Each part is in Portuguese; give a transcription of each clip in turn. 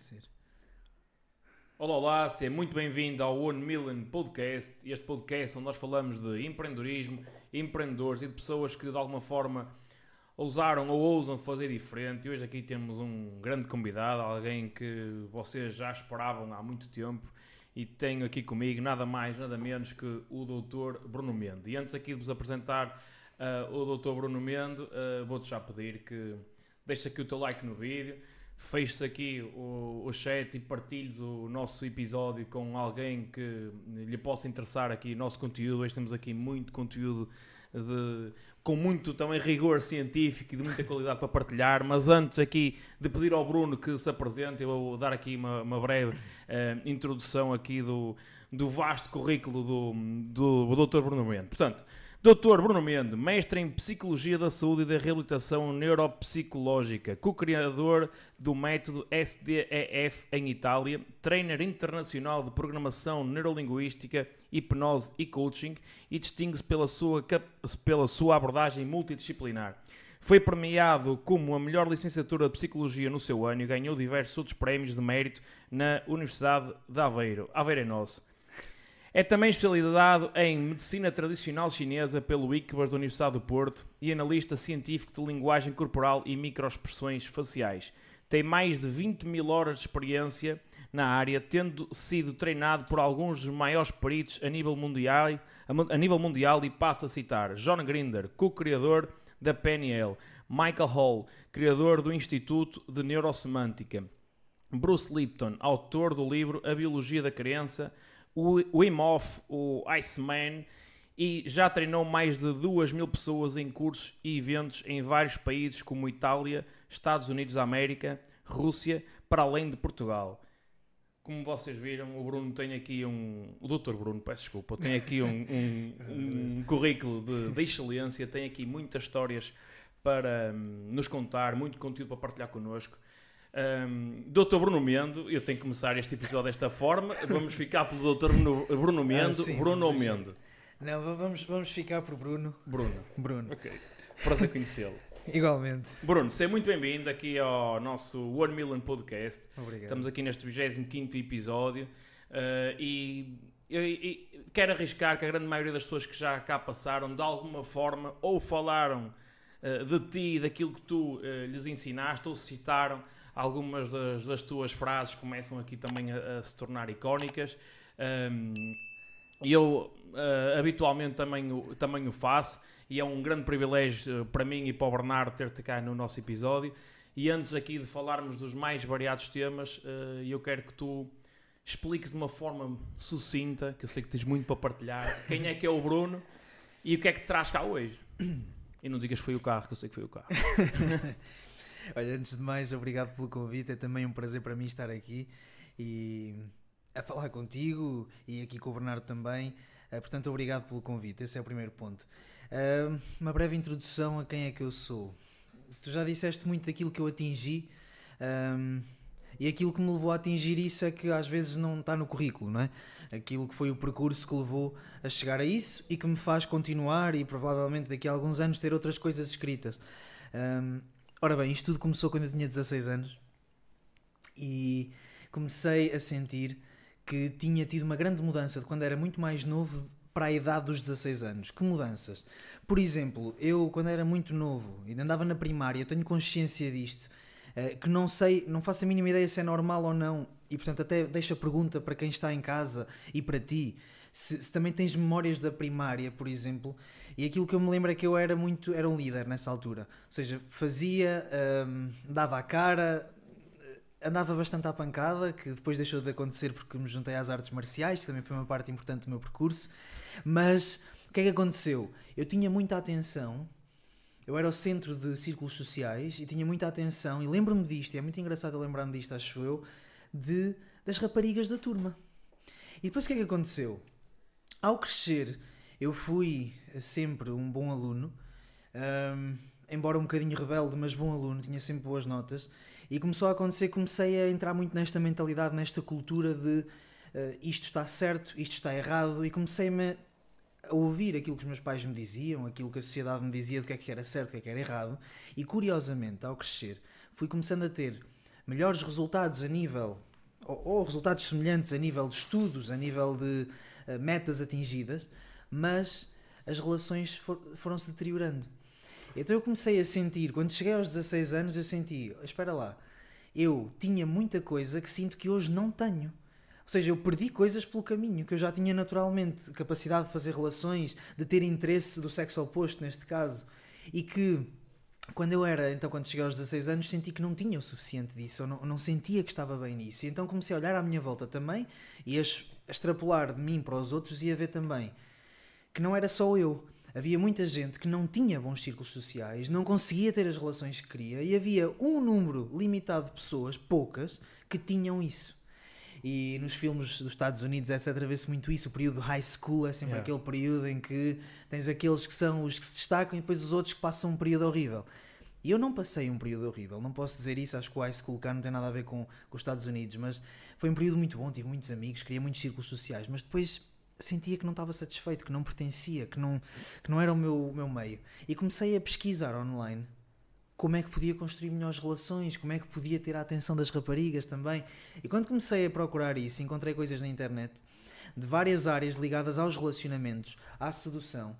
esquecer. Olá, olá, seja muito bem-vindo ao One Million Podcast. Este podcast onde nós falamos de empreendedorismo, empreendedores e de pessoas que de alguma forma ousaram ou ousam fazer diferente. E hoje aqui temos um grande convidado, alguém que vocês já esperavam há muito tempo. E tenho aqui comigo nada mais, nada menos que o Dr. Bruno Mendo. E antes aqui de vos apresentar uh, o Dr. Bruno Mendo, uh, vou-te já pedir que deixes aqui o teu like no vídeo feche aqui o, o chat e partilhes o nosso episódio com alguém que lhe possa interessar aqui o nosso conteúdo. Hoje temos aqui muito conteúdo de, com muito também rigor científico e de muita qualidade para partilhar. Mas antes aqui de pedir ao Bruno que se apresente, eu vou dar aqui uma, uma breve uh, introdução aqui do, do vasto currículo do, do, do Dr. Bruno Mendes. Portanto, Dr. Bruno Mendes, mestre em Psicologia da Saúde e da Reabilitação Neuropsicológica, co-criador do método SDEF em Itália, trainer internacional de programação neurolinguística, hipnose e coaching e distingue-se pela sua, pela sua abordagem multidisciplinar. Foi premiado como a melhor licenciatura de Psicologia no seu ano e ganhou diversos outros prémios de mérito na Universidade de Aveiro. Aveiro é nosso. É também especializado em Medicina Tradicional Chinesa pelo ICBAS da Universidade do Porto e analista científico de linguagem corporal e microexpressões faciais. Tem mais de 20 mil horas de experiência na área, tendo sido treinado por alguns dos maiores peritos a nível mundial, a nível mundial e passa a citar John Grinder, co-criador da PNL, Michael Hall, criador do Instituto de Neurosemântica, Bruce Lipton, autor do livro A Biologia da Crença, o Wim Hof, o Iceman, e já treinou mais de 2 mil pessoas em cursos e eventos em vários países como Itália, Estados Unidos da América, Rússia, para além de Portugal. Como vocês viram, o Bruno tem aqui um. O Dr. Bruno, peço desculpa, tem aqui um, um, um currículo de, de, excelência, tem aqui muitas histórias para hum, nos contar, muito conteúdo para partilhar connosco. Um, Dr. Bruno Mendo, eu tenho que começar este episódio desta forma. Vamos ficar pelo Dr. Bruno, Mendo, ah, sim, Bruno ou Mendo? Não, vamos, vamos ficar por Bruno. Bruno. Bruno. Ok. Prazer conhecê-lo. Igualmente. Bruno, seja muito bem-vindo aqui ao nosso One Million Podcast. Obrigado. Estamos aqui neste 25 episódio uh, e, e, quero arriscar que a grande maioria das pessoas que já cá passaram, de alguma forma, ou falaram uh, de ti, daquilo que tu uh, lhes ensinaste, ou citaram algumas das, das tuas frases começam aqui também a, a se tornar icónicas. Um, e eu uh, habitualmente também o, também o faço, e é um grande privilégio para mim e para o Bernardo ter-te cá no nosso episódio. E antes aqui de falarmos dos mais variados temas, uh, eu quero que tu expliques de uma forma sucinta, que eu sei que tens muito para partilhar, quem é que é o Bruno e o que é que te traz cá hoje. E não digas que foi o carro, que eu sei que foi o carro. Olha, antes de mais, obrigado pelo convite. É também um prazer para mim estar aqui e a falar contigo e aqui com o Bernardo também. Uh, portanto, obrigado pelo convite. Esse é o primeiro ponto. Uh, uma breve introdução a quem é que eu sou. Tu já disseste muito daquilo que eu atingi. E aquilo que me levou a atingir isso é que às vezes não está no currículo, não é? Aquilo que foi o percurso que levou a chegar a isso e que me faz continuar e provavelmente daqui a alguns anos ter outras coisas escritas. Um, Ora bem, isto tudo começou quando eu tinha 16 anos e comecei a sentir que tinha tido uma grande mudança de quando era muito mais novo para a idade dos 16 anos. Que mudanças? Por exemplo, eu quando era muito novo, ainda andava na primária, eu tenho consciência disto, eh, que não sei, não faço a mínima ideia se é normal ou não, e portanto até deixo a pergunta para quem está em casa e para ti, se, se também tens memórias da primária, por exemplo, e aquilo que eu me lembro é que eu era muito, era um líder nessa altura. Ou seja, fazia, um, dava a cara, andava bastante à pancada, que depois deixou de acontecer porque me juntei às artes marciais, que também foi uma parte importante do meu percurso. Mas o que é que aconteceu? Eu tinha muita atenção, eu era o centro de círculos sociais e tinha muita atenção, e lembro-me disto, e é muito engraçado lembrar-me disto, acho eu, de, das raparigas da turma. E depois o que é que aconteceu? Ao crescer eu fui sempre um bom aluno, um, embora um bocadinho rebelde, mas bom aluno, tinha sempre boas notas. E começou a acontecer, comecei a entrar muito nesta mentalidade, nesta cultura de uh, isto está certo, isto está errado, e comecei-me a ouvir aquilo que os meus pais me diziam, aquilo que a sociedade me dizia do que é que era certo, do que é que era errado, e curiosamente, ao crescer, fui começando a ter melhores resultados a nível, ou, ou resultados semelhantes a nível de estudos, a nível de uh, metas atingidas, mas as relações for, foram-se deteriorando. Então eu comecei a sentir, quando cheguei aos 16 anos, eu senti, espera lá, eu tinha muita coisa que sinto que hoje não tenho. Ou seja, eu perdi coisas pelo caminho que eu já tinha naturalmente, capacidade de fazer relações, de ter interesse do sexo oposto, neste caso, e que quando eu era, então quando cheguei aos 16 anos, senti que não tinha o suficiente disso, eu não, não sentia que estava bem nisso. E então comecei a olhar à minha volta também e a extrapolar de mim para os outros e a ver também que não era só eu. Havia muita gente que não tinha bons círculos sociais, não conseguia ter as relações que queria e havia um número limitado de pessoas, poucas, que tinham isso. E nos filmes dos Estados Unidos, etc., vê-se muito isso. O período high school é sempre yeah. aquele período em que tens aqueles que são os que se destacam e depois os outros que passam um período horrível. E eu não passei um período horrível, não posso dizer isso, acho que o high school cá não tem nada a ver com, com os Estados Unidos, mas foi um período muito bom, tive muitos amigos, queria muitos círculos sociais, mas depois sentia que não estava satisfeito, que não pertencia, que não, que não era o meu, meu meio. E comecei a pesquisar online como é que podia construir melhores relações, como é que podia ter a atenção das raparigas também. E quando comecei a procurar isso, encontrei coisas na internet de várias áreas ligadas aos relacionamentos, à sedução.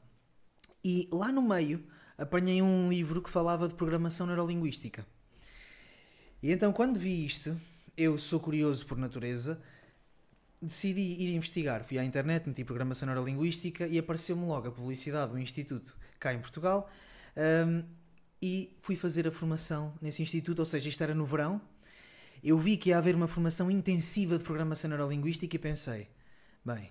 E lá no meio apanhei um livro que falava de programação neurolinguística. E então, quando vi isto, eu sou curioso por natureza, decidi ir investigar. Fui à internet, meti programação neurolinguística e apareceu-me logo a publicidade do Instituto cá em Portugal um, e fui fazer a formação nesse instituto, ou seja, isto era no verão. Eu vi que ia haver uma formação intensiva de programação neurolinguística e pensei, bem,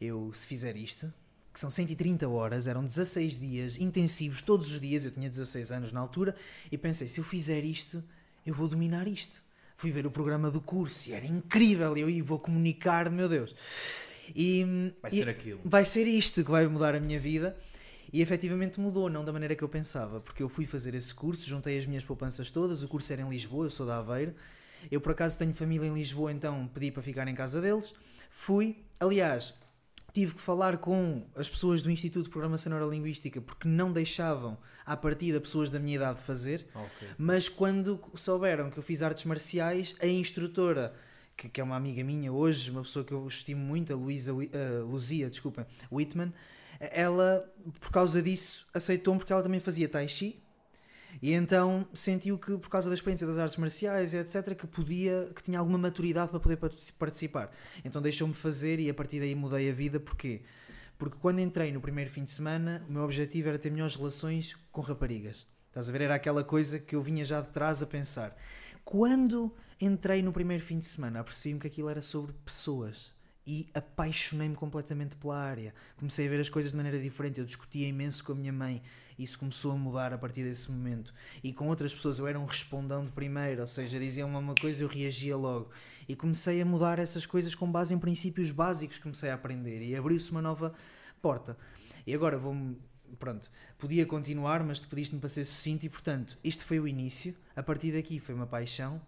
eu se fizer isto, que são 130 horas, eram 16 dias intensivos todos os dias, eu tinha 16 anos na altura, e pensei, se eu fizer isto, eu vou dominar isto fui ver o programa do curso e era incrível. Eu vou comunicar, meu Deus. E, vai ser aquilo. Vai ser isto que vai mudar a minha vida. E efetivamente mudou, não da maneira que eu pensava, porque eu fui fazer esse curso, juntei as minhas poupanças todas. O curso era em Lisboa, eu sou da Aveiro. Eu por acaso tenho família em Lisboa, então pedi para ficar em casa deles. Fui, aliás, tive que falar com as pessoas do Instituto de Programação Neurolinguística porque não deixavam à partida pessoas da minha idade fazer, okay. mas quando souberam que eu fiz artes marciais, a instrutora que, que, é uma amiga minha hoje, uma pessoa que eu estimo muito, a Luísa, uh, Luzia, desculpa, Whitman, ela, por causa disso, aceitou-me porque ela também fazia Tai Chi e então sentiu que, por causa da experiência das artes marciais, etc., que podia, que tinha alguma maturidade para poder participar. Então deixou-me fazer e a partir daí mudei a vida. Porquê? Porque quando entrei no primeiro fim de semana, o meu objetivo era ter melhores relações com raparigas. Estás a ver? Era aquela coisa que eu vinha já de trás a pensar. Quando entrei no primeiro fim de semana, apercebi-me que aquilo era sobre pessoas e apaixonei-me completamente pela área. Comecei a ver as coisas de maneira diferente. Eu discutia imenso com a minha mãe. Isso começou a mudar a partir desse momento. E com outras pessoas eu era um respondão primeiro, ou seja, diziam-me uma coisa eu reagia logo. E comecei a mudar essas coisas com base em princípios básicos comecei a aprender. E abriu-se uma nova porta. E agora vou-me. Pronto, podia continuar, mas tu pediste-me para ser sucinto e, portanto, isto foi o início. A partir daqui foi uma paixão.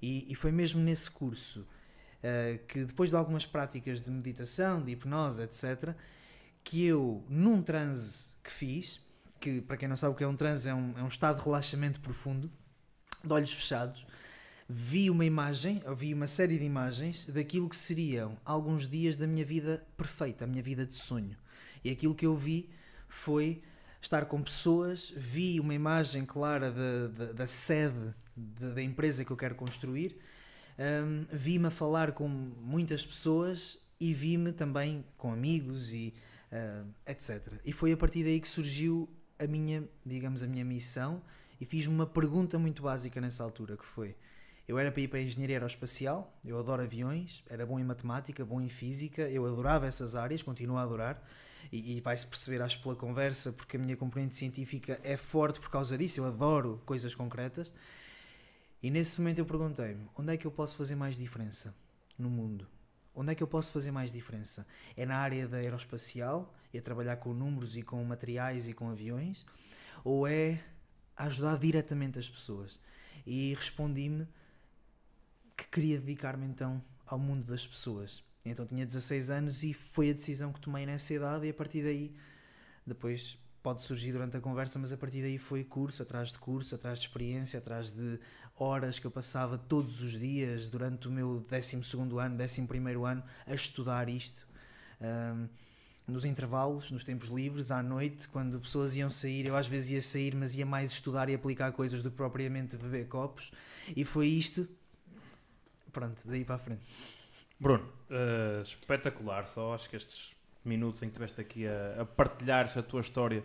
E, e foi mesmo nesse curso uh, que depois de algumas práticas de meditação, de hipnose, etc., que eu, num transe que fiz, que para quem não sabe o que é um transe, é um, é um estado de relaxamento profundo, de olhos fechados, vi uma imagem, ou vi uma série de imagens daquilo que seriam alguns dias da minha vida perfeita, a minha vida de sonho. E aquilo que eu vi foi estar com pessoas, vi uma imagem clara da sede da empresa que eu quero construir um, vi-me a falar com muitas pessoas e vi-me também com amigos e uh, etc. E foi a partir daí que surgiu a minha, digamos, a minha missão e fiz-me uma pergunta muito básica nessa altura que foi eu era para ir para a engenharia aeroespacial, eu adoro aviões, era bom em matemática, bom em física, eu adorava essas áreas, continuo a adorar, e, e vai-se perceber, acho, pela conversa, porque a minha componente científica é forte por causa disso, eu adoro coisas concretas, e nesse momento eu perguntei-me: onde é que eu posso fazer mais diferença no mundo? Onde é que eu posso fazer mais diferença? É na área da aeroespacial, é trabalhar com números e com materiais e com aviões? Ou é ajudar diretamente as pessoas? E respondi-me que queria dedicar-me então ao mundo das pessoas. Então tinha 16 anos e foi a decisão que tomei nessa idade, e a partir daí, depois pode surgir durante a conversa, mas a partir daí foi curso atrás de curso, atrás de experiência, atrás de horas que eu passava todos os dias durante o meu 12 ano, 11 ano a estudar isto. Um, nos intervalos, nos tempos livres, à noite, quando pessoas iam sair, eu às vezes ia sair, mas ia mais estudar e aplicar coisas do que propriamente beber copos, e foi isto. Pronto, daí para a frente. Bruno, uh, espetacular, só acho que estes minutos em que estiveste aqui a, a partilhar a tua história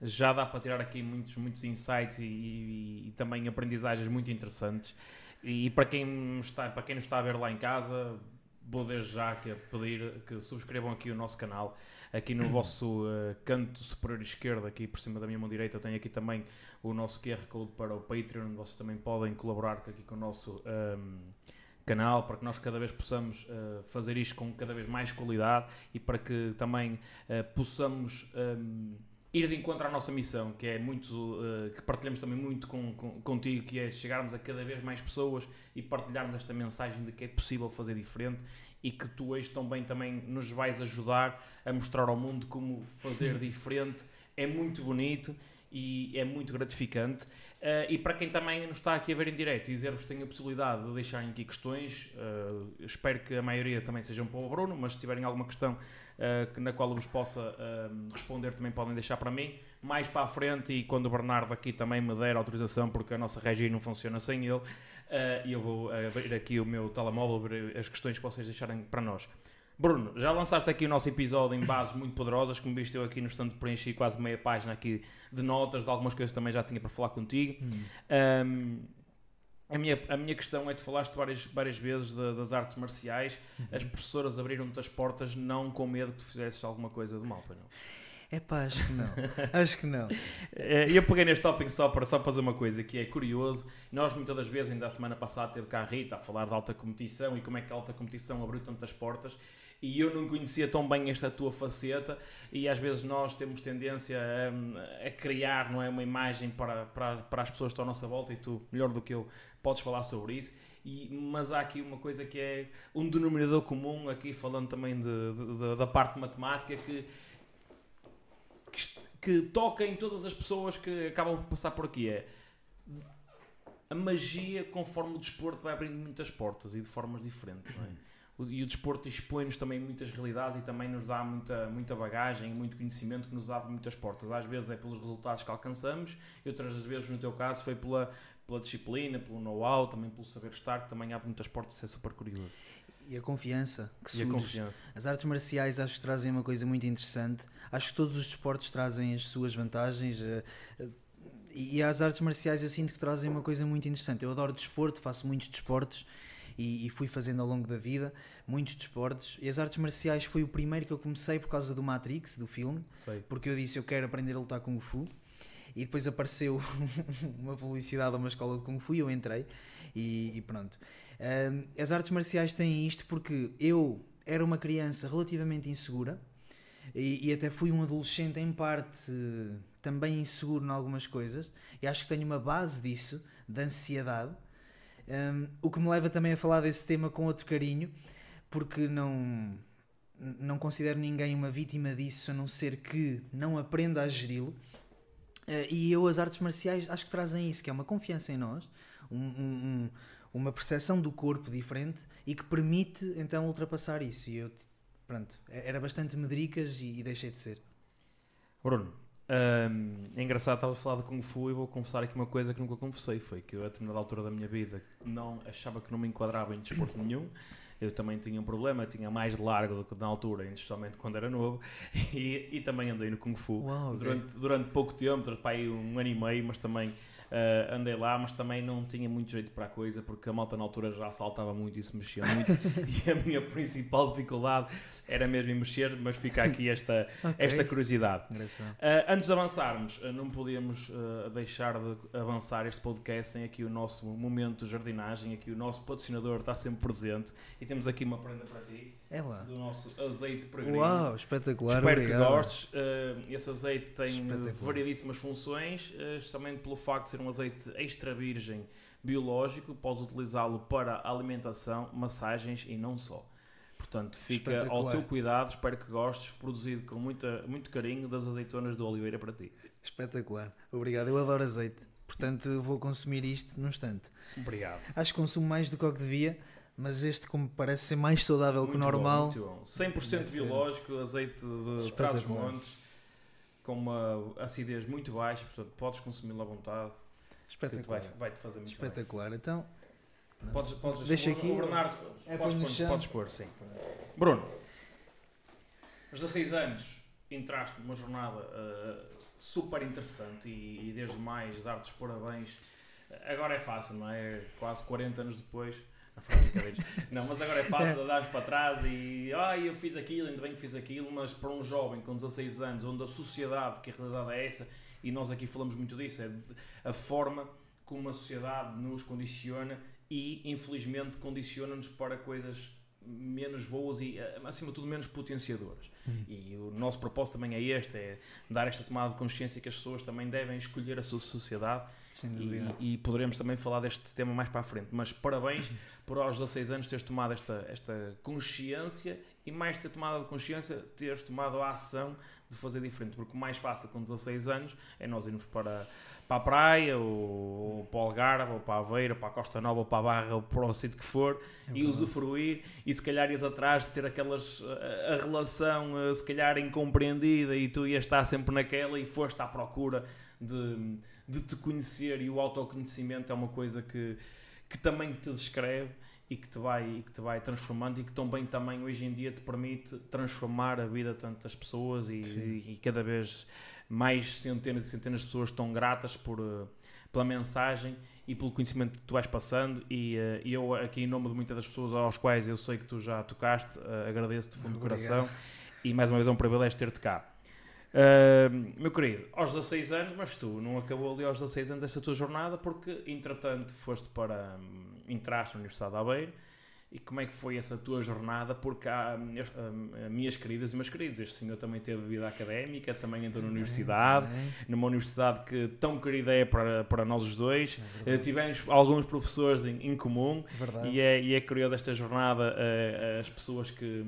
já dá para tirar aqui muitos, muitos insights e, e, e também aprendizagens muito interessantes. E, e para quem está, para quem nos está a ver lá em casa, vou desde já que pedir que subscrevam aqui o nosso canal. Aqui no vosso uh, canto superior esquerdo, aqui por cima da minha mão direita, tem aqui também o nosso QR Code para o Patreon. Vocês também podem colaborar aqui com o nosso um, ehm, canal para que nós cada vez possamos uh, fazer isto com cada vez mais qualidade e para que também uh, possamos um, ehm, ir de encontro à nossa missão, que é muito uh, que partilhamos também muito com, com, contigo, que é chegarmos a cada vez mais pessoas e partilharmos esta mensagem de que é possível fazer diferente e que tu hoje também, também nos vais ajudar a mostrar ao mundo como fazer diferente. É muito bonito e é muito gratificante. Uh, e para quem também nos está aqui a ver em direto, dizer-vos que tenho a possibilidade de deixarem aqui questões. Uh, espero que a maioria também sejam para o Bruno, mas se tiverem alguma questão uh, na qual eu vos possa responder, também podem deixar para mim. Mais para a frente, e quando o Bernardo aqui também me der autorização, porque a nossa regi não funciona sem ele, e eu vou abrir aqui o meu telemóvel, ver as questões que vocês deixarem para nós. Bruno, já lançaste aqui o nosso episódio em bases muito poderosas, como viste eu aqui no stand preenchi quase meia página aqui de notas, de algumas coisas também já tinha para falar contigo. Hum. Um, a minha, a minha questão é que falaste várias, várias vezes de, das artes marciais, uhum. as professoras abriram-te as portas não com medo que tu fizesses alguma coisa de mal, para não? É pá, acho que não. acho que não. É, eu peguei neste topping só para, só para fazer uma coisa que é curioso. Nós, muitas das vezes, ainda a semana passada, teve cá a Rita a falar de alta competição e como é que a alta competição abriu tantas portas e eu não conhecia tão bem esta tua faceta e às vezes nós temos tendência a, a, criar não é, uma imagem para, para, para as pessoas que estão à nossa volta e tu, melhor do que eu, podes falar sobre isso. E, mas há aqui uma coisa que é um denominador comum, aqui falando também de, de, de, da parte matemática, que, que, que toca em todas as pessoas que acabam de passar por aqui. É a magia, conforme o desporto, vai abrindo muitas portas e de formas diferentes. Não é? E o desporto expõe-nos também muitas realidades e também nos dá muita, muita bagagem e muito conhecimento que nos abre muitas portas. Às vezes é pelos resultados que alcançamos e outras vezes, no teu caso, foi pela, pela disciplina, pelo know-how, também pelo saber estar, que também abre muitas portas, isso é super curioso. E a confiança que surge. E a confiança. As artes marciais acho que trazem uma coisa muito interessante. Acho que todos os desportos trazem as suas vantagens. Eh, eh, e as artes marciais eu sinto que trazem uma coisa muito interessante. Eu adoro desporto, faço muitos desportos e, e, fui fazendo ao longo da vida muitos desportos. E as artes marciais foi o primeiro que eu comecei por causa do Matrix, do filme, Sei. porque eu disse eu quero aprender a lutar Kung Fu. E depois apareceu uma publicidade a uma escola de Kung Fu e eu entrei e, e pronto. Um, as artes marciais têm isto porque eu era uma criança relativamente insegura e, e, até fui um adolescente em parte também inseguro em algumas coisas e acho que tenho uma base disso, de ansiedade um, o que me leva também a falar desse tema com outro carinho, porque não, não considero ninguém uma vítima disso, a não ser que não aprenda a geri-lo. Uh, e eu, as artes marciais, acho que trazem isso, que é uma confiança em nós, um, um, uma percepção do corpo diferente e que permite então ultrapassar isso. E eu, pronto, era bastante medricas e, e deixei de ser. Bruno, um, é engraçado, estava a falar de Kung Fu e vou confessar aqui uma coisa que nunca confessei: foi que eu, a determinada altura da minha vida, não achava que não me enquadrava em desporto nenhum. Eu também tinha um problema, tinha mais de largo do que na altura, especialmente quando era novo, e, e também andei no Kung Fu Uau, durante, okay. durante pouco tempo, durante aí, um ano e meio, mas também Uh, andei lá, mas também não tinha muito jeito para a coisa, porque a malta na altura já saltava muito e se mexia muito. e a minha principal dificuldade era mesmo em mexer, mas fica aqui esta, okay. esta curiosidade. Uh, antes de avançarmos, uh, não podíamos deixar de avançar este podcast sem aqui o nosso momento de jardinagem. Aqui o nosso patrocinador está sempre presente e temos aqui uma prenda para ti. É lá. Do nosso azeite peregrino. Uau, espetacular. Espero obrigado. que gostes. Uh, esse azeite tem variedíssimas funções, uh, justamente pelo facto de ser um azeite extra virgem biológico. Podes utilizá-lo para alimentação, massagens e não só. Portanto, fica ao teu cuidado, espero que gostes, produzido com muita, muito carinho das azeitonas do Oliveira para ti. Espetacular. Obrigado. Eu adoro azeite. Portanto, vou consumir isto num instante. Obrigado. Acho que consumo mais do que o que devia, mas este, como parece ser mais saudável que o Muito bom, normal, muito bom. 100% Deve ser. biológico, azeite de. Trás-os-Montes, com uma acidez muito baixa, portanto, podes consumi-lo à vontade, vai, espetacular. vai te fazer muito bem. Espetacular. Então, Podes, podes Deixa o- aqui. O Bernardo, É podes, chão. podes pôr, sim. Bruno, aos 16 anos entraste numa jornada uh, super interessante e, e desde mais dar-te os parabéns. Agora é fácil, não é? Quase 40 anos depois. Não, foi brincadeiras. não, mas agora é fácil dar para trás e ai eu fiz aquilo, ainda bem que fiz aquilo, mas para um jovem com 16 anos, onde a sociedade, que a realidade é essa, e nós aqui falamos muito disso, é a forma como a sociedade nos condiciona e infelizmente condiciona-nos para coisas menos boas e eh, acima de tudo menos potenciadoras. Hum. E o nosso propósito também é este, é dar esta tomada de consciência que as pessoas também devem escolher a sua sociedade sem dúvida. e, e poderemos também falar deste tema mais para a frente. Mas parabéns por aos 16 anos teres tomado esta, esta consciência e mais ter tomado a consciência, teres tomado a ação de fazer diferente. Porque o mais fácil com 16 anos é nós irmos para, para a praia, ou, ou para o Algarve, ou para a Aveira, ou para a Costa Nova, ou para a Barra, ou para o sítio que for, É e usufruir e se calhar ias atrás de ter aquelas a, a relação eh, se calhar incompreendida e tu ias estar sempre naquela e foste à procura de, de te conhecer e o autoconhecimento é uma coisa que, que também te descreve e que te vai e que te vai transformando e que também também hoje em dia te permite transformar a vida de tantas pessoas e, e, e cada vez mais centenas e centenas de pessoas estão gratas por eh, pela mensagem e pelo conhecimento que tu vais passando e, e eu aqui em nome de muitas das pessoas aos quais eu sei que tu já tocaste eh, agradeço-te de fundo do coração e mais uma vez é um privilégio ter-te cá Uh, meu querido, aos 16 anos, mas tu não acabou ali aos 16 anos esta tua jornada porque, entretanto, foste para. hum, entraste na Universidade de Aveiro e como é que foi essa tua jornada? Porque há minhas, hum, minhas queridas e meus queridos, este senhor também teve vida académica, também entrou na universidade, Também, numa universidade que tão querida é para, para nós os dois. é verdade. tivemos alguns professores em, em comum Verdade. e é, e é curioso esta jornada, eh, as pessoas que,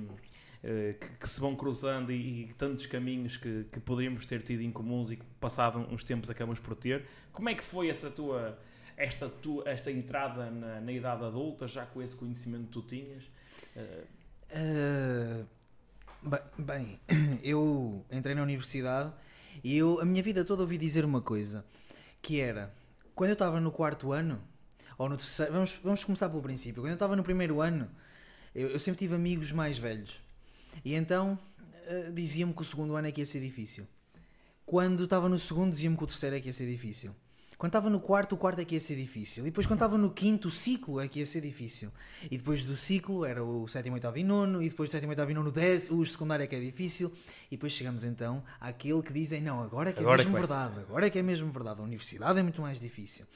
eh, que, que se vão cruzando e, e tantos caminhos que, que poderíamos ter tido em comuns e que passado uns tempos acabamos por ter. Como é que foi essa tua, esta, tua, esta entrada na, na idade adulta, já com esse conhecimento que tu tinhas? Eh, Ah, bem, eu entrei na universidade e eu, a minha vida toda ouvi dizer uma coisa, que era, quando eu estava no quarto ano, ou no terceiro, vamos, vamos começar pelo princípio, quando eu estava no primeiro ano, eu, eu sempre tive amigos mais velhos, e então ah, diziam-me que o segundo ano é que ia ser difícil. Quando estava no segundo, diziam-me que o terceiro é que ia ser difícil. Quando estava no quarto, o quarto é que ia ser difícil. E depois, quando estava no quinto, o ciclo é que ia ser difícil. E depois do ciclo era o sétimo, oitavo e nono. E depois do sétimo, oitavo e nono, o décimo. O secundário é que é difícil. E depois chegamos então àquele que dizem: não, agora é que é Agora é mesmo verdade. Agora é que é mesmo verdade. A universidade é muito mais difícil.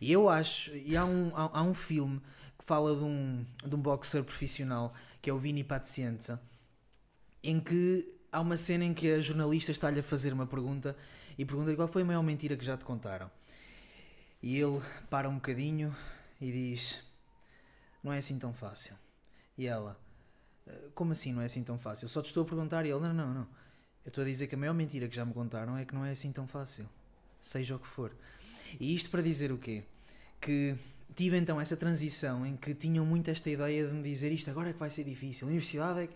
E eu acho. E há um, há, há um filme que fala de um, de um boxer profissional que é o Vini Pazienza em que há uma cena em que a jornalista está-lhe a fazer uma pergunta e pergunta qual foi a maior mentira que já te contaram. E ele para um bocadinho e diz: Não é assim tão fácil. E ela: "Eh, Como assim não é assim tão fácil? Só te estou a perguntar. E ele: Não, não, não. Eu estou a dizer que a maior mentira que já me contaram é que não é assim tão fácil. Seja o que for. E isto para dizer o quê? Que tive então essa transição em que tinham muito esta ideia de me dizer isto agora é que vai ser difícil. A universidade é que.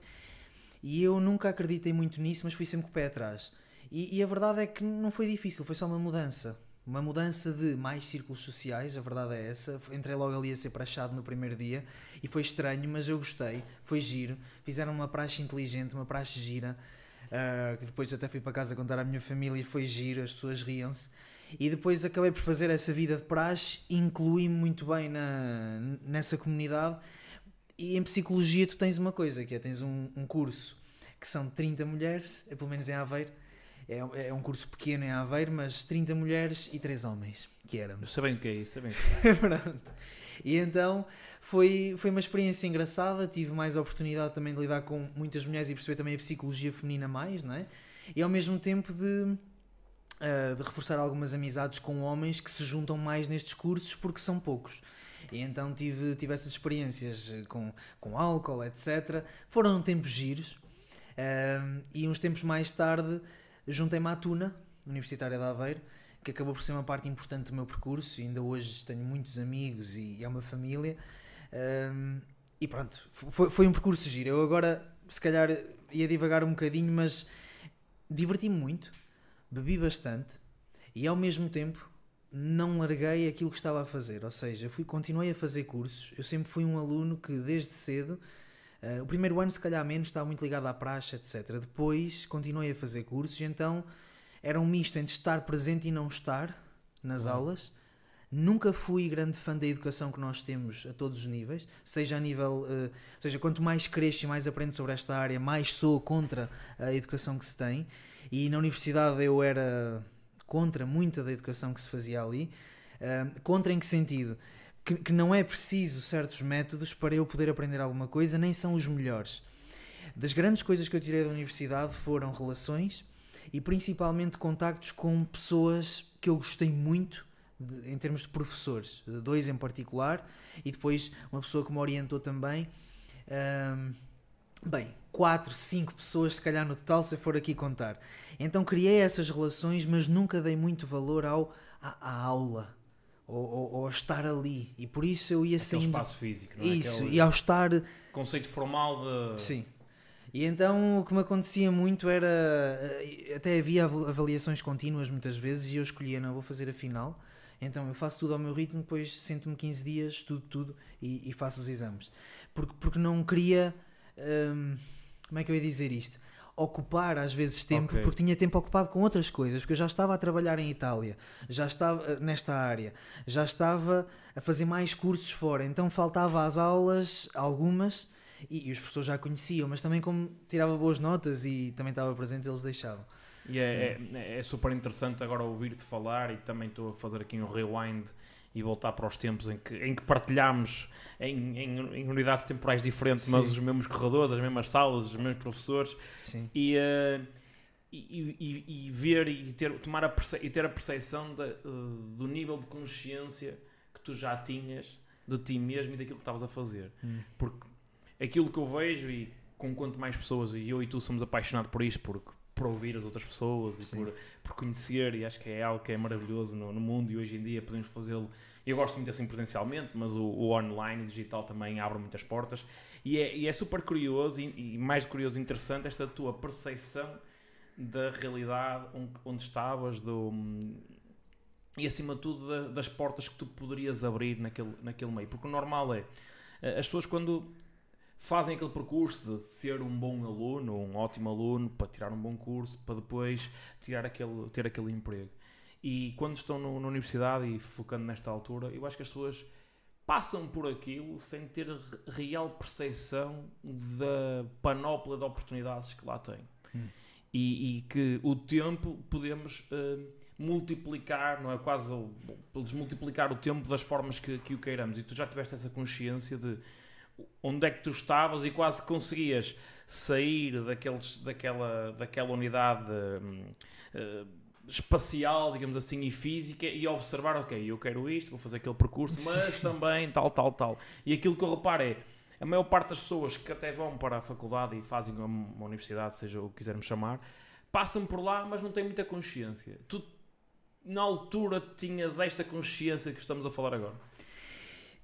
E eu nunca acreditei muito nisso, mas fui sempre com o pé atrás. E, e a verdade é que não foi difícil, foi só uma mudança. Uma mudança de mais círculos sociais, a verdade é essa. Entrei logo ali a ser prachado no primeiro dia e foi estranho, mas eu gostei. Foi giro. Fizeram uma praxe inteligente, uma praxe gira. ah, que depois até fui para casa contar à minha família e foi giro, as pessoas riam-se. E depois acabei por fazer essa vida de praxe, incluí-me muito bem na, nessa comunidade. E em psicologia tu tens uma coisa, que é tens um, um curso que são 30 mulheres, pelo menos em Aveiro. É, é um curso pequeno em Aveiro, mas 30 mulheres e 3 homens, que éramos. eu sei bem o que é isso, sei bem o que é. Pronto. E então foi, foi uma experiência engraçada, tive mais oportunidade também de lidar com muitas mulheres e perceber também a psicologia feminina mais, não é? E ao mesmo tempo de, ah, de reforçar algumas amizades com homens que se juntam mais nestes cursos porque são poucos. E então tive, tive essas experiências com, com álcool, etc. Foram tempos giros. Um, e uns tempos mais tarde juntei-me à Tuna, Universitária de Aveiro, que acabou por ser uma parte importante do meu percurso. E ainda hoje tenho muitos amigos e é uma família. Um, e pronto, foi, foi um percurso giro. Eu agora, se calhar, ia divagar um bocadinho, mas diverti-me muito, bebi bastante e ao mesmo tempo não larguei aquilo que estava a fazer. Ou seja, fui, continuei a fazer cursos. Eu sempre fui um aluno que, desde cedo, uh, o primeiro ano, se calhar menos, estava muito ligado à praxe, etc. Depois, continuei a fazer cursos, então era um misto entre estar presente e não estar nas uhum. aulas. Nunca fui grande fã da educação que nós temos a todos os níveis, seja a nível. Uh, seja, quanto mais cresço e mais aprendo sobre esta área, mais sou contra a educação que se tem. E na universidade eu era contra muita da educação que se fazia ali. Uh, contra em que sentido? Que, que, não é preciso certos métodos para eu poder aprender alguma coisa, nem são os melhores. Das grandes coisas que eu tirei da universidade foram relações e principalmente contactos com pessoas que eu gostei muito de, em termos de professores, dois em particular, e depois uma pessoa que me orientou também. Um, bem, quatro, cinco pessoas, se calhar no total, se eu for aqui contar. Então criei essas relações, mas nunca dei muito valor ao, à, à aula. Ou, ou, ou, estar ali e por isso eu ia Aquele saindo espaço físico não é? isso Aquele e ao estar conceito formal de sim e então o que me acontecia muito era eh, até havia avaliações contínuas muitas vezes e eu escolhia não vou fazer a final então eu faço tudo ao meu ritmo, depois sento-me 15 dias, estudo tudo e, e, faço os exames. Porque, porque não queria. Hum, como é que eu ia dizer isto? Ocupar às vezes tempo, okay. porque tinha tempo ocupado com outras coisas, porque eu já estava a trabalhar em Itália, já estava eh, nesta área, já estava a fazer mais cursos fora, então faltava às aulas algumas e, e os professores já conheciam, mas também como tirava boas notas e também estava presente, eles deixavam. E é, é, é super interessante agora ouvir-te falar e também estou a fazer aqui um rewind e voltar para os tempos em que, em que partilhámos em, em, em unidades temporais diferentes, Sim. mas os mesmos corredores, as mesmas salas, os mesmos professores. Sim. E, uh, e, e, e, ver e ter, tomar a e ter a percepção de, uh, do nível de consciência que tu já tinhas de ti mesmo e daquilo que estavas a fazer. Hum. Porque aquilo que eu vejo e com quanto mais pessoas, e eu e tu somos apaixonados por isto, porque por ouvir as outras pessoas e por, por, conhecer, e acho que é algo que é maravilhoso no, no mundo e hoje em dia podemos fazê-lo. Eu gosto muito assim presencialmente, mas o, o online, o digital também abre muitas portas. E é, e é super curioso e, e, mais curioso interessante esta tua percepção da realidade onde, onde estavas, do, e acima de tudo da, das portas que tu poderias abrir naquele, naquele meio, porque o normal é eh, as pessoas quando fazem aquele percurso de ser um bom aluno, um ótimo aluno, para tirar um bom curso, para depois tirar aquele, ter aquele emprego. E quando estão no, na universidade e focando nesta altura, eu acho que as pessoas passam por aquilo sem ter real percepção da panóplia de oportunidades que lá têm. Hum. E, e, que o tempo podemos uh, multiplicar, não é? Quase desmultiplicar o tempo das formas que, que o queiramos. E tu já tiveste essa consciência de onde é que tu estavas e quase conseguias sair daqueles, daquela, daquela unidade uh, espacial, digamos assim, e física e observar, ok, eu quero isto, vou fazer aquele percurso, mas também tal, tal, tal. E aquilo que eu reparo é, a maior parte das pessoas que até vão para a faculdade e fazem uma universidade, seja o que quisermos chamar, passam por lá, mas não têm muita consciência. Tu, na altura, tinhas esta consciência que estamos a falar agora?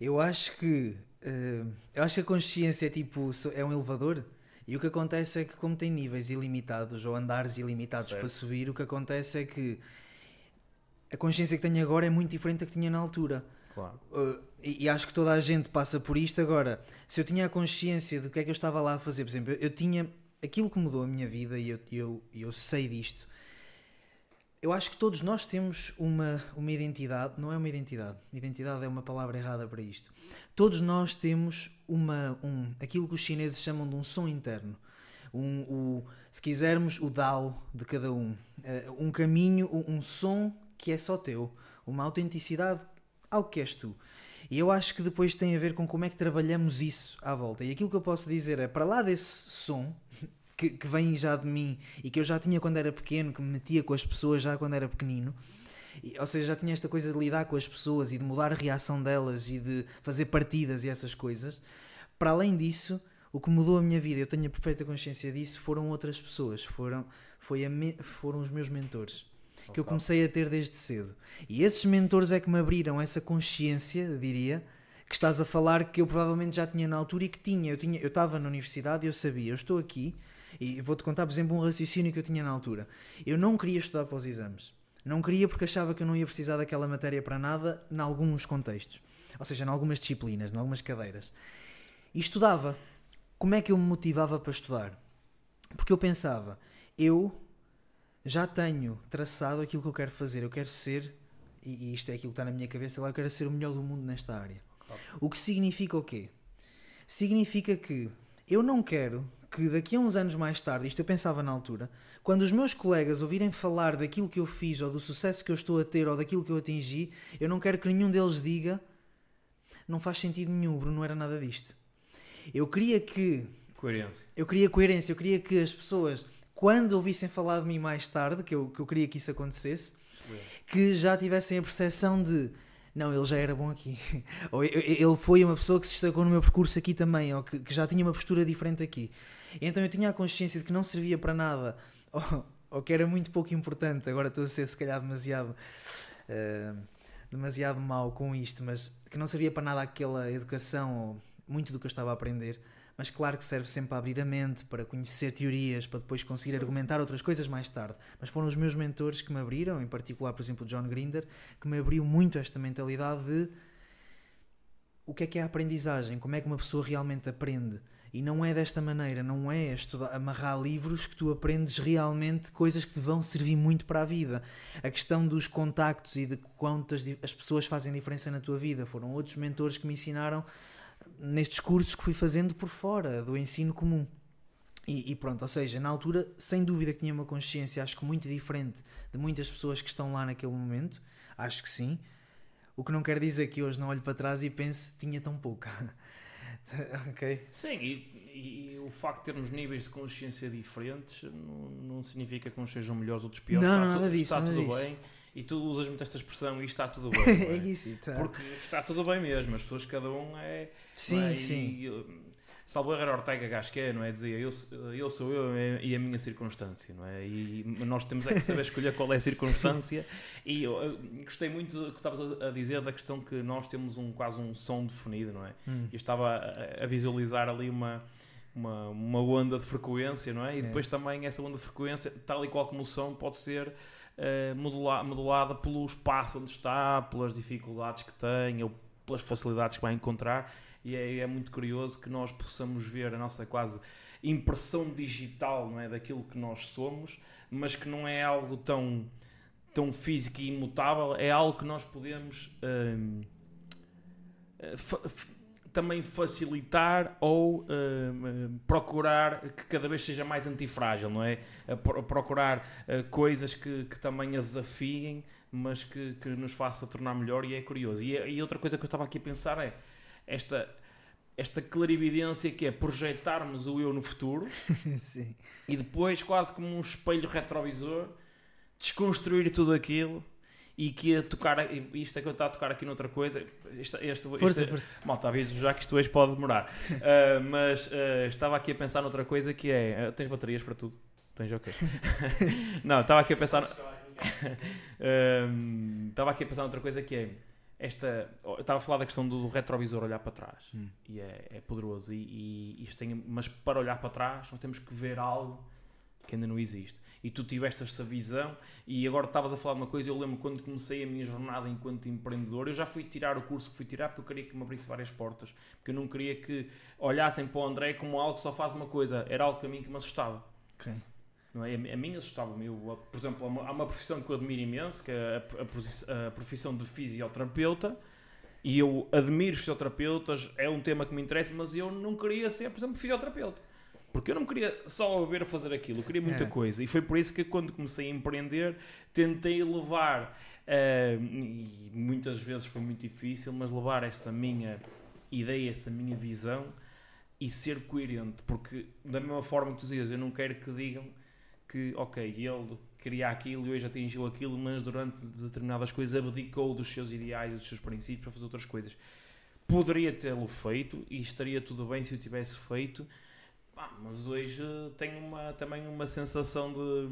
Eu acho que Uh, eu acho que a consciência é tipo é um elevador e o que acontece é que como tem níveis ilimitados ou andares ilimitados certo. para subir, o que acontece é que a consciência que tenho agora é muito diferente da que tinha na altura. Claro. Uh, e, e, acho que toda a gente passa por isto agora. Se eu tinha a consciência do que é que eu estava lá a fazer, por exemplo, eu, eu tinha aquilo que mudou a minha vida e eu, eu, eu sei disto eu acho que todos nós temos uma, uma identidade, não é uma identidade, identidade é uma palavra errada para isto. Todos nós temos uma, um, aquilo que os chineses chamam de um som interno. Um, o, se quisermos, o Dao de cada um. Uh, um caminho, um, um som que é só teu. Uma autenticidade, algo que és tu. E eu acho que depois tem a ver com como é que trabalhamos isso à volta. E aquilo que eu posso dizer é, para lá desse som, que, que vem já de mim e que eu já tinha quando era pequeno, que me metia com as pessoas já quando era pequenino, E, ou seja, já tinha esta coisa de lidar com as pessoas e de mudar a reação delas e de fazer partidas e essas coisas. Para além disso, o que mudou a minha vida, eu tenho a perfeita consciência disso, foram outras pessoas, foram, foi me, foram os meus mentores que eu comecei a ter desde cedo. E esses mentores é que me abriram essa consciência, diria, que estás a falar que eu provavelmente já tinha na altura e que tinha. Eu tinha, eu estava na universidade e eu sabia, eu estou aqui e vou-te contar, por exemplo, um raciocínio que eu tinha na altura. Eu não queria estudar para os exames. Não queria porque achava que eu não ia precisar daquela matéria para nada em alguns contextos. Ou seja, em algumas disciplinas, em algumas cadeiras. E estudava. Como é que eu me motivava para estudar? Porque eu pensava, eu já tenho traçado aquilo que eu quero fazer. Eu quero ser, e isto é aquilo que está na minha cabeça, eu quero ser o melhor do mundo nesta área. O que significa o quê? Significa que eu não quero que daqui a uns anos mais tarde, isto eu pensava na altura, quando os meus colegas ouvirem falar daquilo que eu fiz, ou do sucesso que eu estou a ter, ou daquilo que eu atingi, eu não quero que nenhum deles diga não faz sentido nenhum, Bruno, não era nada disto. Eu queria que. Coerência. Eu queria coerência, eu queria que as pessoas, quando ouvissem falar de mim mais tarde, que eu, que eu queria que isso acontecesse, que já tivessem a percepção de não, ele já era bom aqui. ou ele foi uma pessoa que se destacou no meu percurso aqui também, ou que, que, já tinha uma postura diferente aqui. Então eu tinha a consciência de que não servia para nada, ou, ou que era muito pouco importante. Agora estou a ser, se calhar, demasiado. Uh, demasiado mau com isto, mas que não servia para nada aquela educação, ou muito do que eu estava a aprender mas claro que serve sempre para abrir a mente, para conhecer teorias, para depois conseguir sim, argumentar outras coisas mais tarde. Mas foram os meus mentores que me abriram, em particular, por exemplo, John Grinder, que me abriu muito esta mentalidade de o que é que é a aprendizagem, como é que uma pessoa realmente aprende. E não é desta maneira, não é estudar, amarrar livros que tu aprendes realmente coisas que te vão servir muito para a vida. A questão dos contactos e de quantas as pessoas fazem diferença na tua vida foram outros mentores que me ensinaram nestes cursos que fui fazendo por fora do ensino comum. E, e, pronto, ou seja, na altura, sem dúvida que tinha uma consciência, acho que muito diferente de muitas pessoas que estão lá naquele momento, acho que sim. O que não quer dizer que hoje não olho para trás e pense tinha tão pouca. ok? Sim, e, e, o facto de termos níveis de consciência diferentes não, não significa que uns sejam melhores ou piores. Não, está, nada tudo, disso, está nada tudo disso. bem e tu usas muito esta expressão e está tudo bem. É? é isso, tá. Porque está tudo bem mesmo, as pessoas, cada um é. Sim, é? sim. E, Salvo Herrera Ortega acho que é, não é? Dizia eu, eu sou eu e a minha circunstância, não é? E nós temos é que saber escolher qual é a circunstância. E eu, eu gostei muito do que estavas a dizer da questão que nós temos um, quase um som definido, não é? Hum. Eu estava a, a visualizar ali uma, uma, uma onda de frequência, não é? E é. depois também essa onda de frequência, tal e qual como o som, pode ser uh, modula modulada pelo espaço onde está, pelas dificuldades que tem ou pelas facilidades que vai encontrar. E é, é, muito curioso que nós possamos ver a nossa quase impressão digital não é, daquilo que nós somos, mas que não é algo tão, tão físico e imutável, é algo que nós podemos. Uh, também facilitar ou uh, procurar que cada vez seja mais antifrágil, não é? Procurar uh, coisas que, que também as desafiem, mas que, que nos faça tornar melhor e é curioso. E, e outra coisa que eu estava aqui a pensar é esta esta clarividência que é projetarmos o eu no futuro e depois quase como um espelho retrovisor desconstruir tudo aquilo e que ia tocar, isto é que eu estou a tocar aqui noutra coisa, este, este, força, este, força. Mal, talvez já que isto hoje pode demorar, uh, mas uh, estava aqui a pensar noutra coisa que é, uh, tens baterias para tudo? Tens, ok. Não, estava aqui a pensar, estava aqui a pensar noutra coisa que é, esta, eu estava a falar da questão do retrovisor olhar para trás hum. e é, é poderoso e, e isto tem, mas para olhar para trás nós temos que ver algo que ainda não existe e tu tiveste essa visão e agora estavas a falar de uma coisa, eu lembro quando comecei a minha jornada enquanto empreendedor, eu já fui tirar o curso que fui tirar porque eu queria que me abrisse várias portas, porque eu não queria que olhassem para o André como algo que só faz uma coisa, era algo que a mim que me assustava. Okay. Não é? A mim assustava-me. Por exemplo, há uma profissão que eu admiro imenso, que é a, profissão de fisioterapeuta, e eu admiro fisioterapeutas, é um tema que me interessa, mas eu não queria ser, por exemplo, fisioterapeuta. Porque eu não queria só ver a fazer aquilo, eu queria muita é. coisa. E foi por isso que quando comecei a empreender, tentei levar, uh, e muitas vezes foi muito difícil, mas levar esta minha ideia, esta minha visão e ser coerente. Porque da mesma forma que tu dizias, eu não quero que digam que, ok, ele queria aquilo e hoje atingiu aquilo, mas durante determinadas coisas abdicou dos seus ideais dos seus princípios para fazer outras coisas. Poderia tê-lo feito e estaria tudo bem se o tivesse feito, pá, mas hoje tenho uma, também uma sensação de,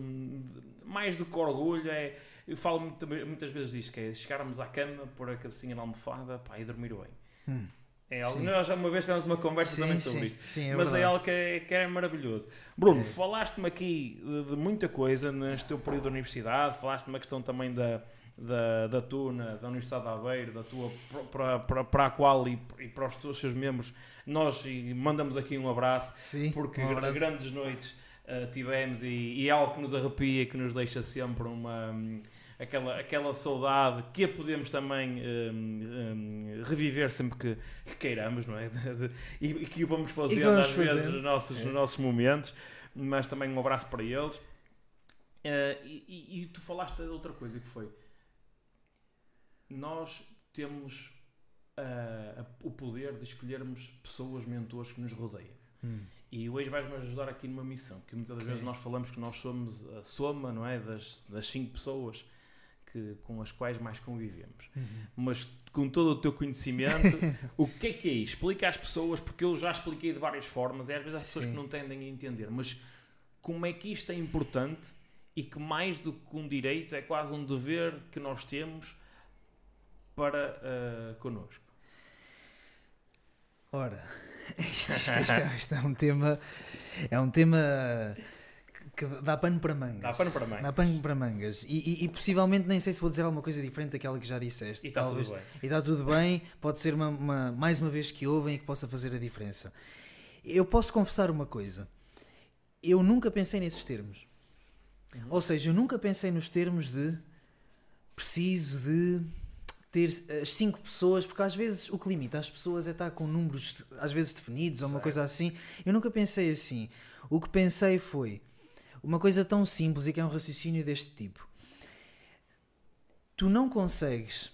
de mais do que orgulho. É, eu falo muito- muitas vezes disto, que é chegarmos à cama, pôr a cabecinha na almofada pá, e dormir bem. Hum. É algo, Sim. nós já uma vez tivemos uma conversa Sim, também sobre sim, isto. sim, é mas é verdade. algo que é, que é maravilhoso. Bruno, É. falaste-me aqui de, de muita coisa neste teu período da universidade, falaste-me a questão também da, da, da Tuna, da Universidade de Aveiro, da tua para, para, para a qual e, e para os teus seus membros, nós mandamos aqui um abraço, Sim, porque um abraço. grandes noites uh, tivemos e, e é algo que nos arrepia, que nos deixa sempre uma. hum, Aquela, aquela saudade que a podemos também hum, hum, reviver sempre que, que queiramos, não é? De- de- e, e que o vamos fazendo vamos às vezes fazendo. nos nossos, É. nos nossos momentos, mas também um abraço para eles. E, e- e tu falaste de outra coisa que foi nós temos a- o poder de escolhermos pessoas, mentores que nos rodeiam. Hum. E hoje vais-me ajudar aqui numa missão, que muitas das vezes nós falamos que nós somos a soma, não é, das, das cinco pessoas que, com as quais mais convivemos. Uhum. Mas com todo o teu conhecimento, o que é que é isto? Explica às pessoas, porque eu já expliquei de várias formas, e às vezes há pessoas Sim. que não tendem a entender, mas como é que isto é importante e que mais do que um direito é quase um dever que nós temos para ah, connosco. Ora, isto, isto- isto é, isto é um tema. É um tema que dá pano para mangas. Dá pano para mãe. Dá pano para mangas. E, e- e possivelmente nem sei se vou dizer alguma coisa diferente daquela que já disseste. E está tudo bem. E está tudo bem, pode ser uma, uma- mais uma vez que ouvem e que possa fazer a diferença. Eu posso confessar uma coisa. Eu nunca pensei nesses termos. Uhum. Ou seja, eu nunca pensei nos termos de preciso de ter as cinco pessoas, porque às vezes o que limita as pessoas é estar com números às vezes definidos ou uma coisa assim. Eu nunca pensei assim. O que pensei foi uma coisa tão simples e que é um raciocínio deste tipo. Tu não consegues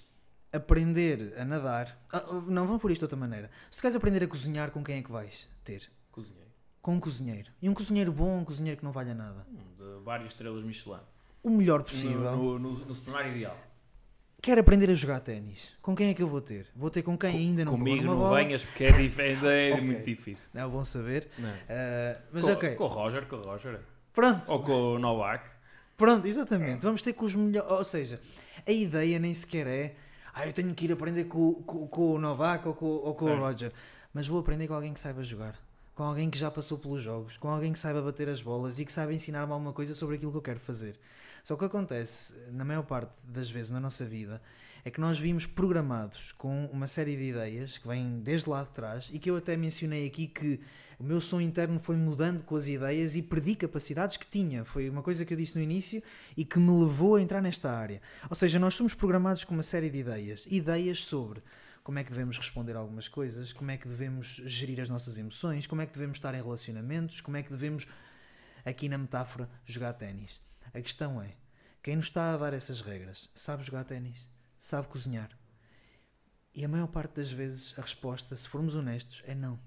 aprender a nadar. Ah, não, vamos por isto de outra maneira. Se tu queres aprender a cozinhar, com quem é que vais ter? Cozinhei. Com um cozinheiro. E um cozinheiro bom, um cozinheiro que não valha nada. Hum, De várias estrelas Michelin. O melhor possível. No, no, no, no cenário ideal. Quero aprender a jogar ténis. Com quem é que eu vou ter? Vou ter com quem ainda não Comigo não bola? venhas porque é, dif- ainda é Ok. muito difícil. É bom saber. Ah, mas com, ok. com o Roger, com o Roger. Pronto, Ou com o Novak. pronto, exatamente. Vamos ter com os melhores. Ou seja, a ideia nem sequer é. Ah, eu tenho que ir aprender com, com, com o Novak ou com, ou com o. Roger. Mas vou aprender com alguém que saiba jogar. Com alguém que já passou pelos jogos. Com alguém que saiba bater as bolas e que saiba ensinar-me alguma coisa sobre aquilo que eu quero fazer. Só que o que acontece, na maior parte das vezes na nossa vida, é que nós vimos programados com uma série de ideias que vêm desde lá de trás e que eu até mencionei aqui que o meu som interno foi mudando com as ideias e perdi capacidades que tinha. Foi uma coisa que eu disse no início e que me levou a entrar nesta área. Ou seja, nós somos programados com uma série de ideias. Ideias sobre como é que devemos responder a algumas coisas, como é que devemos gerir as nossas emoções, como é que devemos estar em relacionamentos, como é que devemos, aqui na metáfora, jogar ténis. A questão é, quem nos está a dar essas regras sabe jogar ténis, sabe cozinhar. E a maior parte das vezes a resposta, se formos honestos, é não.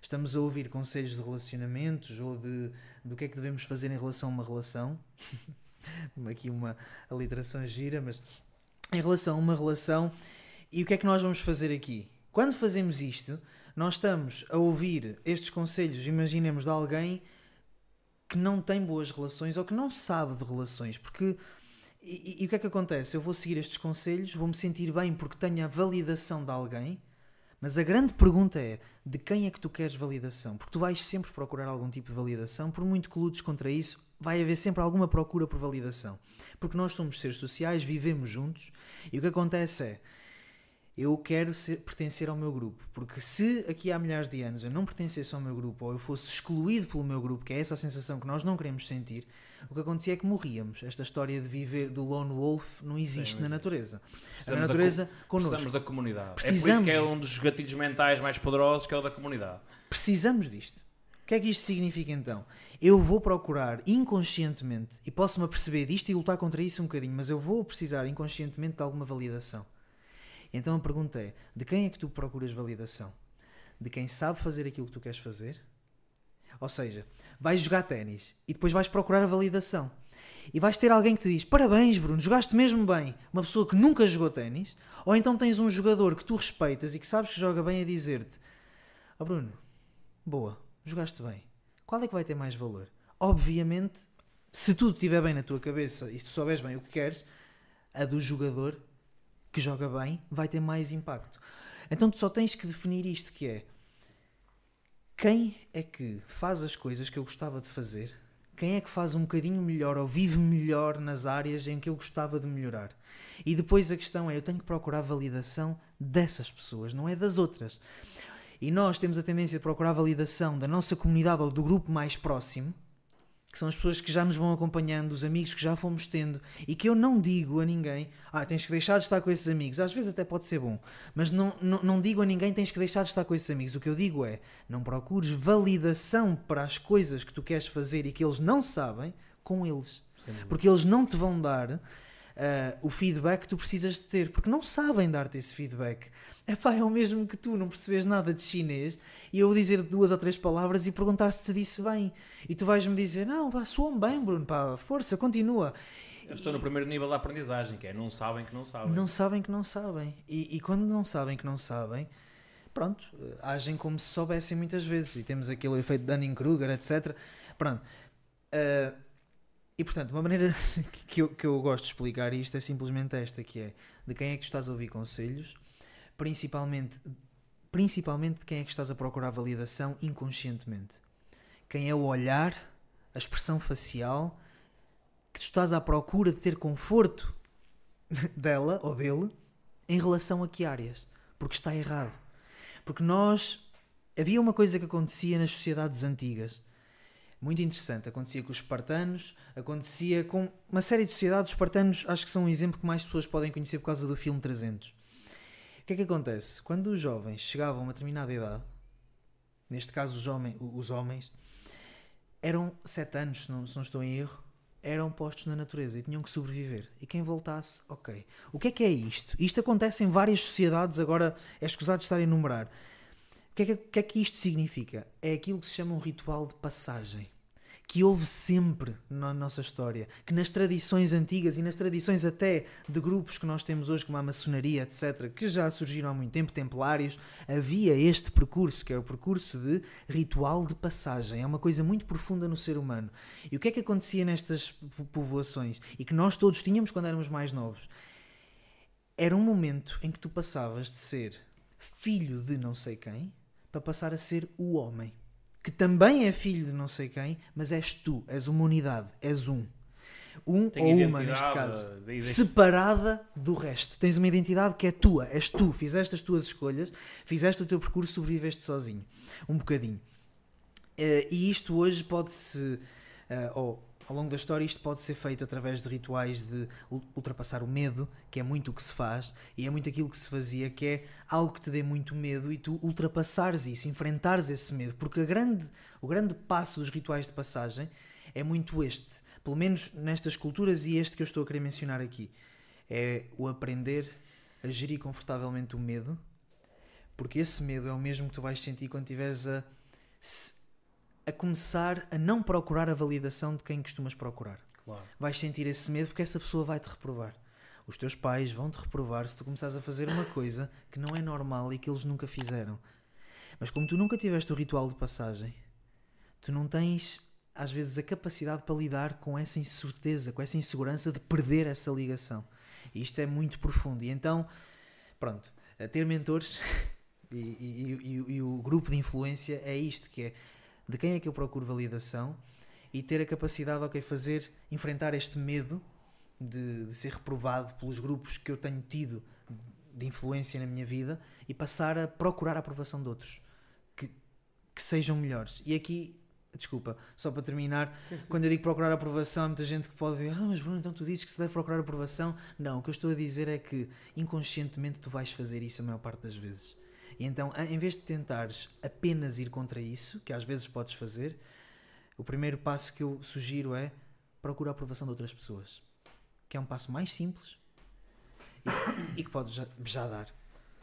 Estamos a ouvir conselhos de relacionamentos ou de do que é que devemos fazer em relação a uma relação. Aqui uma aliteração gira, mas em relação a uma relação. E o que é que nós vamos fazer aqui? Quando fazemos isto, nós estamos a ouvir estes conselhos, imaginemos, de alguém que não tem boas relações ou que não sabe de relações, porque e, e- e o que é que acontece? Eu vou seguir estes conselhos, vou-me sentir bem porque tenho a validação de alguém, mas a grande pergunta é: de quem é que tu queres validação? Porque tu vais sempre procurar algum tipo de validação, por muito que lutes contra isso, vai haver sempre alguma procura por validação. Porque nós somos seres sociais, vivemos juntos, e o que acontece é. Eu quero ser- pertencer ao meu grupo, porque se aqui há milhares de anos eu não pertencesse ao meu grupo ou eu fosse excluído pelo meu grupo, que é essa a sensação que nós não queremos sentir, o que acontecia é que morríamos. Esta história de viver do lone wolf não existe Sim, não na existe. natureza. Precisamos a da natureza co- connosco. Precisamos da comunidade. É por Precisamos. isso que é um dos gatilhos mentais mais poderosos, que é o da comunidade. Precisamos disto. O que é que isto significa então? Eu vou procurar inconscientemente, e posso-me aperceber disto e lutar contra isso um bocadinho, mas eu vou precisar inconscientemente de alguma validação. Então a pergunta é: de quem é que tu procuras validação? De quem sabe fazer aquilo que tu queres fazer? Ou seja, vais jogar ténis e depois vais procurar a validação. E vais ter alguém que te diz: Parabéns, Bruno, jogaste mesmo bem. Uma pessoa que nunca jogou ténis. Ou então tens um jogador que tu respeitas e que sabes que joga bem a dizer-te: Ó Bruno, boa, jogaste bem. Qual é que vai ter mais valor? Obviamente, se tudo estiver bem na tua cabeça e se tu souberes bem o que queres, a do jogador que joga bem vai ter mais impacto. Então tu só tens que definir isto que é quem é que faz as coisas que eu gostava de fazer, quem é que faz um bocadinho melhor ou vive melhor nas áreas em que eu gostava de melhorar. E depois a questão é, eu tenho que procurar validação dessas pessoas, não é das outras. E nós temos a tendência de procurar validação da nossa comunidade ou do grupo mais próximo, que são as pessoas que já nos vão acompanhando, os amigos que já fomos tendo, e que eu não digo a ninguém, ah, tens que deixar de estar com esses amigos. Às vezes até pode ser bom, mas não, não, não digo a ninguém tens que deixar de estar com esses amigos. O que eu digo é, não procures validação para as coisas que tu queres fazer e que eles não sabem com eles. Porque eles não te vão dar uh, o feedback que tu precisas de ter, porque não sabem dar-te esse feedback. Epá, é o mesmo que tu não percebes nada de chinês e eu dizer duas ou três palavras e perguntar se te disse bem. E tu vais-me dizer, não, pá, soam bem, Bruno, pá, força, continua. Eu estou no primeiro nível da aprendizagem, que é não sabem que não sabem. Não sabem que não sabem. E, e quando não sabem que não sabem, pronto, agem como se soubessem muitas vezes. E temos aquele efeito de Dunning-Kruger, etc. Pronto. Uh, e portanto, uma maneira que eu, que eu gosto de explicar isto é simplesmente esta, que é de quem é que estás a ouvir conselhos, principalmente, principalmente de quem é que estás a procurar validação inconscientemente. Quem é o olhar, a expressão facial, que estás à procura de ter conforto dela ou dele em relação a que áreas. Porque está errado. Porque nós. Havia uma coisa que acontecia nas sociedades antigas muito interessante. Acontecia com os espartanos, acontecia com uma série de sociedades. Os espartanos acho que são um exemplo que mais pessoas podem conhecer por causa do filme 300. O que é que acontece? Quando os jovens chegavam a uma determinada idade, neste caso os, homens, os homens, eram sete anos, se não, se não estou em erro, eram postos na natureza e tinham que sobreviver. E quem voltasse, ok. O que é que é isto? Isto acontece em várias sociedades, agora é escusado estar a enumerar. Que é que, que é que isto significa? É aquilo que se chama um ritual de passagem que houve sempre na nossa história, que nas tradições antigas e nas tradições até de grupos que nós temos hoje, como a maçonaria, etc., que já surgiram há muito tempo, templários, havia este percurso, que é o percurso de ritual de passagem. É uma coisa muito profunda no ser humano. E o que é que acontecia nestas povoações e que nós todos tínhamos quando éramos mais novos? Era um momento em que tu passavas de ser filho de não sei quem para passar a ser o homem, que também é filho de não sei quem, mas és tu, és uma unidade, és um. Um Tem ou uma, neste caso, de- separada do resto. Tens uma identidade que é tua, és tu, fizeste as tuas escolhas, fizeste o teu percurso, sobreviveste sozinho, um bocadinho. Eh, e isto hoje pode-se, eh, ou ao longo da história, isto pode ser feito através de rituais de ul- ultrapassar o medo, que é muito o que se faz, e é muito aquilo que se fazia, que é algo que te dê muito medo e tu ultrapassares isso, enfrentares esse medo, porque grande, o grande passo dos rituais de passagem é muito este, pelo menos nestas culturas e este que eu estou a querer mencionar aqui, é o aprender a gerir confortavelmente o medo, porque esse medo é o mesmo que tu vais sentir quando estiveres a, a começar a não procurar a validação de quem costumas procurar. Claro. Vais sentir esse medo porque essa pessoa vai te reprovar. Os teus pais vão te reprovar se tu começares a fazer uma coisa que não é normal e que eles nunca fizeram. Mas como tu nunca tiveste o ritual de passagem, tu não tens às vezes a capacidade para lidar com essa incerteza, com essa insegurança de perder essa ligação. E isto é muito profundo. E então, pronto, a ter mentores e, e- e- e o grupo de influência é isto, que é de quem é que eu procuro validação e ter a capacidade, ok, fazer, enfrentar este medo de, de ser reprovado pelos grupos que eu tenho tido de influência na minha vida e passar a procurar a aprovação de outros que, que sejam melhores. E aqui, desculpa, só para terminar, Sim, sim. quando eu digo procurar aprovação, há muita gente que pode ver, ah, mas Bruno, então tu dizes que se deve procurar aprovação. Não, o que eu estou a dizer é que inconscientemente tu vais fazer isso a maior parte das vezes. E então, em vez de tentares apenas ir contra isso, que às vezes podes fazer, o primeiro passo que eu sugiro é procurar a aprovação de outras pessoas. Que é um passo mais simples e, e que podes já, já dar.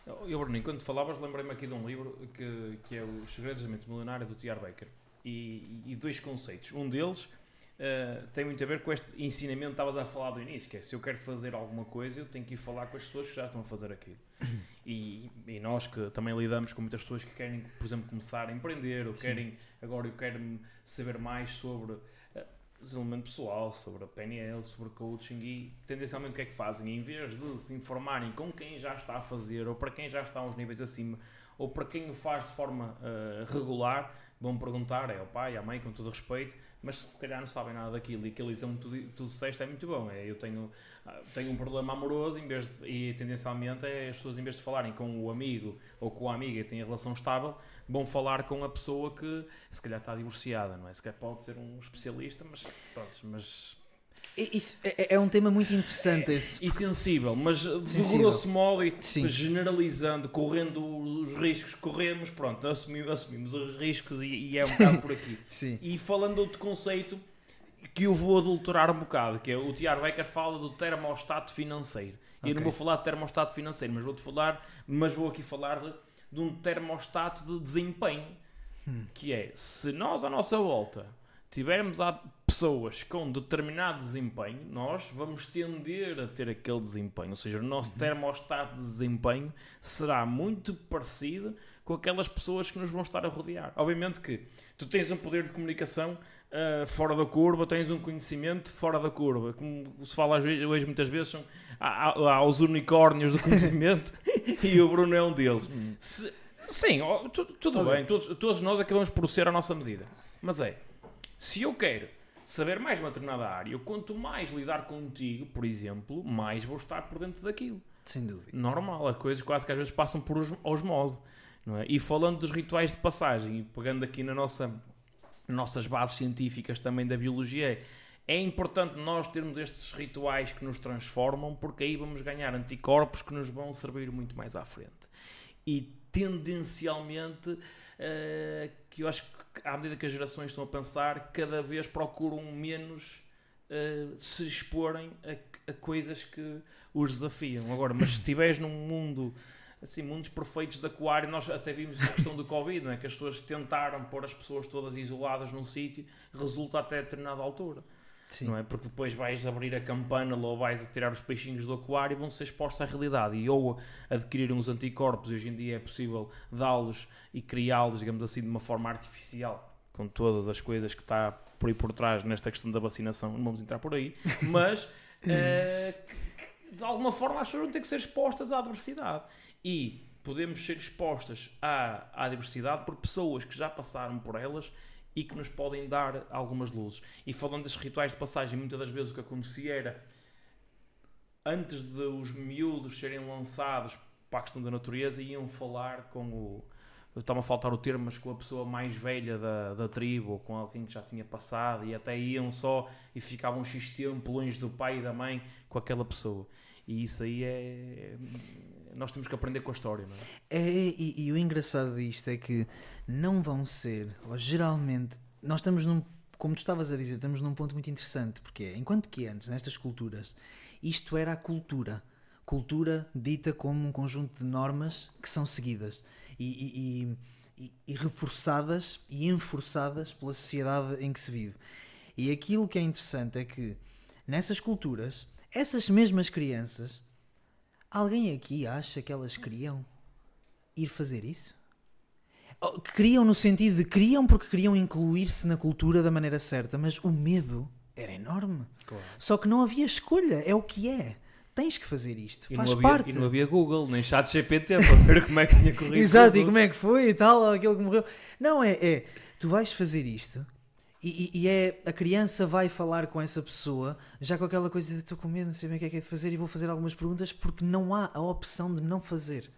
Eu, Bruno, enquanto falavas, lembrei-me aqui de um livro que, que é Os Segredos da Mente Milionária do T.R. Baker. e, e dois conceitos. Um deles uh, tem muito a ver com este ensinamento que estavas a falar do início, que é se eu quero fazer alguma coisa, eu tenho que ir falar com as pessoas que já estão a fazer aquilo. E, e nós que também lidamos com muitas pessoas que querem, por exemplo, começar a empreender, ou Sim. querem, agora eu quero saber mais sobre uh, desenvolvimento pessoal, sobre a PNL, sobre coaching e tendencialmente o que é que fazem? Em vez de se informarem com quem já está a fazer, ou para quem já está uns níveis acima, ou para quem o faz de forma uh, regular, vão perguntar, é ao pai, à mãe, com todo respeito, mas se calhar não sabem nada daquilo e aquilo dizem tu, tu disseste é muito bom. É, eu tenho, ah, tenho um problema amoroso em vez de, e tendencialmente é as pessoas em vez de falarem com o amigo ou com a amiga que tem a relação estável, vão falar com a pessoa que se calhar está divorciada, não é? Se calhar pode ser um especialista, mas pronto, mas isso é, é, um tema muito interessante é, esse. E sensível, mas de grosso modo e Sim. generalizando, correndo os riscos que corremos, pronto, assumimos, assumimos os riscos e, e, é um bocado por aqui. Sim. E falando de outro conceito que eu vou adulterar um bocado, que é o Tiago Becker fala do termostato financeiro. Okay. Eu não vou falar de termostato financeiro, mas vou-te falar, mas vou aqui falar de, de um termostato de desempenho, hum. que é se nós à nossa volta tivermos a pessoas com determinado desempenho, nós vamos tender a ter aquele desempenho. Ou seja, o nosso uhum. termostato de desempenho será muito parecido com aquelas pessoas que nos vão estar a rodear. Obviamente que tu tens um poder de comunicação uh, fora da curva, tens um conhecimento fora da curva. Como se fala hoje muitas vezes, são, há, há, os unicórnios do conhecimento e o Bruno é um deles. Uhum. Se, sim, tudo bem, todos, todos nós acabamos por ser a nossa medida. Mas é, se eu quero saber mais uma determinada área, quanto mais lidar contigo, por exemplo, mais vou estar por dentro daquilo. Sem dúvida. Normal, as coisas quase que às vezes passam por osmose. Não é? E falando dos rituais de passagem, e pegando aqui na nossa, nossas bases científicas também da biologia, é importante nós termos estes rituais que nos transformam, porque aí vamos ganhar anticorpos que nos vão servir muito mais à frente. E tendencialmente, uh, que eu acho que à medida que as gerações estão a pensar, cada vez procuram menos uh, se exporem a, a, coisas que os desafiam. Agora, mas se estiveres num mundo, assim, mundos perfeitos de aquário, nós até vimos na questão do Covid, não é? Que as pessoas tentaram pôr as pessoas todas isoladas num sítio, resulta até a determinada altura. Sim. Não é? Porque depois vais abrir a campana ou vais tirar os peixinhos do aquário e vão ser expostos à realidade. E ou adquirirem os anticorpos, hoje em dia é possível dá-los e criá-los, digamos assim, de uma forma artificial, com todas as coisas que está por aí por trás nesta questão da vacinação. Não vamos entrar por aí, mas uh, de alguma forma as pessoas vão ter que ser expostas à adversidade. E podemos ser expostas à, à diversidade por pessoas que já passaram por elas e que nos podem dar algumas luzes. E falando desses rituais de passagem, muitas das vezes o que acontecia era antes de os miúdos serem lançados para a questão da natureza, iam falar com o. Estava a faltar o termo, mas com a pessoa mais velha da, da tribo, ou com alguém que já tinha passado, e até iam só e ficavam um X tempo longe do pai e da mãe com aquela pessoa. E isso aí é. Nós temos que aprender com a história, não é? é e, e o engraçado disto é que não vão ser, ou geralmente, nós estamos num, como tu estavas a dizer, estamos num ponto muito interessante, porque enquanto que antes, nestas culturas, isto era a cultura. Cultura dita como um conjunto de normas que são seguidas e, e, e, e reforçadas e enforçadas pela sociedade em que se vive. E aquilo que é interessante é que nessas culturas, essas mesmas crianças, alguém aqui acha que elas queriam ir fazer isso? Oh, queriam no sentido de queriam porque queriam incluir-se na cultura da maneira certa, mas o medo era enorme. Claro. Só que não havia escolha, é o que é. Tens que fazer isto, e faz não havia, parte. E não havia Google, nem chat GPT para ver como é que tinha corrido. Exato, e como é que foi e tal, aquele que morreu. Não, é, é tu vais fazer isto e, e, é a criança vai falar com essa pessoa já com aquela coisa de estou com medo, não sei bem o que é que é de fazer e vou fazer algumas perguntas porque não há a opção de não fazer.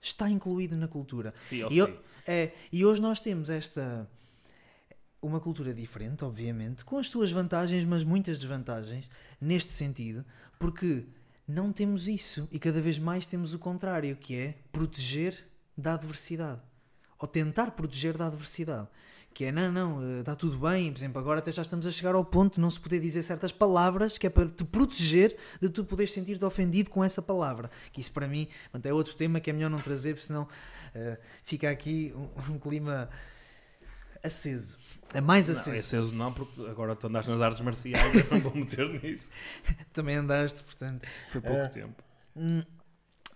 Está incluído na cultura. Sim, e, eu, é, e hoje nós temos esta. Uma cultura diferente, obviamente, com as suas vantagens, mas muitas desvantagens, neste sentido, porque não temos isso e cada vez mais temos o contrário, que é proteger da adversidade. Ou tentar proteger da adversidade que é não, não, está eh, tudo bem, por exemplo, agora até já estamos a chegar ao ponto de não se poder dizer certas palavras que é para te proteger de tu poderes sentir-te ofendido com essa palavra. Que isso para mim é outro tema que é melhor não trazer, porque senão uh, fica aqui um, um clima aceso. É mais Não, aceso. aceso não, porque agora tu andaste nas artes marciais, eu não vou meter nisso. Também andaste, portanto. Foi pouco É. tempo.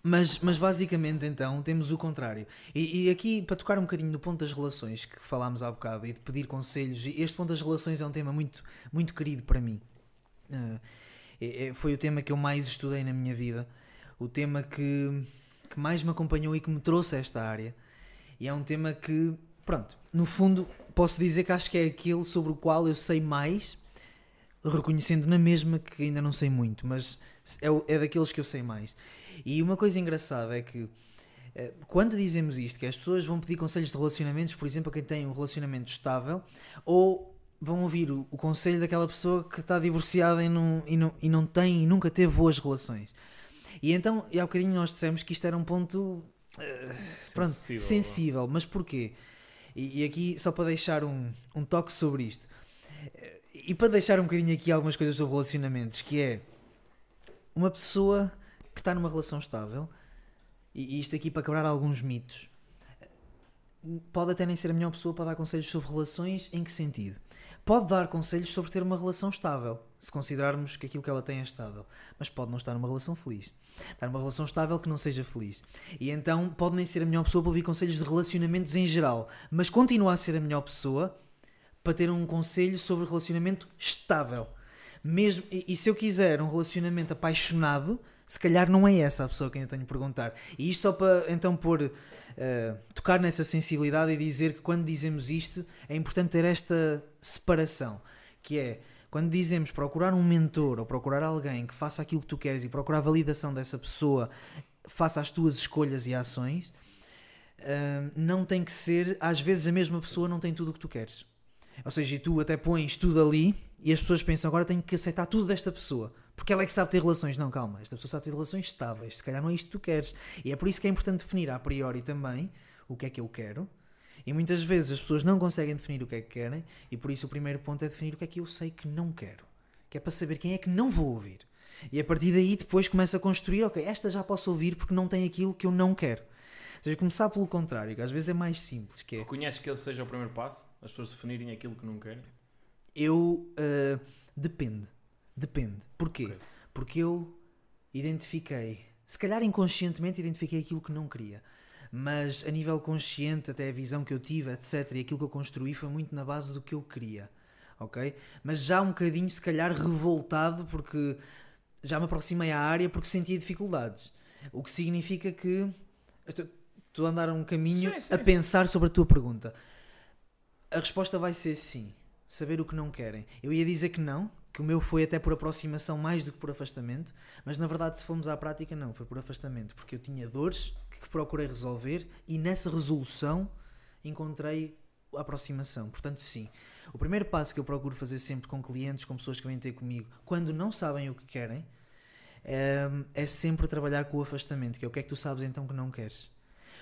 Mas, mas basicamente então temos o contrário. E, e aqui para tocar um bocadinho no ponto das relações que falámos há bocado e de pedir conselhos, este ponto das relações é um tema muito, muito querido para mim. Ah, é- foi o tema que eu mais estudei na minha vida, o tema que, que mais me acompanhou e que me trouxe a esta área. E é um tema que, pronto, no fundo posso dizer que acho que é aquele sobre o qual eu sei mais, reconhecendo na mesma que ainda não sei muito, mas é, é daqueles que eu sei mais. E uma coisa engraçada é que eh, quando dizemos isto, que as pessoas vão pedir conselhos de relacionamentos, por exemplo, a quem tem um relacionamento estável, ou vão ouvir o, o conselho daquela pessoa que está divorciada e não, e, não, e não tem e nunca teve boas relações. E então, e há bocadinho nós dissemos que isto era um ponto eh, pronto, Sensível. sensível. Mas porquê? E, e aqui, só para deixar um, um toque sobre isto, eh, e para deixar um bocadinho aqui algumas coisas sobre relacionamentos, que é uma pessoa que está numa relação estável, e, isto aqui para quebrar alguns mitos, pode até nem ser a melhor pessoa para dar conselhos sobre relações, em que sentido? Pode dar conselhos sobre ter uma relação estável, se considerarmos que aquilo que ela tem é estável, mas pode não estar numa relação feliz. Estar numa relação estável que não seja feliz. E então pode nem ser a melhor pessoa para ouvir conselhos de relacionamentos em geral, mas continua a ser a melhor pessoa para ter um conselho sobre relacionamento estável. Mesmo, e, e se eu quiser um relacionamento apaixonado, se calhar não é essa a pessoa a quem eu tenho de perguntar. E isto só para então pôr, eh, tocar nessa sensibilidade e dizer que quando dizemos isto é importante ter esta separação, que é quando dizemos procurar um mentor ou procurar alguém que faça aquilo que tu queres e procurar a validação dessa pessoa, faça as tuas escolhas e ações, eh, não tem que ser, às vezes a mesma pessoa não tem tudo o que tu queres. Ou seja, tu até pões tudo ali e as pessoas pensam agora tenho que aceitar tudo desta pessoa. Porque ela é que sabe ter relações. Não, calma, esta pessoa sabe ter relações estáveis. Se calhar não é isto que tu queres. E é por isso que é importante definir a priori também o que é que eu quero. E muitas vezes as pessoas não conseguem definir o que é que querem. E por isso o primeiro ponto é definir o que é que eu sei que não quero. Que é para saber quem é que não vou ouvir. E a partir daí depois começa a construir, ok, esta já posso ouvir porque não tem aquilo que eu não quero. Ou seja, começar pelo contrário, que às vezes é mais simples, que é Reconheces que esse seja o primeiro passo? As pessoas definirem aquilo que não querem? Eu. uh, depende. Depende. Porquê? Ok. Porque eu identifiquei. Se calhar inconscientemente identifiquei aquilo que não queria. Mas a nível consciente, até a visão que eu tive, etc., e aquilo que eu construí foi muito na base do que eu queria. Ok? Mas já um bocadinho, se calhar, revoltado, porque já me aproximei à área porque sentia dificuldades. O que significa que. Estou a andar um caminho Sim, sim, a sim. pensar sobre a tua pergunta. A resposta vai ser sim. Saber o que não querem. Eu ia dizer que não, que o meu foi até por aproximação mais do que por afastamento, mas na verdade, se formos à prática, não, foi por afastamento, porque eu tinha dores que procurei resolver e nessa resolução encontrei a aproximação. Portanto, sim. O primeiro passo que eu procuro fazer sempre com clientes, com pessoas que vêm ter comigo, quando não sabem o que querem, é, é sempre trabalhar com o afastamento, que é o que é que tu sabes então que não queres.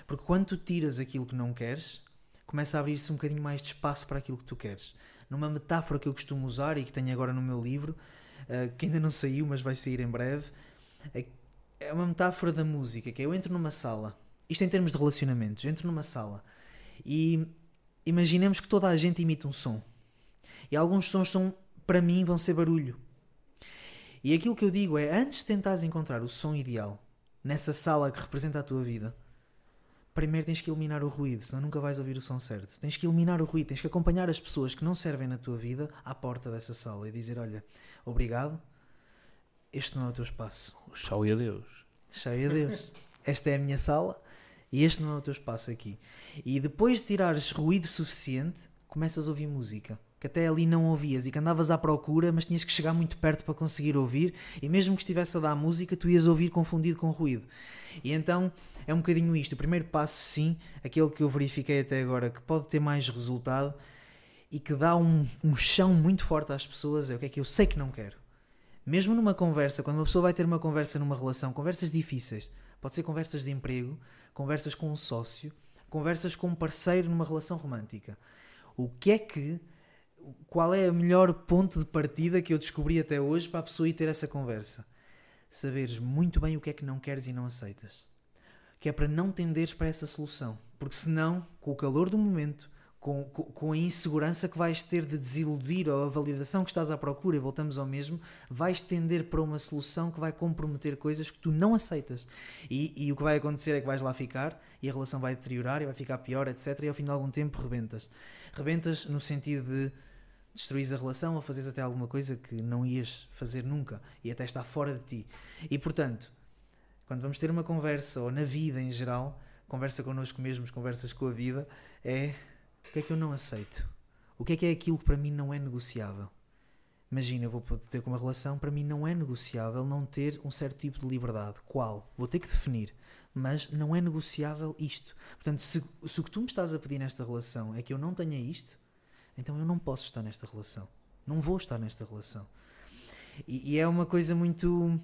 Porque quando tu tiras aquilo que não queres, começa a abrir-se um bocadinho mais de espaço para aquilo que tu queres. Numa metáfora que eu costumo usar e que tenho agora no meu livro, eh, que ainda não saiu, mas vai sair em breve, é- é uma metáfora da música, que é eu entro numa sala, isto em termos de relacionamentos, eu entro numa sala e imaginemos que toda a gente imita um som. E alguns sons são, para mim, vão ser barulho. E aquilo que eu digo é, antes de tentares encontrar o som ideal nessa sala que representa a tua vida, primeiro tens que eliminar o ruído, senão nunca vais ouvir o som certo. Tens que eliminar o ruído, tens que acompanhar as pessoas que não servem na tua vida à porta dessa sala e dizer: Olha, obrigado, este não é o teu espaço. Tchau e adeus. Cheio a Deus. Esta é a minha sala e este não é o teu espaço aqui. E depois de tirares ruído suficiente, começas a ouvir música. Que até ali não ouvias e que andavas à procura, mas tinhas que chegar muito perto para conseguir ouvir. E mesmo que estivesse a dar música, tu ias ouvir confundido com ruído. E então é um bocadinho isto. O primeiro passo, sim, aquele que eu verifiquei até agora, que pode ter mais resultado e que dá um, um chão muito forte às pessoas, é o que é que eu sei que não quero. Mesmo numa conversa, quando uma pessoa vai ter uma conversa numa relação, conversas difíceis, pode ser conversas de emprego, conversas com um sócio, conversas com um parceiro numa relação romântica. O que é que. Qual é o melhor ponto de partida que eu descobri até hoje para a pessoa ir ter essa conversa? Saberes muito bem o que é que não queres e não aceitas. Que é para não tenderes para essa solução. Porque senão, com o calor do momento, com, com, com a insegurança que vais ter de desiludir ou a validação que estás à procura, e voltamos ao mesmo, vais tender para uma solução que vai comprometer coisas que tu não aceitas. E, e o que vai acontecer é que vais lá ficar e a relação vai deteriorar e vai ficar pior, etc. E ao fim de algum tempo rebentas. Rebentas no sentido de destruís a relação ou fazes até alguma coisa que não ias fazer nunca e até está fora de ti. E portanto, quando vamos ter uma conversa ou na vida em geral, conversa connosco mesmos, conversas com a vida, é o que é que eu não aceito? O que é que é aquilo que para mim não é negociável? Imagina, eu vou ter com uma relação, para mim não é negociável não ter um certo tipo de liberdade. Qual? Vou ter que definir. Mas não é negociável isto. Portanto, se, se o que tu me estás a pedir nesta relação é que eu não tenha isto, então eu não posso estar nesta relação. Não vou estar nesta relação. E, e é uma coisa muito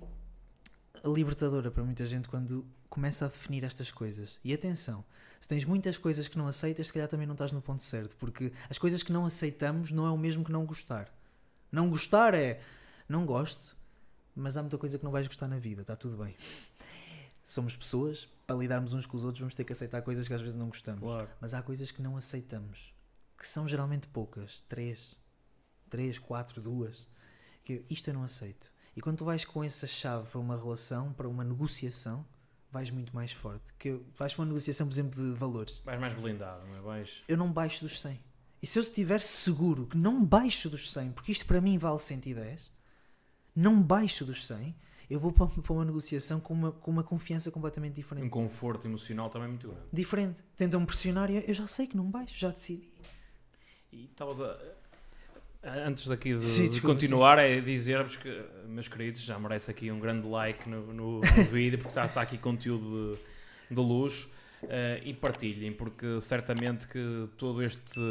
libertadora para muita gente quando começa a definir estas coisas. E atenção, se tens muitas coisas que não aceitas, se calhar também não estás no ponto certo, porque as coisas que não aceitamos não é o mesmo que não gostar. Não gostar é não gosto, mas há muita coisa que não vais gostar na vida, está tudo bem. Somos pessoas, para lidarmos uns com os outros, vamos ter que aceitar coisas que às vezes não gostamos. Claro. Mas há coisas que não aceitamos, que são geralmente poucas três, três, quatro, duas. Que isto eu não aceito. E quando tu vais com essa chave para uma relação, para uma negociação, vais muito mais forte. Que vais para uma negociação, por exemplo, de valores. Vais mais blindado, não é? Vais... Eu não baixo dos 100. E se eu estiver seguro que não baixo dos 100, porque isto para mim vale 110, não baixo dos 100, eu vou para uma negociação com uma, com uma confiança completamente diferente. Um conforto emocional também muito grande. Diferente. Tentam pressionar e eu já sei que não baixo, já decidi. E estavas a Antes daqui de, Sim, de continuar, é dizer-vos que, meus queridos, já merece aqui um grande like no, no, no vídeo, porque está, está, aqui conteúdo de, de luxo. Uh, e partilhem, porque certamente que todo este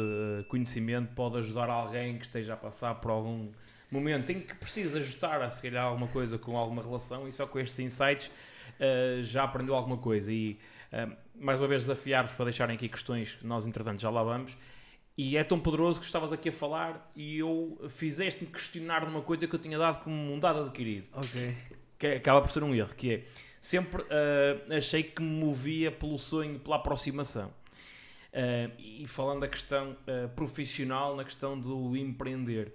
conhecimento pode ajudar alguém que esteja a passar por algum momento em que precisa ajustar a se calhar alguma coisa com alguma relação e só com estes insights uh, já aprendeu alguma coisa. E uh, mais uma vez desafiar-vos para deixarem aqui questões que nós, entretanto, já lá vamos e é tão poderoso que estavas aqui a falar e eu fizeste-me questionar de uma coisa que eu tinha dado como um dado adquirido. Ok. Que acaba por ser um erro, que é sempre uh, achei que me movia pelo sonho, pela aproximação. Uh, e falando da questão uh, profissional, na questão do empreender.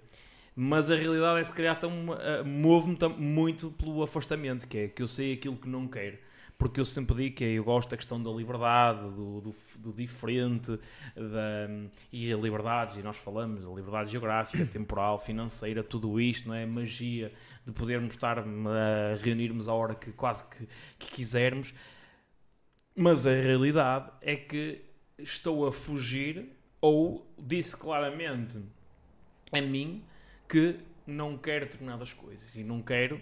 Mas a realidade é que se calhar uh, move-me muito pelo afastamento, que é que eu sei aquilo que não quero porque eu sempre digo que eu gosto da questão da liberdade, do, do, do diferente, da, e a liberdade, e nós falamos da liberdade geográfica, temporal, financeira, tudo isto, não é? Magia de podermos estar a reunirmos à hora que quase que, que quisermos, mas a realidade é que estou a fugir, ou disse claramente a mim que não quero determinadas coisas e não quero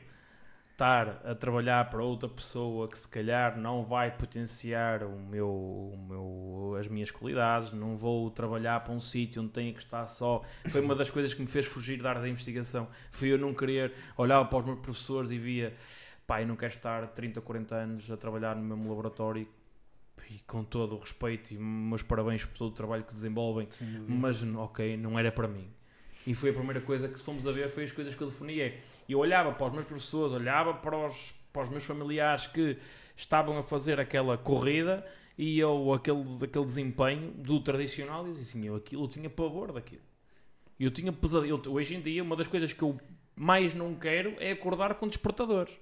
estar a trabalhar para outra pessoa que se calhar não vai potenciar o meu, o meu, as minhas qualidades, não vou trabalhar para um sítio onde tenho que estar só. Foi uma das coisas que me fez fugir da área da investigação. Foi eu não querer olhar para os meus professores e via, pá, eu não quero estar 30 ou 40 anos a trabalhar no mesmo laboratório e com todo o respeito e meus parabéns por todo o trabalho que desenvolvem, mas ok, não era para mim. E foi a primeira coisa que fomos a ver, foi as coisas que eu defini. É, eu olhava para os meus professores, olhava para os, para os meus familiares que estavam a fazer aquela corrida e eu, aquele, aquele desempenho do tradicional, e assim, eu aquilo, eu tinha pavor daquilo. Eu tinha pesadelo. Hoje em dia, uma das coisas que eu mais não quero é acordar com despertadores.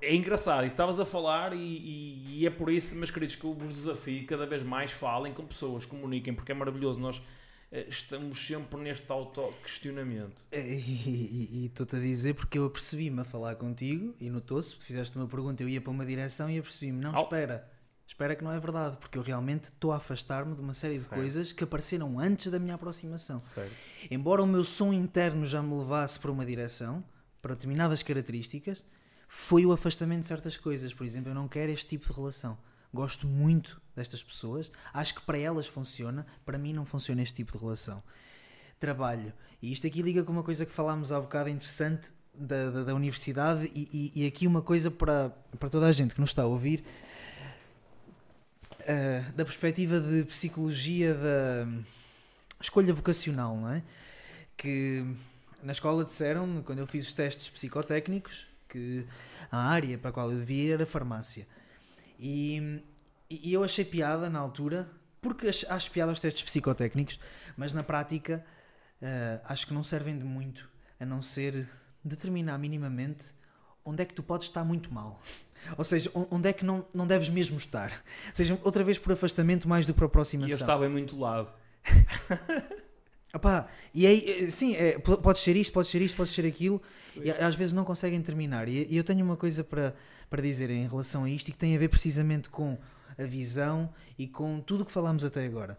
É engraçado, e estavas a falar, e, e, e, é por isso, meus queridos, que eu vos desafio cada vez mais falem com pessoas, comuniquem, porque é maravilhoso. Nós eh, estamos sempre neste auto-questionamento. E estou-te a dizer porque eu apercebi-me a falar contigo e notou-se, fizeste uma pergunta, eu ia para uma direção e apercebi-me, não, Alto. espera, espera que não é verdade, porque eu realmente estou a afastar-me de uma série certo. de coisas que apareceram antes da minha aproximação. Certo. Embora o meu som interno já me levasse para uma direção, para determinadas características foi o afastamento de certas coisas. Por exemplo, eu não quero este tipo de relação. Gosto muito destas pessoas, acho que para elas funciona, para mim não funciona este tipo de relação. Trabalho. E isto aqui liga com uma coisa que falámos há bocado interessante da, da, da universidade, e, e, e, aqui uma coisa para, para toda a gente que nos está a ouvir. Uh, da perspectiva de psicologia da escolha vocacional, não é? Que na escola disseram, quando eu fiz os testes psicotécnicos, que a área para a qual eu devia ir era farmácia. E, e eu achei piada na altura, porque acho piada aos testes psicotécnicos, mas na prática uh, acho que não servem de muito, a não ser determinar minimamente onde é que tu podes estar muito mal. Ou seja, onde é que não, não deves mesmo estar. Ou seja, outra vez por afastamento mais do que por aproximação. E eu estava em muito lado. Opa, e aí, eh, sim, é, pode ser isto, pode ser isto, pode ser aquilo, e às vezes não conseguem terminar. E, e eu tenho uma coisa para, para dizer em relação a isto e que tem a ver precisamente com a visão e com tudo o que falámos até agora.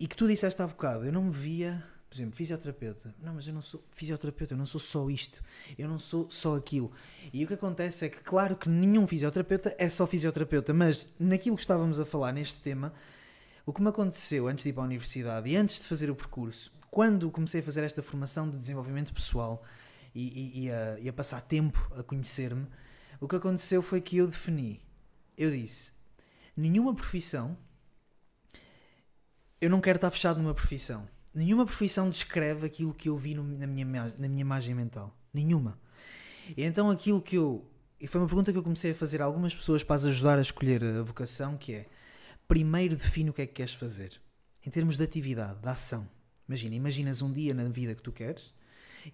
E que tu disseste há bocado, eu não me via, por exemplo, fisioterapeuta. Não, mas eu não sou fisioterapeuta, eu não sou só isto, eu não sou só aquilo. E o que acontece é que, claro que nenhum fisioterapeuta é só fisioterapeuta, mas naquilo que estávamos a falar neste tema o que me aconteceu antes de ir para a universidade e antes de fazer o percurso, quando comecei a fazer esta formação de desenvolvimento pessoal e, e, e, a, e a, passar tempo a conhecer-me, o que aconteceu foi que eu defini, eu disse, nenhuma profissão, eu não quero estar fechado numa profissão. Nenhuma profissão descreve aquilo que eu vi no, na, minha, na minha imagem mental. Nenhuma. E então aquilo que eu. E foi uma pergunta que eu comecei a fazer a algumas pessoas para as ajudar a escolher a vocação, que é primeiro define o que é que queres fazer. Em termos de atividade, de ação. Imagina, imaginas um dia na vida que tu queres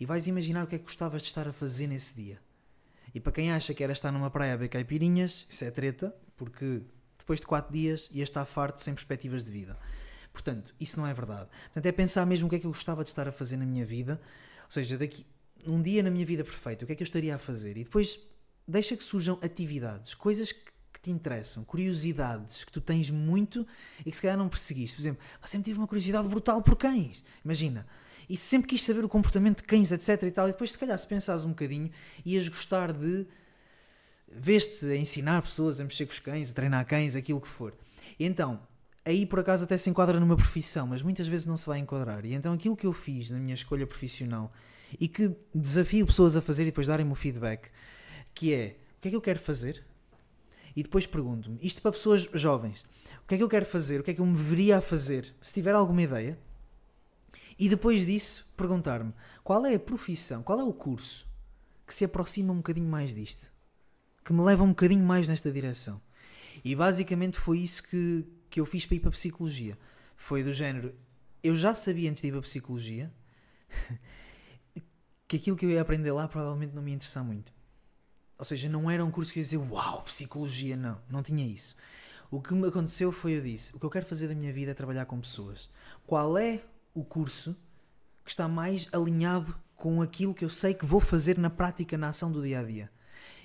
e vais imaginar o que é que gostavas de estar a fazer nesse dia. E para quem acha que era estar numa praia a beber caipirinhas, isso é treta, porque depois de 4 dias ia estar farto sem perspectivas de vida. Portanto, isso não é verdade. Portanto, é pensar mesmo o que é que eu gostava de estar a fazer na minha vida, ou seja, daqui um dia na minha vida perfeita, o que é que eu estaria a fazer? E depois deixa que surjam atividades, coisas que que te interessam, curiosidades que tu tens muito e que se calhar não perseguiste. Por exemplo, eu sempre tive uma curiosidade brutal por cães. Imagina. E sempre quis saber o comportamento de cães, etc. e tal. E depois, se calhar, se pensares um bocadinho, ias gostar de. Veste a ensinar pessoas a mexer com os cães, a treinar cães, aquilo que for. E então, aí por acaso até se enquadra numa profissão, mas muitas vezes não se vai enquadrar. E então aquilo que eu fiz na minha escolha profissional e que desafio pessoas a fazer e depois darem-me o feedback, que é o que é que eu quero fazer? E depois pergunto-me, isto para pessoas jovens, o que é que eu quero fazer, o que é que eu me veria a fazer, se tiver alguma ideia, e depois disso perguntar-me qual é a profissão, qual é o curso que se aproxima um bocadinho mais disto, que me leva um bocadinho mais nesta direção. E basicamente foi isso que, que eu fiz para ir para a psicologia. Foi do género, eu já sabia antes de ir para a psicologia que aquilo que eu ia aprender lá provavelmente não me ia interessar muito. Ou seja, não era um curso que eu ia dizer, uau, psicologia, não, não tinha isso. O que me aconteceu foi eu disse, o que eu quero fazer da minha vida é trabalhar com pessoas. Qual é o curso que está mais alinhado com aquilo que eu sei que vou fazer na prática, na ação do dia a dia?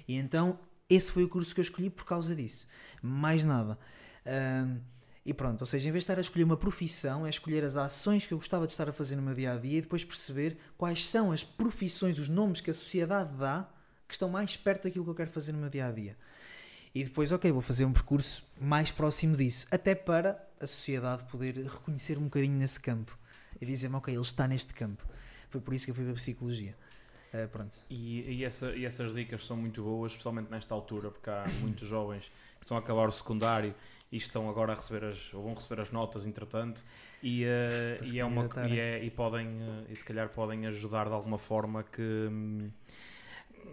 E então, esse foi o curso que eu escolhi por causa disso. Mais nada. Um, e pronto, ou seja, em vez de estar a escolher uma profissão, é escolher as ações que eu gostava de estar a fazer no meu dia a dia e depois perceber quais são as profissões, os nomes que a sociedade dá que estão mais perto daquilo que eu quero fazer no meu dia a dia. E depois, ok, vou fazer um percurso mais próximo disso, até para a sociedade poder reconhecer um bocadinho nesse campo e dizer-me, ok, ele está neste campo. Foi por isso que eu fui para a psicologia. Uh, pronto. E, e, essa, e, essas dicas são muito boas, especialmente nesta altura, porque há muitos jovens que estão a acabar o secundário e estão agora a receber as, ou vão receber as notas entretanto e, uh, e, é uma, e, é, e podem uh, e se calhar podem ajudar de alguma forma que hum,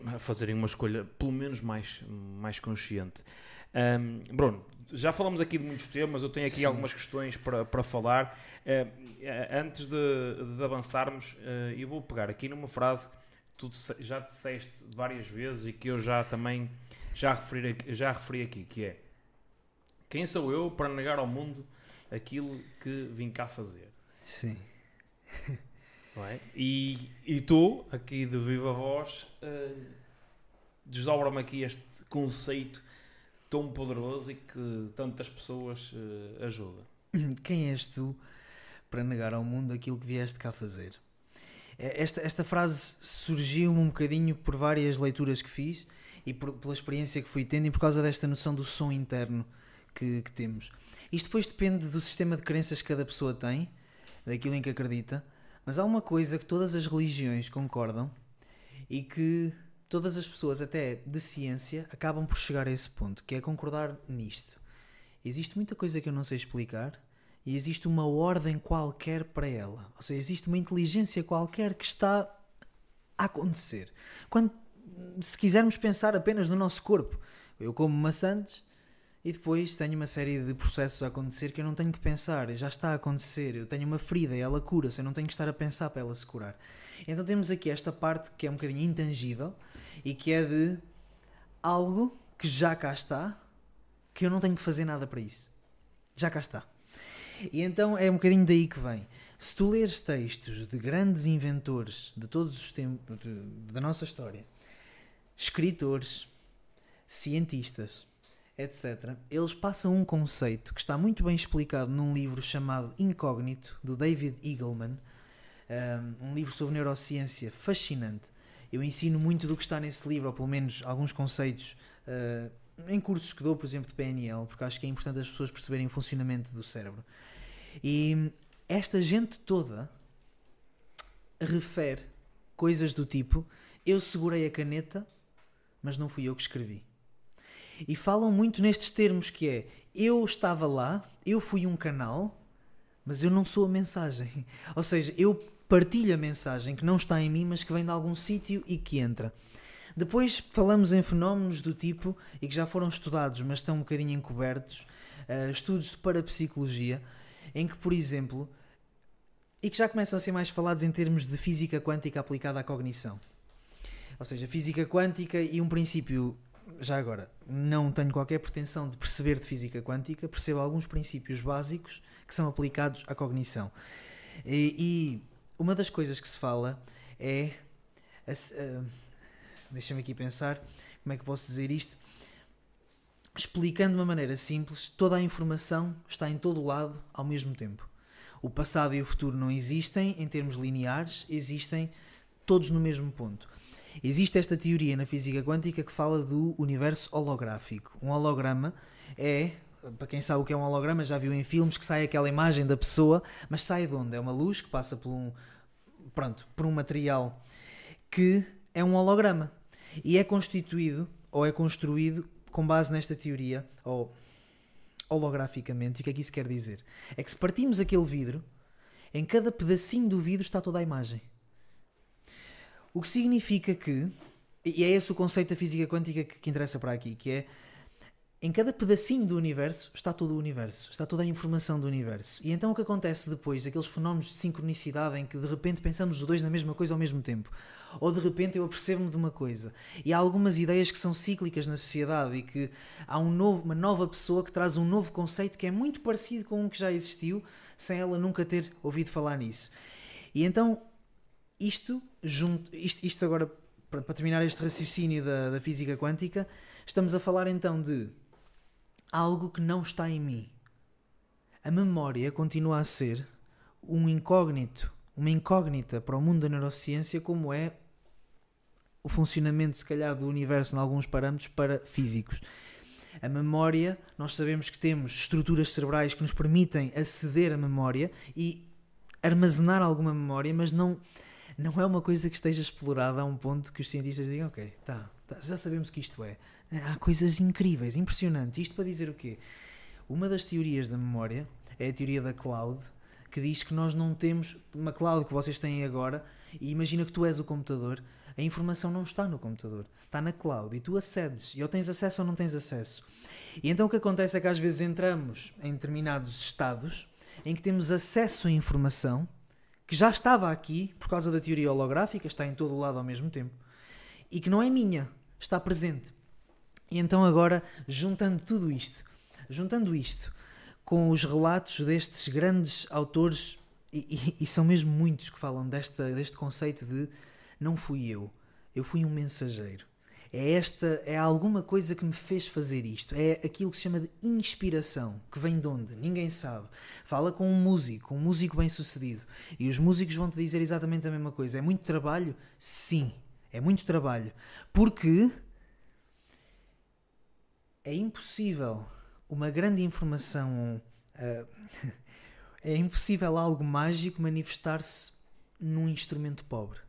a fazerem uma escolha pelo menos mais, mais consciente. Um, Bruno, já falamos aqui de muitos temas, eu tenho aqui Sim. algumas questões para, para falar. Uh, antes de, de avançarmos, uh, eu vou pegar aqui numa frase que tu já disseste várias vezes e que eu já também já referi, já referi aqui, que é quem sou eu para negar ao mundo aquilo que vim cá fazer? Sim. É? E, e tu, aqui de viva voz, uh, desdobra-me aqui este conceito tão poderoso e que tantas pessoas uh, ajuda. Quem és tu para negar ao mundo aquilo que vieste cá fazer? É, esta, esta frase surgiu-me um bocadinho por várias leituras que fiz e por, pela experiência que fui tendo e por causa desta noção do som interno que, que temos. Isto depois depende do sistema de crenças que cada pessoa tem, daquilo em que acredita mas há uma coisa que todas as religiões concordam e que todas as pessoas, até de ciência, acabam por chegar a esse ponto, que é concordar nisto. Existe muita coisa que eu não sei explicar e existe uma ordem qualquer para ela. Ou seja, existe uma inteligência qualquer que está a acontecer. Quando, se quisermos pensar apenas no nosso corpo, eu como maçãs e depois tenho uma série de processos a acontecer que eu não tenho que pensar, já está a acontecer. Eu tenho uma ferida e ela cura-se, eu não tenho que estar a pensar para ela se curar. Então temos aqui esta parte que é um bocadinho intangível e que é de algo que já cá está, que eu não tenho que fazer nada para isso. Já cá está. E então é um bocadinho daí que vem. Se tu leres textos de grandes inventores de todos os tempos da nossa história, escritores, cientistas, etc., eles passam um conceito que está muito bem explicado num livro chamado Incógnito, do David Eagleman, um livro sobre neurociência fascinante. Eu ensino muito do que está nesse livro, ou pelo menos alguns conceitos, uh, em cursos que dou, por exemplo, de PNL, porque acho que é importante as pessoas perceberem o funcionamento do cérebro. E esta gente toda refere coisas do tipo: eu segurei a caneta, mas não fui eu que escrevi. E falam muito nestes termos que é eu estava lá, eu fui um canal, mas eu não sou a mensagem. Ou seja, eu partilho a mensagem que não está em mim, mas que vem de algum sítio e que entra. Depois falamos em fenómenos do tipo, e que já foram estudados, mas estão um bocadinho encobertos, uh, estudos de parapsicologia, em que, por exemplo, e que já começam a ser mais falados em termos de física quântica aplicada à cognição. Ou seja, física quântica e um princípio já agora, não tenho qualquer pretensão de perceber de física quântica, percebo alguns princípios básicos que são aplicados à cognição. E, e uma das coisas que se fala é. Uh, Deixa-me aqui pensar como é que posso dizer isto. Explicando de uma maneira simples, toda a informação está em todo o lado ao mesmo tempo. O passado e o futuro não existem em termos lineares, existem todos no mesmo ponto. Existe esta teoria na física quântica que fala do universo holográfico. Um holograma é, para quem sabe o que é um holograma, já viu em filmes que sai aquela imagem da pessoa, mas sai de onde? É uma luz que passa por um, pronto, por um material que é um holograma e é constituído ou é construído com base nesta teoria ou holograficamente. E o que é que isso quer dizer? É que se partimos aquele vidro, em cada pedacinho do vidro está toda a imagem. O que significa que, e é esse o conceito da física quântica que, que interessa para aqui, que é em cada pedacinho do universo está todo o universo, está toda a informação do universo. E então o que acontece depois, aqueles fenómenos de sincronicidade em que de repente pensamos os dois na mesma coisa ao mesmo tempo, ou de repente eu apercebo-me de uma coisa, e há algumas ideias que são cíclicas na sociedade e que há um novo, uma nova pessoa que traz um novo conceito que é muito parecido com um que já existiu, sem ela nunca ter ouvido falar nisso. E então isto, junto, isto, isto agora, para, para terminar este raciocínio da, da física quântica, estamos a falar então de algo que não está em mim. A memória continua a ser um incógnito, uma incógnita para o mundo da neurociência, como é o funcionamento, se calhar, do universo em alguns parâmetros para físicos. A memória, nós sabemos que temos estruturas cerebrais que nos permitem aceder à memória e armazenar alguma memória, mas não não é uma coisa que esteja explorada a um ponto que os cientistas digam, ok, tá, tá, já sabemos que isto é. Há coisas incríveis, impressionantes. Isto para dizer o quê? Uma das teorias da memória é a teoria da cloud, que diz que nós não temos uma cloud que vocês têm agora, e imagina que tu és o computador, a informação não está no computador, está na cloud, e tu acedes, e ou tens acesso ou não tens acesso. E então o que acontece é que às vezes entramos em determinados estados em que temos acesso à informação que já estava aqui por causa da teoria holográfica, está em todo o lado ao mesmo tempo, e que não é minha, está presente. E então agora, juntando tudo isto, juntando isto com os relatos destes grandes autores, e, e, e são mesmo muitos que falam desta, deste conceito de não fui eu, eu fui um mensageiro. É esta, é alguma coisa que me fez fazer isto. É aquilo que se chama de inspiração, que vem de onde? Ninguém sabe. Fala com um músico, um músico bem sucedido, e os músicos vão te dizer exatamente a mesma coisa. É muito trabalho? Sim, é muito trabalho. Porque é impossível uma grande informação. Uh, é impossível algo mágico manifestar-se num instrumento pobre.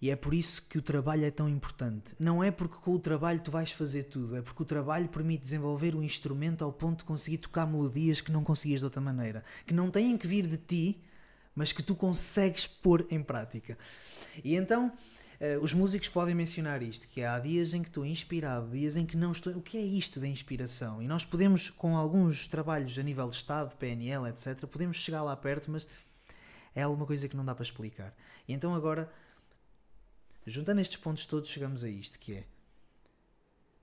E é por isso que o trabalho é tão importante. Não é porque com o trabalho tu vais fazer tudo, é porque o trabalho permite desenvolver o instrumento ao ponto de conseguir tocar melodias que não conseguias de outra maneira, que não têm que vir de ti, mas que tu consegues pôr em prática. E então, Uh, os músicos podem mencionar isto, que há dias em que estou inspirado, dias em que não estou. O que é isto da inspiração? E nós podemos, com alguns trabalhos a nível de Estado, PNL, etc., podemos chegar lá perto, mas é alguma coisa que não dá para explicar. E então agora, juntando estes pontos todos, chegamos a isto, que é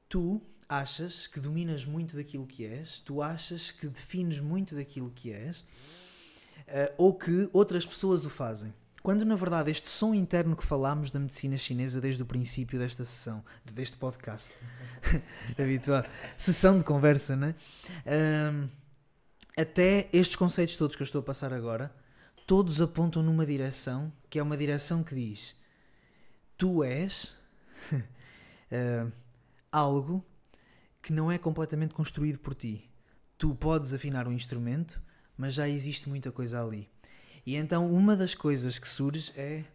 tu achas que dominas muito daquilo que és, tu achas que defines muito daquilo que és, uh, ou que outras pessoas o fazem. Quando na verdade este som interno que falámos da medicina chinesa desde o princípio desta sessão, deste podcast, habitual, sessão de conversa, né? Um, até estes conceitos todos que eu estou a passar agora, todos apontam numa direção que é uma direção que diz: tu és uh, algo que não é completamente construído por ti. Tu podes afinar um instrumento, mas já existe muita coisa ali. E então uma das coisas que surge é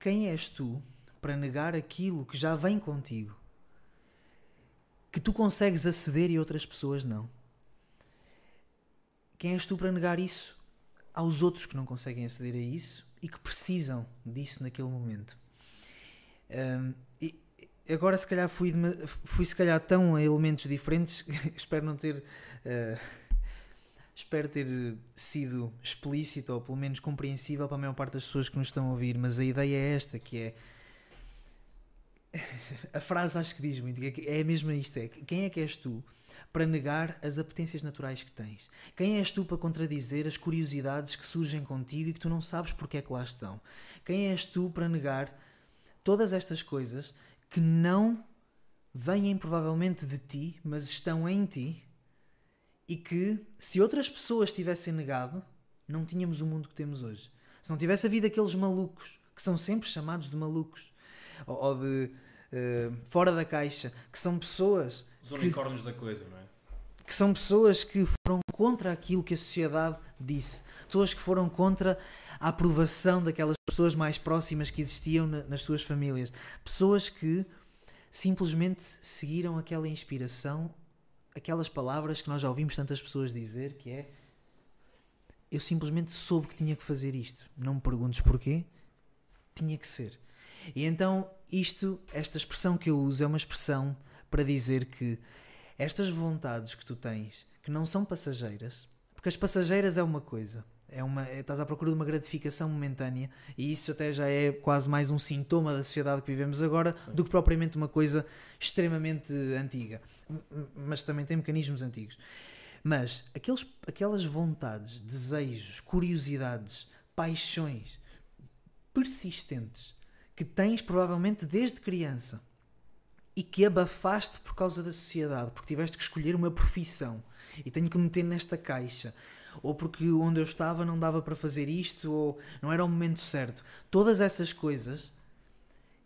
quem és tu para negar aquilo que já vem contigo? Que tu consegues aceder e outras pessoas não. Quem és tu para negar isso aos outros que não conseguem aceder a isso e que precisam disso naquele momento? Um, e agora se calhar fui, fui se calhar tão a elementos diferentes, espero não ter uh, Espero ter sido explícito ou pelo menos compreensível para a maior parte das pessoas que nos estão a ouvir, mas a ideia é esta, que é a frase acho que diz muito, é mesmo isto, é quem é que és tu para negar as apetências naturais que tens? Quem és tu para contradizer as curiosidades que surgem contigo e que tu não sabes porque é que lá estão? Quem és tu para negar todas estas coisas que não vêm provavelmente de ti, mas estão em ti e que se outras pessoas tivessem negado, não tínhamos o mundo que temos hoje. Se não tivesse havido aqueles malucos, que são sempre chamados de malucos, ou, ou de uh, fora da caixa, que são pessoas. Os unicórnios que, da coisa, não é? Que são pessoas que foram contra aquilo que a sociedade disse. Pessoas que foram contra a aprovação daquelas pessoas mais próximas que existiam na, nas suas famílias. Pessoas que simplesmente seguiram aquela inspiração aquelas palavras que nós já ouvimos tantas pessoas dizer, que é eu simplesmente soube que tinha que fazer isto. Não me perguntes porquê, tinha que ser. E então isto, esta expressão que eu uso é uma expressão para dizer que estas vontades que tu tens, que não são passageiras, porque as passageiras é uma coisa, é uma, é, estás à procura de uma gratificação momentânea e isso até já é quase mais um sintoma da sociedade que vivemos agora Sim. do que propriamente uma coisa extremamente antiga. Mas também tem mecanismos antigos. Mas aqueles, aquelas vontades, desejos, curiosidades, paixões persistentes que tens provavelmente desde criança e que abafaste por causa da sociedade, porque tiveste que escolher uma profissão e tenho que me meter nesta caixa ou porque onde eu estava não dava para fazer isto, ou não era o momento certo. Todas essas coisas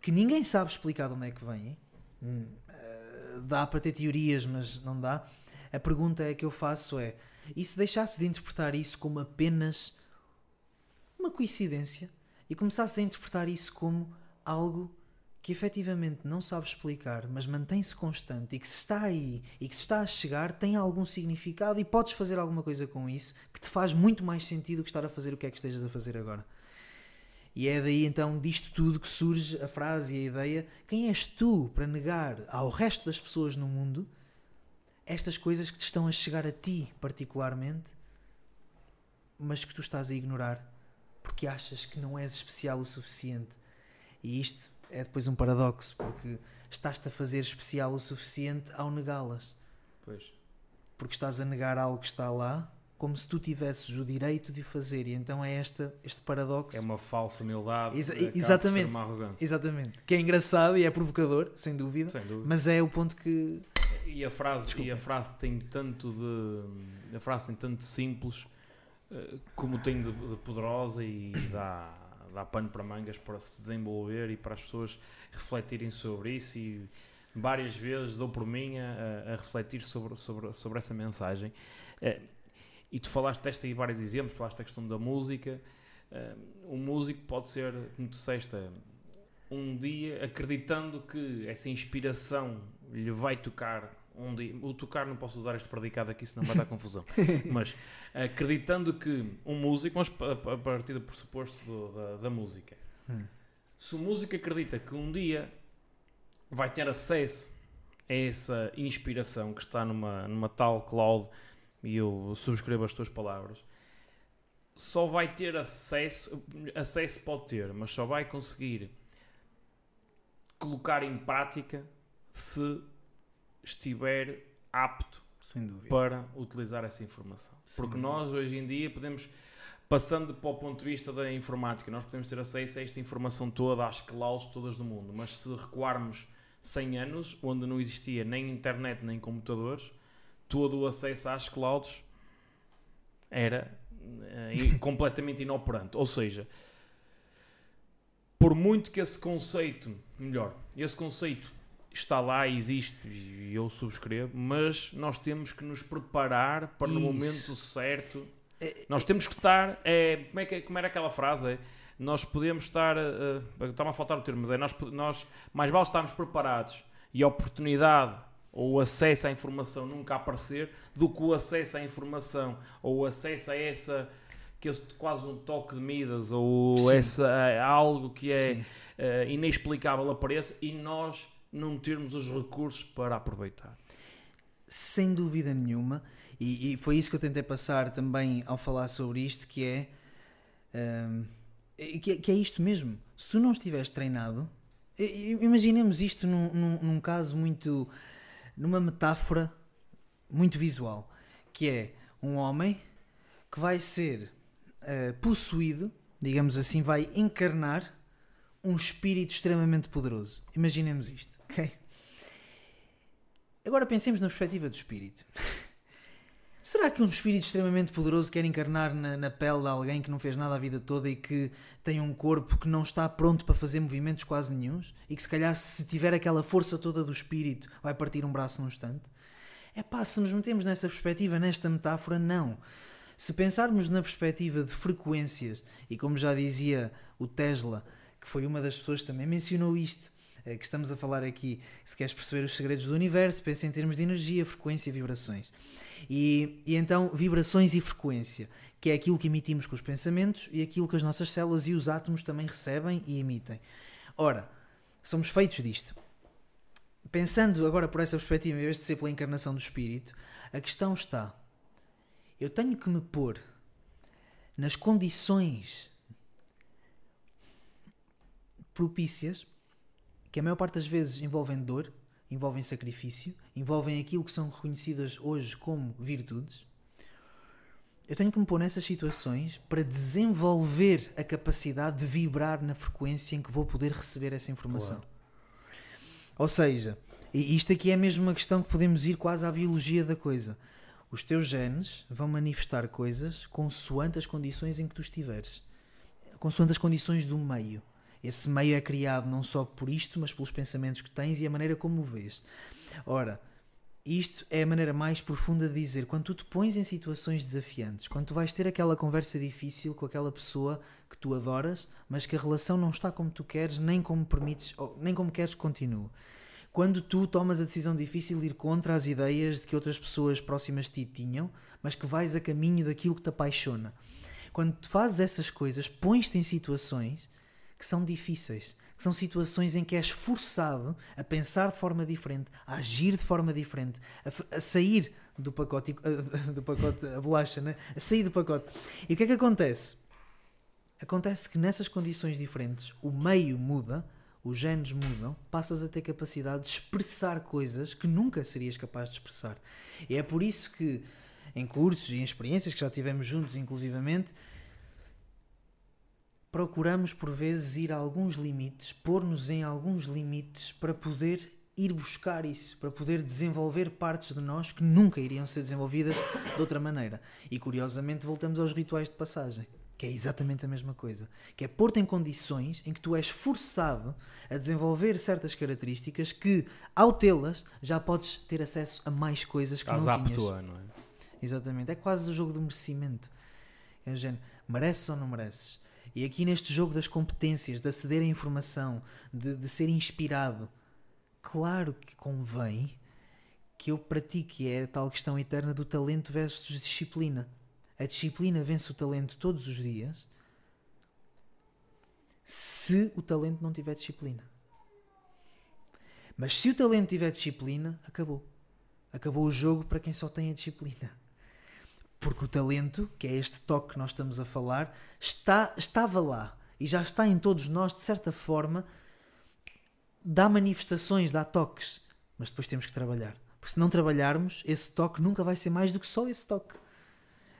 que ninguém sabe explicar de onde é que vêm, hum, uh, dá para ter teorias, mas não dá. A pergunta é que eu faço é: e se deixasse de interpretar isso como apenas uma coincidência e começasse a interpretar isso como algo que efetivamente não sabe explicar, mas mantém-se constante e que se está aí e que se está a chegar tem algum significado e podes fazer alguma coisa com isso que te faz muito mais sentido que estar a fazer o que é que estejas a fazer agora. E é daí então disto tudo que surge a frase e a ideia: quem és tu para negar ao resto das pessoas no mundo estas coisas que te estão a chegar a ti particularmente, mas que tu estás a ignorar porque achas que não és especial o suficiente? E isto é depois um paradoxo, porque estás-te a fazer especial o suficiente ao negá-las. Pois. Porque estás a negar algo que está lá, como se tu tivesses o direito de o fazer. E então é esta, este paradoxo. É uma falsa humildade. Exa exatamente. Uma arrogância. Exatamente. Que é engraçado e é provocador, sem dúvida. Sem dúvida. Mas é o ponto que. E a frase, e a frase tem tanto de. A frase tem tanto simples uh, como tem de, de poderosa e dá dá pano para mangas para se desenvolver e para as pessoas refletirem sobre isso e várias vezes dou por mim a, a refletir sobre, sobre, sobre essa mensagem. Uh, e tu falaste desta e vários exemplos, falaste da questão da música. Uh, um músico pode ser, como tu disseste, um dia acreditando que essa inspiração lhe vai tocar um dia, o tocar não posso usar este predicado aqui, senão vai dar confusão. Mas acreditando que um músico, mas a partir do pressuposto do, da, da, música, hum. Se o músico acredita que um dia vai ter acesso a essa inspiração que está numa, numa tal cloud, e eu subscrevo as tuas palavras, só vai ter acesso, acesso pode ter, mas só vai conseguir colocar em prática se estiver apto para utilizar essa informação. Sem Porque dúvida. nós hoje em dia podemos, passando para o ponto de vista da informática, nós podemos ter acesso a esta informação toda, às clouds todas do mundo, mas se recuarmos 100 anos, onde não existia nem internet nem computadores, todo o acesso às clouds era eh, completamente inoperante. Ou seja, por muito que esse conceito, melhor, esse conceito está lá, existe e eu subscrevo, mas nós temos que nos preparar para no Isso. momento certo. É- Nós temos que estar. É, como, é que, como era aquela frase? É, nós podemos estar. eh, eh, Está-me a faltar o termo, mas é nós, nós mais vale estarmos preparados e a oportunidade ou o acesso à informação nunca aparecer do que o acesso à informação ou o acesso a essa que esse quase um toque de Midas ou Sim. essa, a algo que é eh, inexplicável apareça e nós não termos os recursos para aproveitar. Sem dúvida nenhuma. E, e foi isso que eu tentei passar também ao falar sobre isto, que é, é- que, é que é isto mesmo. Se tu não estiveres treinado, imaginemos isto num, num- num caso muito, numa metáfora muito visual, que é um homem que vai ser eh, possuído, digamos assim, vai encarnar um espírito extremamente poderoso. Imaginemos isto, ok? Agora pensemos na perspectiva do espírito. Será que um espírito extremamente poderoso quer encarnar na, na pele de alguém que não fez nada a vida toda e que tem um corpo que não está pronto para fazer movimentos quase nenhuns? E que se calhar se tiver aquela força toda do espírito vai partir um braço num instante? É pá, se nos metemos nessa perspectiva, nesta metáfora, não. Se pensarmos na perspectiva de frequências, e como já dizia o Tesla, que foi uma das pessoas que também mencionou isto, que estamos a falar aqui, se queres perceber os segredos do universo, pensa em termos de energia, frequência e vibrações. E, e então, vibrações e frequência, que é aquilo que emitimos com os pensamentos e aquilo que as nossas células e os átomos também recebem e emitem. Ora, somos feitos disto. Pensando agora por essa perspectiva, em vez de ser pela encarnação do espírito, a questão está: eu tenho que me pôr nas condições propícias, que a maior parte das vezes envolvem dor, envolvem sacrifício, envolvem aquilo que são reconhecidas hoje como virtudes. Eu tenho que me pôr nessas situações para desenvolver a capacidade de vibrar na frequência em que vou poder receber essa informação. Ou seja, e isto aqui é mesmo uma questão que podemos ir quase à biologia da coisa. Os teus genes vão manifestar coisas consoante as condições em que tu estiveres, consoante as condições do meio. Esse meio é criado não só por isto, mas pelos pensamentos que tens e a maneira como o vês. Ora, isto é a maneira mais profunda de dizer quando tu te pões em situações desafiantes, quando tu vais ter aquela conversa difícil com aquela pessoa que tu adoras, mas que a relação não está como tu queres, nem como permites, nem como queres que continue. Quando tu tomas a decisão difícil de ir contra as ideias de que outras pessoas próximas de ti tinham, mas que vais a caminho daquilo que te apaixona. Quando tu fazes essas coisas, pões-te em situações que são difíceis, que são situações em que és forçado a pensar de forma diferente, a agir de forma diferente, a, a sair do pacote, do pacote, a bolacha, né? a sair do pacote. E o que é que acontece? Acontece que nessas condições diferentes o meio muda, os genes mudam, passas a ter capacidade de expressar coisas que nunca serias capaz de expressar. E é por isso que em cursos e em experiências que já tivemos juntos, inclusivamente, procuramos por vezes ir a alguns limites, pôr-nos em alguns limites para poder ir buscar isso, para poder desenvolver partes de nós que nunca iriam ser desenvolvidas de outra maneira. E curiosamente voltamos aos rituais de passagem, que é exatamente a mesma coisa, que é pôr-te em condições em que tu és forçado a desenvolver certas características que, ao tê-las, já podes ter acesso a mais coisas que Estás não tinhas. a, não é? Exatamente. É quase o jogo do merecimento. É o género, mereces ou não mereces? E aqui neste jogo das competências, de aceder à informação, de, de ser inspirado, claro que convém que eu pratique é a tal questão eterna do talento versus disciplina. A disciplina vence o talento todos os dias. se o talento não tiver disciplina. Mas se o talento tiver disciplina, acabou. Acabou o jogo para quem só tem a disciplina. Porque o talento, que é este toque que nós estamos a falar, está, estava lá e já está em todos nós, de certa forma, dá manifestações, dá toques, mas depois temos que trabalhar. Porque se não trabalharmos, esse toque nunca vai ser mais do que só esse toque.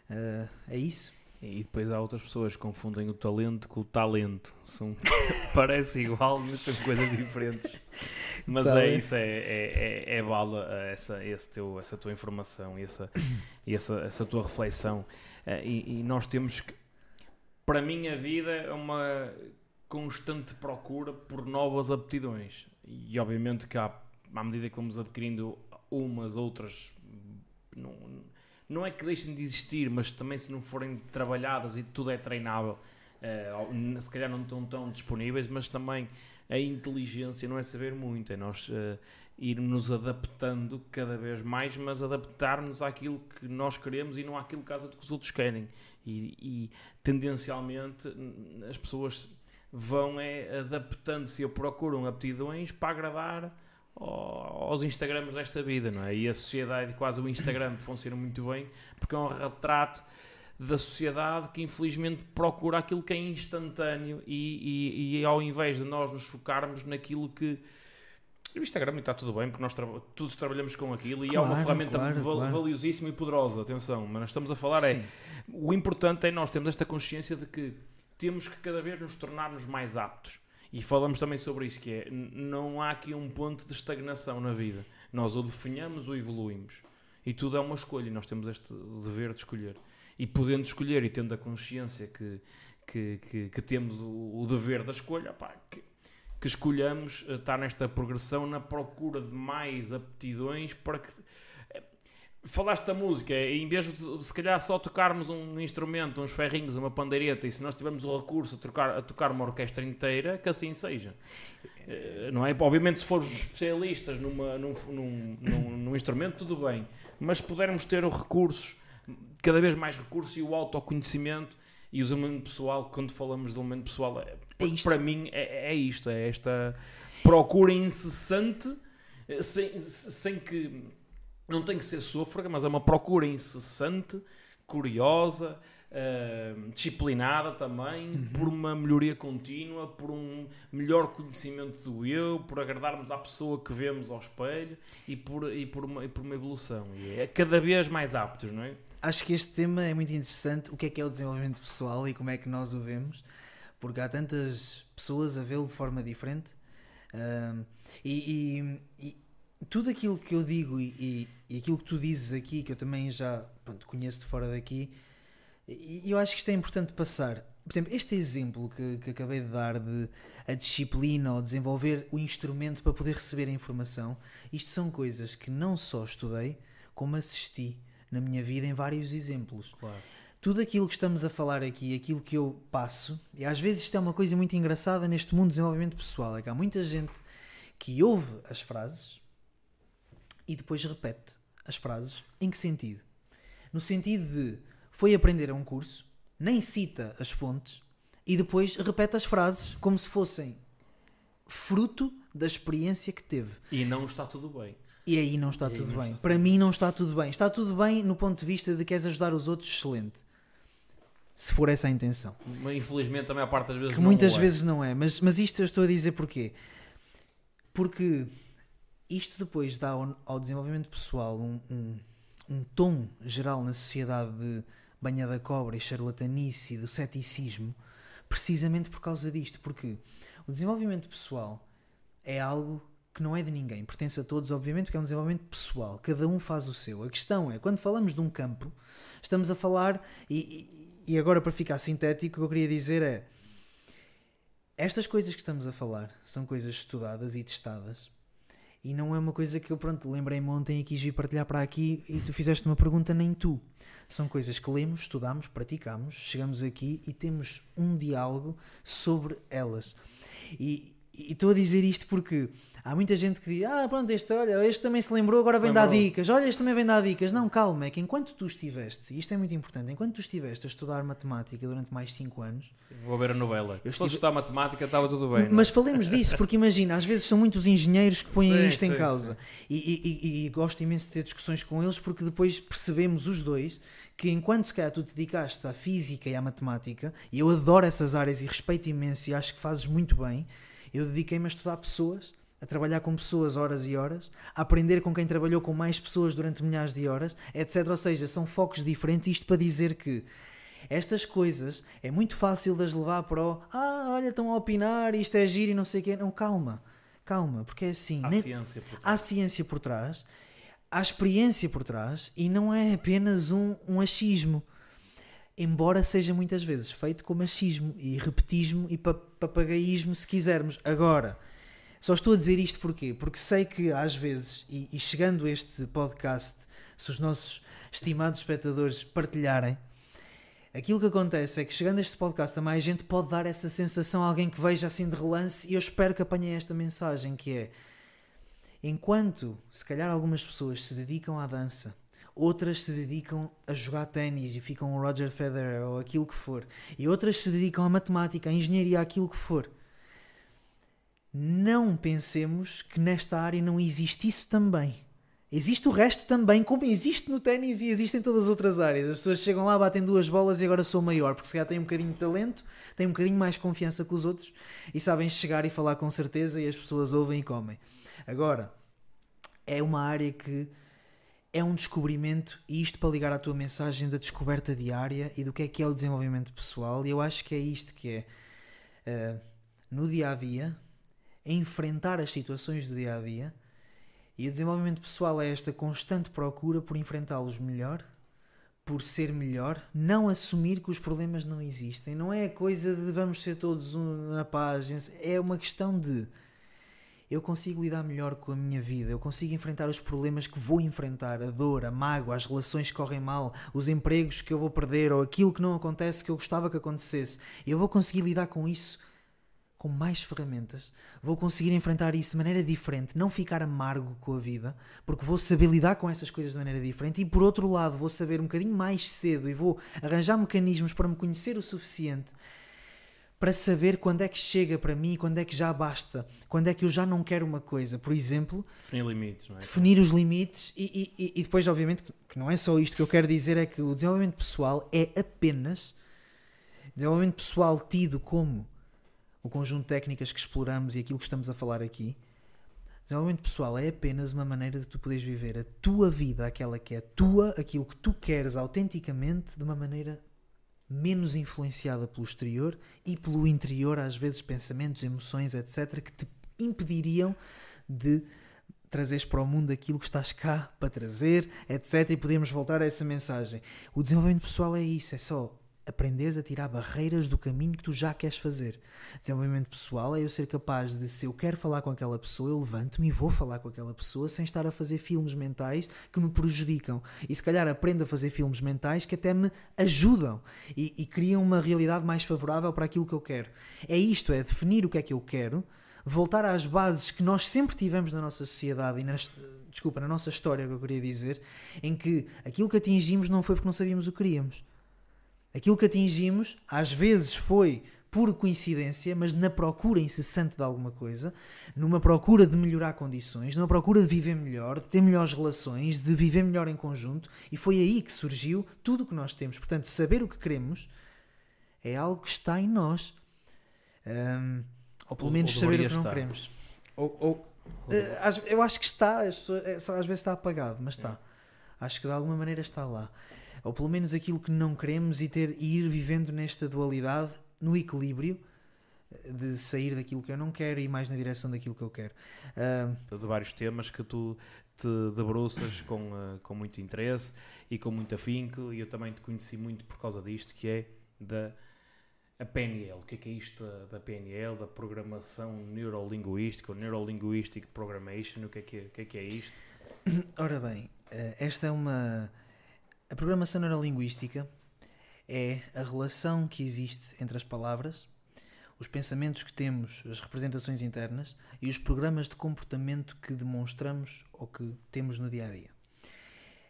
Uh, é isso. E depois há outras pessoas que confundem o talento com o talento. São, parece igual, mas são coisas diferentes. Mas tá é isso, é, é, é, é bala essa, esse teu, essa tua informação e essa, essa, essa tua reflexão. Uh, e, e nós temos que. Para mim, a vida é uma constante procura por novas aptidões. E obviamente que há, à medida que vamos adquirindo umas, outras. Não, não é que deixem de existir, mas também se não forem trabalhadas e tudo é treinável, uh, se calhar não estão tão disponíveis, mas também a inteligência não é saber muito, é nós uh, irmos adaptando cada vez mais, mas adaptarmos àquilo que nós queremos e não àquilo que os outros querem. E, e tendencialmente as pessoas vão é, adaptando-se ou procuram aptidões para agradar aos Instagrams desta vida, não é? E a sociedade, quase o Instagram, funciona muito bem porque é um retrato da sociedade que infelizmente procura aquilo que é instantâneo e, e, e ao invés de nós nos focarmos naquilo que o Instagram está tudo bem porque nós tra todos trabalhamos com aquilo e claro, é uma ferramenta claro, val claro. valiosíssima e poderosa, atenção, mas nós estamos a falar é, Sim. é o importante é nós termos esta consciência de que temos que cada vez nos tornarmos mais aptos e falamos também sobre isso, que é, não há aqui um ponto de estagnação na vida. Nós ou definhamos ou evoluímos. E tudo é uma escolha e nós temos este dever de escolher. E podendo escolher e tendo a consciência que, que, que, que temos o, o, dever da escolha, pá, que, que escolhamos eh, estar nesta progressão na procura de mais aptidões para que falaste da música, em vez de se calhar só tocarmos um instrumento, uns ferrinhos, uma pandeireta, e se nós tivermos o recurso a tocar, a tocar uma orquestra inteira, que assim seja. Eh, não é? Obviamente, se formos especialistas numa, num, num, num, num instrumento, tudo bem, mas pudermos ter os recursos, cada vez mais recursos e o autoconhecimento e o desenvolvimento pessoal, quando falamos de desenvolvimento pessoal, é, é para mim é, é isto, é esta procura incessante, eh, sem, sem que não tem que ser sôfrega, mas é uma procura incessante, curiosa, uh, disciplinada também, uhum. por uma melhoria contínua, por um melhor conhecimento do eu, por agradarmos à pessoa que vemos ao espelho e por, e por, uma, e por uma evolução. E é cada vez mais aptos, não é? Acho que este tema é muito interessante. O que é que é o desenvolvimento pessoal e como é que nós o vemos? Porque há tantas pessoas a vê-lo de forma diferente. Uh, e, e, e tudo aquilo que eu digo e, e, aquilo que tu dizes aqui, que eu também já pronto, conheço de fora daqui, e eu acho que isto é importante passar. Por exemplo, este exemplo que, que acabei de dar de a disciplina ou desenvolver o instrumento para poder receber a informação, isto são coisas que não só estudei, como assisti na minha vida em vários exemplos. Claro. Tudo aquilo que estamos a falar aqui, aquilo que eu passo, e às vezes isto é uma coisa muito engraçada neste mundo de desenvolvimento pessoal, é que há muita gente que ouve as frases, e depois repete as frases. Em que sentido? No sentido de foi aprender a um curso, nem cita as fontes e depois repete as frases como se fossem fruto da experiência que teve. E não está tudo bem. E aí não está tudo não bem. Está Para tudo mim não está tudo bem. Está tudo bem no ponto de vista de que queres ajudar os outros, excelente. Se for essa a intenção. Mas infelizmente também a parte das vezes que não muitas é. vezes não é. Mas, mas isto eu estou a dizer porquê? Porque isto depois dá ao, ao desenvolvimento pessoal um, um, um, tom geral na sociedade de banha da cobra e charlatanice e do ceticismo, precisamente por causa disto, porque o desenvolvimento pessoal é algo que não é de ninguém, pertence a todos, obviamente, porque é um desenvolvimento pessoal, cada um faz o seu. A questão é, quando falamos de um campo, estamos a falar, e, e agora para ficar sintético, o que eu queria dizer é: estas coisas que estamos a falar são coisas estudadas e testadas e não é uma coisa que eu, pronto, lembrei-me ontem e quis vir partilhar para aqui e tu fizeste uma pergunta, nem tu. São coisas que lemos, estudamos, praticamos, chegamos aqui e temos um diálogo sobre elas. E estou a dizer isto porque Há muita gente que diz: Ah, pronto, este, olha, este também se lembrou, agora vem dar Lembrou. dicas. Olha, este também vem dar dicas. Não, calma, é que enquanto tu estiveste, e isto é muito importante, enquanto tu estiveste a estudar matemática durante mais 5 anos, Vou ver a novela. Eu estive- estudar matemática, estava tudo bem. não é? mas falemos disso, porque imagina, às vezes são muitos engenheiros que põem Sim, isto em sim, causa. E, e- e- e gosto imenso de ter discussões com eles, porque depois percebemos os dois que enquanto se calhar tu te dedicaste à física e à matemática, e eu adoro essas áreas e respeito imenso e acho que fazes muito bem, eu dediquei-me a estudar pessoas, a trabalhar com pessoas horas e horas, a aprender com quem trabalhou com mais pessoas durante milhares de horas, etc. Ou seja, são focos diferentes, isto para dizer que estas coisas é muito fácil de as levar para o ah, olha, estão a opinar, isto é giro e não sei o quê. Não, calma, calma, porque é assim, Há nem- ciência por trás. há ciência por trás, há experiência por trás e não é apenas um, um achismo. Embora seja muitas vezes feito como achismo e repetismo e pa- papagaísmo, se quisermos. Agora, só estou a dizer isto porquê? Porque sei que às vezes, e, e chegando este podcast, se os nossos estimados espectadores partilharem, aquilo que acontece é que chegando este podcast a mais gente pode dar essa sensação a alguém que veja assim de relance e eu espero que apanhem esta mensagem que é enquanto se calhar algumas pessoas se dedicam à dança, outras se dedicam a jogar ténis e ficam o Roger Federer ou aquilo que for, e outras se dedicam à matemática, à engenharia, aquilo que for. Não pensemos que nesta área não existe isso também. Existe o resto também, como existe no ténis e existe em todas as outras áreas. As pessoas chegam lá, batem duas bolas e agora sou maior, porque se calhar têm um bocadinho de talento, têm um bocadinho mais confiança que os outros e sabem chegar e falar com certeza e as pessoas ouvem e comem. Agora, é uma área que é um descobrimento, e isto para ligar à tua mensagem da descoberta diária e do que é que é o desenvolvimento pessoal, e eu acho que é isto que é eh, no dia a dia, enfrentar as situações do dia a dia, e o desenvolvimento pessoal é esta constante procura por enfrentá-los melhor, por ser melhor, não assumir que os problemas não existem. Não é a coisa de vamos ser todos na paz, é uma questão de eu consigo lidar melhor com a minha vida, eu consigo enfrentar os problemas que vou enfrentar, a dor, a mágoa, as relações que correm mal, os empregos que eu vou perder ou aquilo que não acontece que eu gostava que acontecesse. Eu vou conseguir lidar com isso com mais ferramentas, vou conseguir enfrentar isso de maneira diferente, não ficar amargo com a vida, porque vou saber lidar com essas coisas de maneira diferente e por outro lado vou saber um bocadinho mais cedo e vou arranjar mecanismos para me conhecer o suficiente para saber quando é que chega para mim, quando é que já basta, quando é que eu já não quero uma coisa. Por exemplo, Definir limites, não é? definir os limites e, e- e depois, obviamente, que não é só isto que eu quero dizer, é que o desenvolvimento pessoal é apenas desenvolvimento pessoal tido como o conjunto de técnicas que exploramos e aquilo que estamos a falar aqui. Desenvolvimento pessoal é apenas uma maneira de tu poderes viver a tua vida, aquela que é tua, aquilo que tu queres autenticamente, de uma maneira menos influenciada pelo exterior e pelo interior, às vezes pensamentos, emoções, etc., que te impediriam de trazeres para o mundo aquilo que estás cá para trazer, etc. E podemos voltar a essa mensagem. O desenvolvimento pessoal é isso, é só aprenderes a tirar barreiras do caminho que tu já queres fazer. Desenvolvimento pessoal é eu ser capaz de, se eu quero falar com aquela pessoa, eu levanto-me e vou falar com aquela pessoa sem estar a fazer filmes mentais que me prejudicam. E se calhar aprendo a fazer filmes mentais que até me ajudam e, e criam uma realidade mais favorável para aquilo que eu quero. É isto, é definir o que é que eu quero, voltar às bases que nós sempre tivemos na nossa sociedade e nas, desculpa, na nossa história, que eu queria dizer, em que aquilo que atingimos não foi porque não sabíamos o que queríamos. Aquilo que atingimos, às vezes foi por coincidência, mas na procura incessante de alguma coisa, numa procura de melhorar condições, numa procura de viver melhor, de ter melhores relações, de viver melhor em conjunto, e foi aí que surgiu tudo o que nós temos. Portanto, saber o que queremos é algo que está em nós. Ahm, ou pelo Ou- menos ou saber o que não estar. queremos. Ou, ou- Eh, eu acho que está, é só às vezes está apagado, mas está. Acho que de alguma maneira está lá. Ou pelo menos aquilo que não queremos e, ter, e ir vivendo nesta dualidade, no equilíbrio, eh, de sair daquilo que eu não quero e ir mais na direção daquilo que eu quero. Ah, de vários temas que tu te debruças com, eh, com muito interesse e com muito afinco e eu também te conheci muito por causa disto que é da a PNL, o que é que é isto da, PNL, da programação neurolinguística, ou Neurolinguistic Programmation, o que é que é, que é, que é isto? Ora bem, eh, esta é uma. A programação neurolinguística é a relação que existe entre as palavras, os pensamentos que temos, as representações internas e os programas de comportamento que demonstramos ou que temos no dia a dia.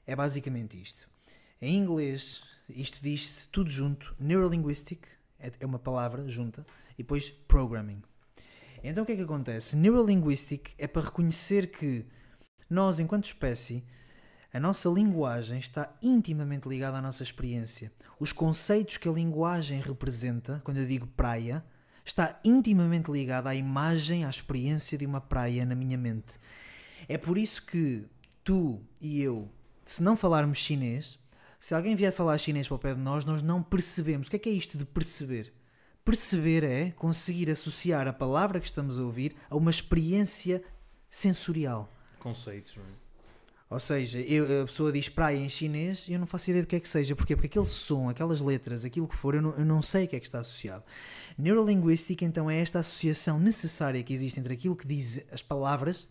É basicamente isto. Em inglês, isto diz-se tudo junto, neurolinguistic, é, é uma palavra junta, e depois programming. Então o que é que acontece? Neurolinguistic é para reconhecer que nós, enquanto espécie, a nossa linguagem está intimamente ligada à nossa experiência. Os conceitos que a linguagem representa, quando eu digo praia, está intimamente ligada à imagem, à experiência de uma praia na minha mente. É por isso que tu e eu, se não falarmos chinês, se alguém vier falar chinês para o pé de nós, nós não percebemos. O que é que é isto de perceber? Perceber é conseguir associar a palavra que estamos a ouvir a uma experiência sensorial. Conceitos, não é? Ou seja, eu, a pessoa diz praia em chinês e eu não faço ideia do que é que seja. Porquê? Porque aquele som, aquelas letras, aquilo que for, eu não, eu não sei o que é que está associado. Neurolinguística, então, é esta associação necessária que existe entre aquilo que diz as palavras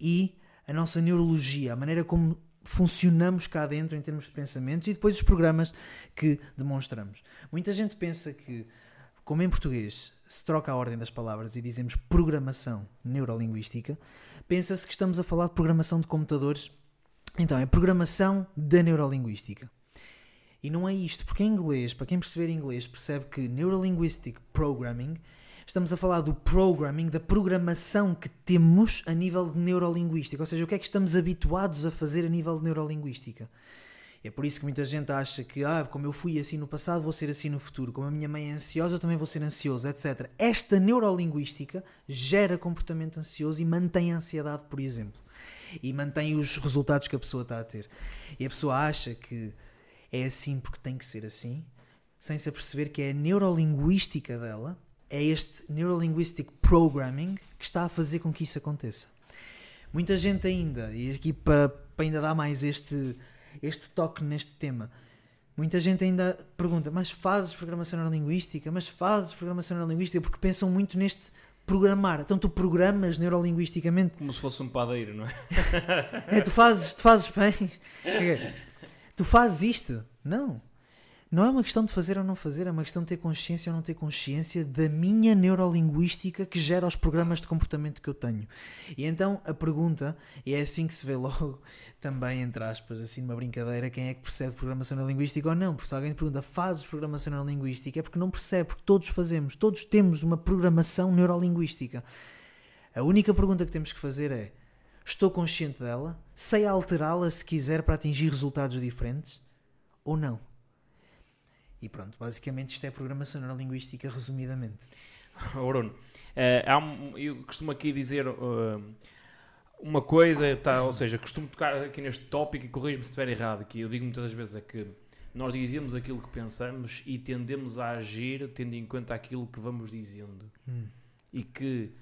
e a nossa neurologia, a maneira como funcionamos cá dentro em termos de pensamentos e depois os programas que demonstramos. Muita gente pensa que, como em português se troca a ordem das palavras e dizemos programação neurolinguística, pensa-se que estamos a falar de programação de computadores. Então, é programação da neurolinguística. E não é isto, porque em inglês, para quem perceber inglês, percebe que Neurolinguistic Programming, estamos a falar do programming, da programação que temos a nível de neurolinguística, ou seja, o que é que estamos habituados a fazer a nível de neurolinguística. É por isso que muita gente acha que, ah, como eu fui assim no passado, vou ser assim no futuro. Como a minha mãe é ansiosa, eu também vou ser ansioso, etc. Esta neurolinguística gera comportamento ansioso e mantém a ansiedade, por exemplo. E mantém os resultados que a pessoa está a ter. E a pessoa acha que é assim porque tem que ser assim, sem se aperceber que é a neurolinguística dela, é este neurolinguistic programming que está a fazer com que isso aconteça. Muita gente ainda, e aqui para, para ainda dar mais este este toque neste tema. Muita gente ainda pergunta, mas fazes programação neurolinguística? Mas fazes programação neurolinguística? Porque pensam muito neste programar. Então tu programas neurolinguisticamente. Como se fosse um padeiro, não é? é tu fazes, tu fazes bem. tu fazes isto? Não. Não é uma questão de fazer ou não fazer, é uma questão de ter consciência ou não ter consciência da minha neurolinguística que gera os programas de comportamento que eu tenho. E então a pergunta, e é assim que se vê logo, também entre aspas, assim numa brincadeira, quem é que percebe programação neurolinguística ou não? Porque se alguém te pergunta, fazes programação neurolinguística? É porque não percebe, porque todos fazemos, todos temos uma programação neurolinguística. A única pergunta que temos que fazer é: estou consciente dela? Sei alterá-la se quiser para atingir resultados diferentes? Ou não? E pronto, basicamente isto é programação neurolinguística resumidamente. Oh, Bruno, uh, um, eu costumo aqui dizer uh, uma coisa, tá, ou seja, costumo tocar aqui neste tópico e corrijo-me se estiver errado, que eu digo muitas vezes é que nós dizemos aquilo que pensamos e tendemos a agir tendo em conta aquilo que vamos dizendo. Hum. E que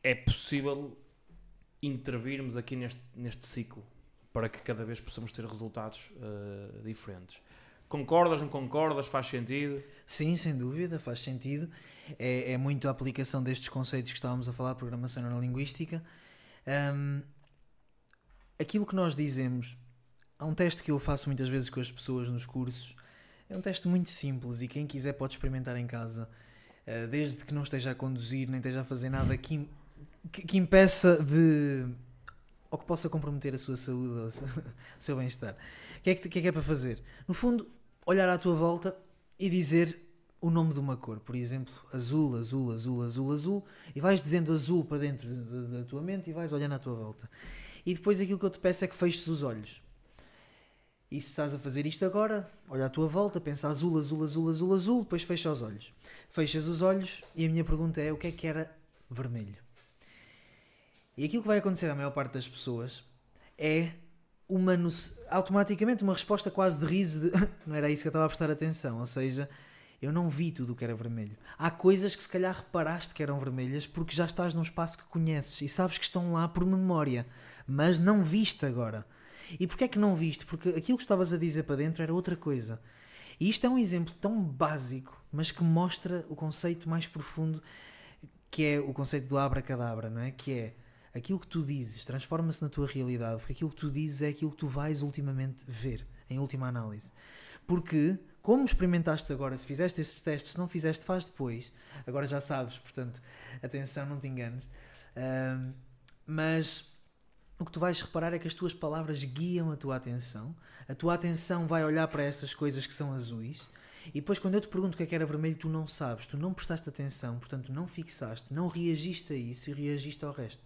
é possível intervirmos aqui neste, neste ciclo para que cada vez possamos ter resultados uh, diferentes. Concordas, não concordas? Faz sentido? Sim, sem dúvida, faz sentido. É, é muito a aplicação destes conceitos que estávamos a falar, programação neurolinguística. Um, aquilo que nós dizemos, há um teste que eu faço muitas vezes com as pessoas nos cursos. É um teste muito simples e quem quiser pode experimentar em casa, uh, desde que não esteja a conduzir nem esteja a fazer nada que, que, que impeça de. Ou que possa comprometer a sua saúde ou o seu bem-estar. O que, é que, que é que é para fazer? No fundo, olhar à tua volta e dizer o nome de uma cor, por exemplo, azul, azul, azul, azul, azul, e vais dizendo azul para dentro da tua mente e vais olhando à tua volta. E depois aquilo que eu te peço é que feches os olhos. E se estás a fazer isto agora, olha à tua volta, pensa azul, azul, azul, azul, azul, depois fecha os olhos. Fechas os olhos e a minha pergunta é: o que é que era vermelho? E aquilo que vai acontecer à maior parte das pessoas é uma automaticamente uma resposta quase de riso de não era isso que eu estava a prestar atenção, ou seja, eu não vi tudo o que era vermelho. Há coisas que se calhar reparaste que eram vermelhas porque já estás num espaço que conheces e sabes que estão lá por memória, mas não viste agora. E porquê é que não viste? Porque aquilo que estavas a dizer para dentro era outra coisa. E isto é um exemplo tão básico, mas que mostra o conceito mais profundo que é o conceito do abracadabra, não é? Que é aquilo que tu dizes transforma-se na tua realidade, porque aquilo que tu dizes é aquilo que tu vais ultimamente ver, em última análise. Porque Como experimentaste agora, se fizeste esses testes, se não fizeste, faz depois. Agora já sabes, portanto, atenção, não te enganes. Mas o que tu vais reparar é que as tuas palavras guiam a tua atenção. A tua atenção vai olhar para essas coisas que são azuis. E depois, quando eu te pergunto o que é que era vermelho, tu não sabes, tu não prestaste atenção, portanto, não fixaste, não reagiste a isso e reagiste ao resto.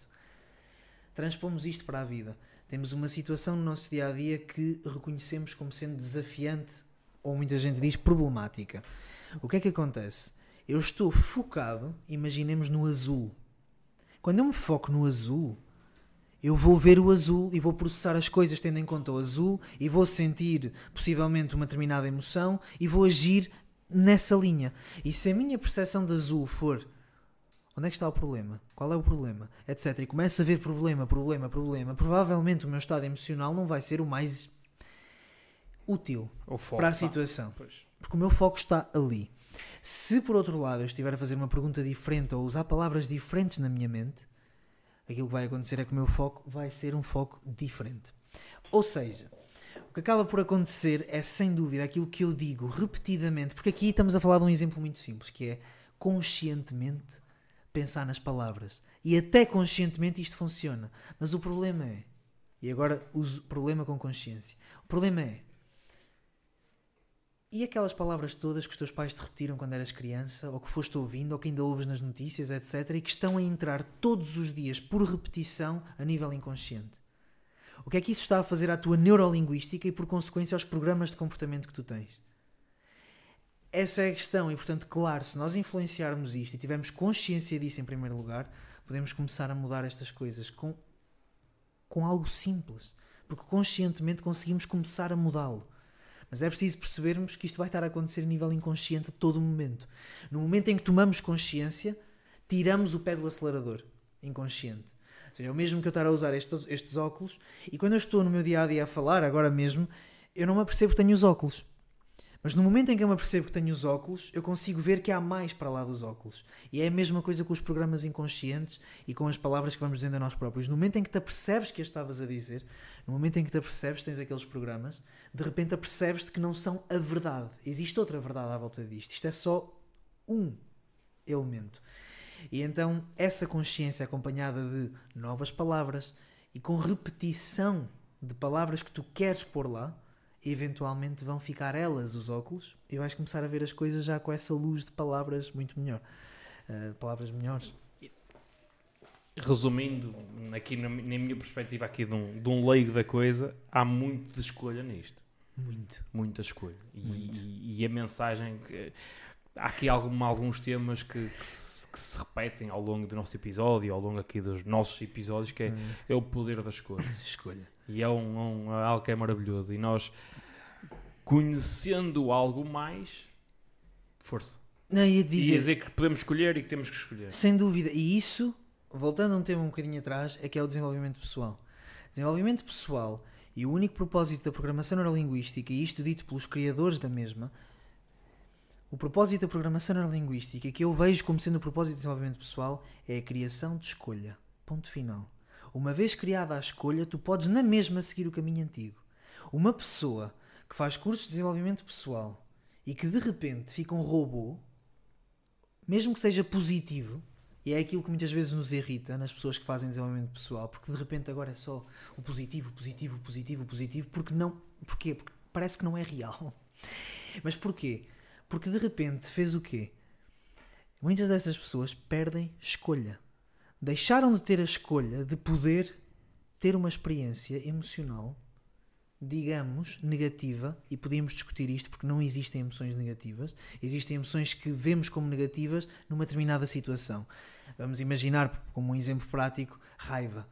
Transpomos isto para a vida. Temos uma situação no nosso dia a dia que reconhecemos como sendo desafiante ou muita gente diz problemática. O que é que acontece? Eu estou focado, imaginemos no azul. Quando eu me foco no azul, eu vou ver o azul e vou processar as coisas tendo em conta o azul e vou sentir possivelmente uma determinada emoção e vou agir nessa linha. E se a minha percepção de azul for onde é que está o problema? Qual é o problema? Etc. E começo a ver problema, problema, problema, provavelmente o meu estado emocional não vai ser o mais útil foco, para a situação. Pois. Porque o meu foco está ali. Se por outro lado eu estiver a fazer uma pergunta diferente ou usar palavras diferentes na minha mente, aquilo que vai acontecer é que o meu foco vai ser um foco diferente. Ou seja, o que acaba por acontecer é sem dúvida aquilo que eu digo repetidamente, porque aqui estamos a falar de um exemplo muito simples, que é conscientemente pensar nas palavras. E até conscientemente isto funciona. Mas o problema é, e agora uso problema com consciência. O problema é, e aquelas palavras todas que os teus pais te repetiram quando eras criança, ou que foste ouvindo, ou que ainda ouves nas notícias, etc., e que estão a entrar todos os dias por repetição a nível inconsciente? O que é que isso está a fazer à tua neurolinguística e, por consequência, aos programas de comportamento que tu tens? Essa é a questão, e portanto, claro, se nós influenciarmos isto e tivermos consciência disso em primeiro lugar, podemos começar a mudar estas coisas com, com algo simples, porque conscientemente conseguimos começar a mudá-lo. Mas é preciso percebermos que isto vai estar a acontecer a nível inconsciente a todo momento. No momento em que tomamos consciência, tiramos o pé do acelerador inconsciente. Ou seja, é o mesmo que eu estar a usar estes, estes óculos e quando eu estou no meu dia a dia a falar, agora mesmo, eu não me apercebo que tenho os óculos. Mas no momento em que eu me apercebo que tenho os óculos, eu consigo ver que há mais para lá dos óculos. E é a mesma coisa com os programas inconscientes e com as palavras que vamos dizendo a nós próprios. No momento em que te apercebes que as estavas a dizer, no momento em que te apercebes, tens aqueles programas, de repente apercebes-te que não são a verdade. Existe outra verdade à volta disto. Isto é só um elemento. E então, essa consciência acompanhada de novas palavras e com repetição de palavras que tu queres pôr lá, eventualmente vão ficar elas os óculos e vais começar a ver as coisas já com essa luz de palavras muito melhor. Uh, palavras melhores. Resumindo, aqui na, na minha perspectiva aqui de um, de um leigo da coisa, há muito de escolha nisto. Muito. Muita escolha. E, Muito. e- e a mensagem que... Há aqui algum- alguns temas que, que se, que se repetem ao longo do nosso episódio, ao longo aqui dos nossos episódios, que é, Uh, é o poder da escolha. escolha. E é um, um- algo que é maravilhoso. E nós, conhecendo algo mais, força. Não, ia E dizer, dizer que podemos escolher e que temos que escolher. sem dúvida, e isso, voltando a um tema um bocadinho atrás, é que é o desenvolvimento pessoal. Desenvolvimento pessoal e o único propósito da programação neurolinguística, e isto dito pelos criadores da mesma, o propósito da programação neurolinguística, que eu vejo como sendo o propósito de desenvolvimento pessoal, é a criação de escolha. Ponto final. Uma vez criada a escolha, tu podes na mesma seguir o caminho antigo. Uma pessoa que faz cursos de desenvolvimento pessoal e que de repente fica um robô, mesmo que seja positivo, e é aquilo que muitas vezes nos irrita nas pessoas que fazem desenvolvimento pessoal, porque de repente agora é só o positivo, o positivo, o positivo, o positivo, porque não. Porquê? Porque parece que não é real. Mas porquê? Porque de repente fez o quê? Muitas dessas pessoas perdem escolha. Deixaram de ter a escolha de poder ter uma experiência emocional, digamos, negativa, e podíamos discutir isto porque não existem emoções negativas, existem emoções que vemos como negativas numa determinada situação. Vamos imaginar, como um exemplo prático, raiva.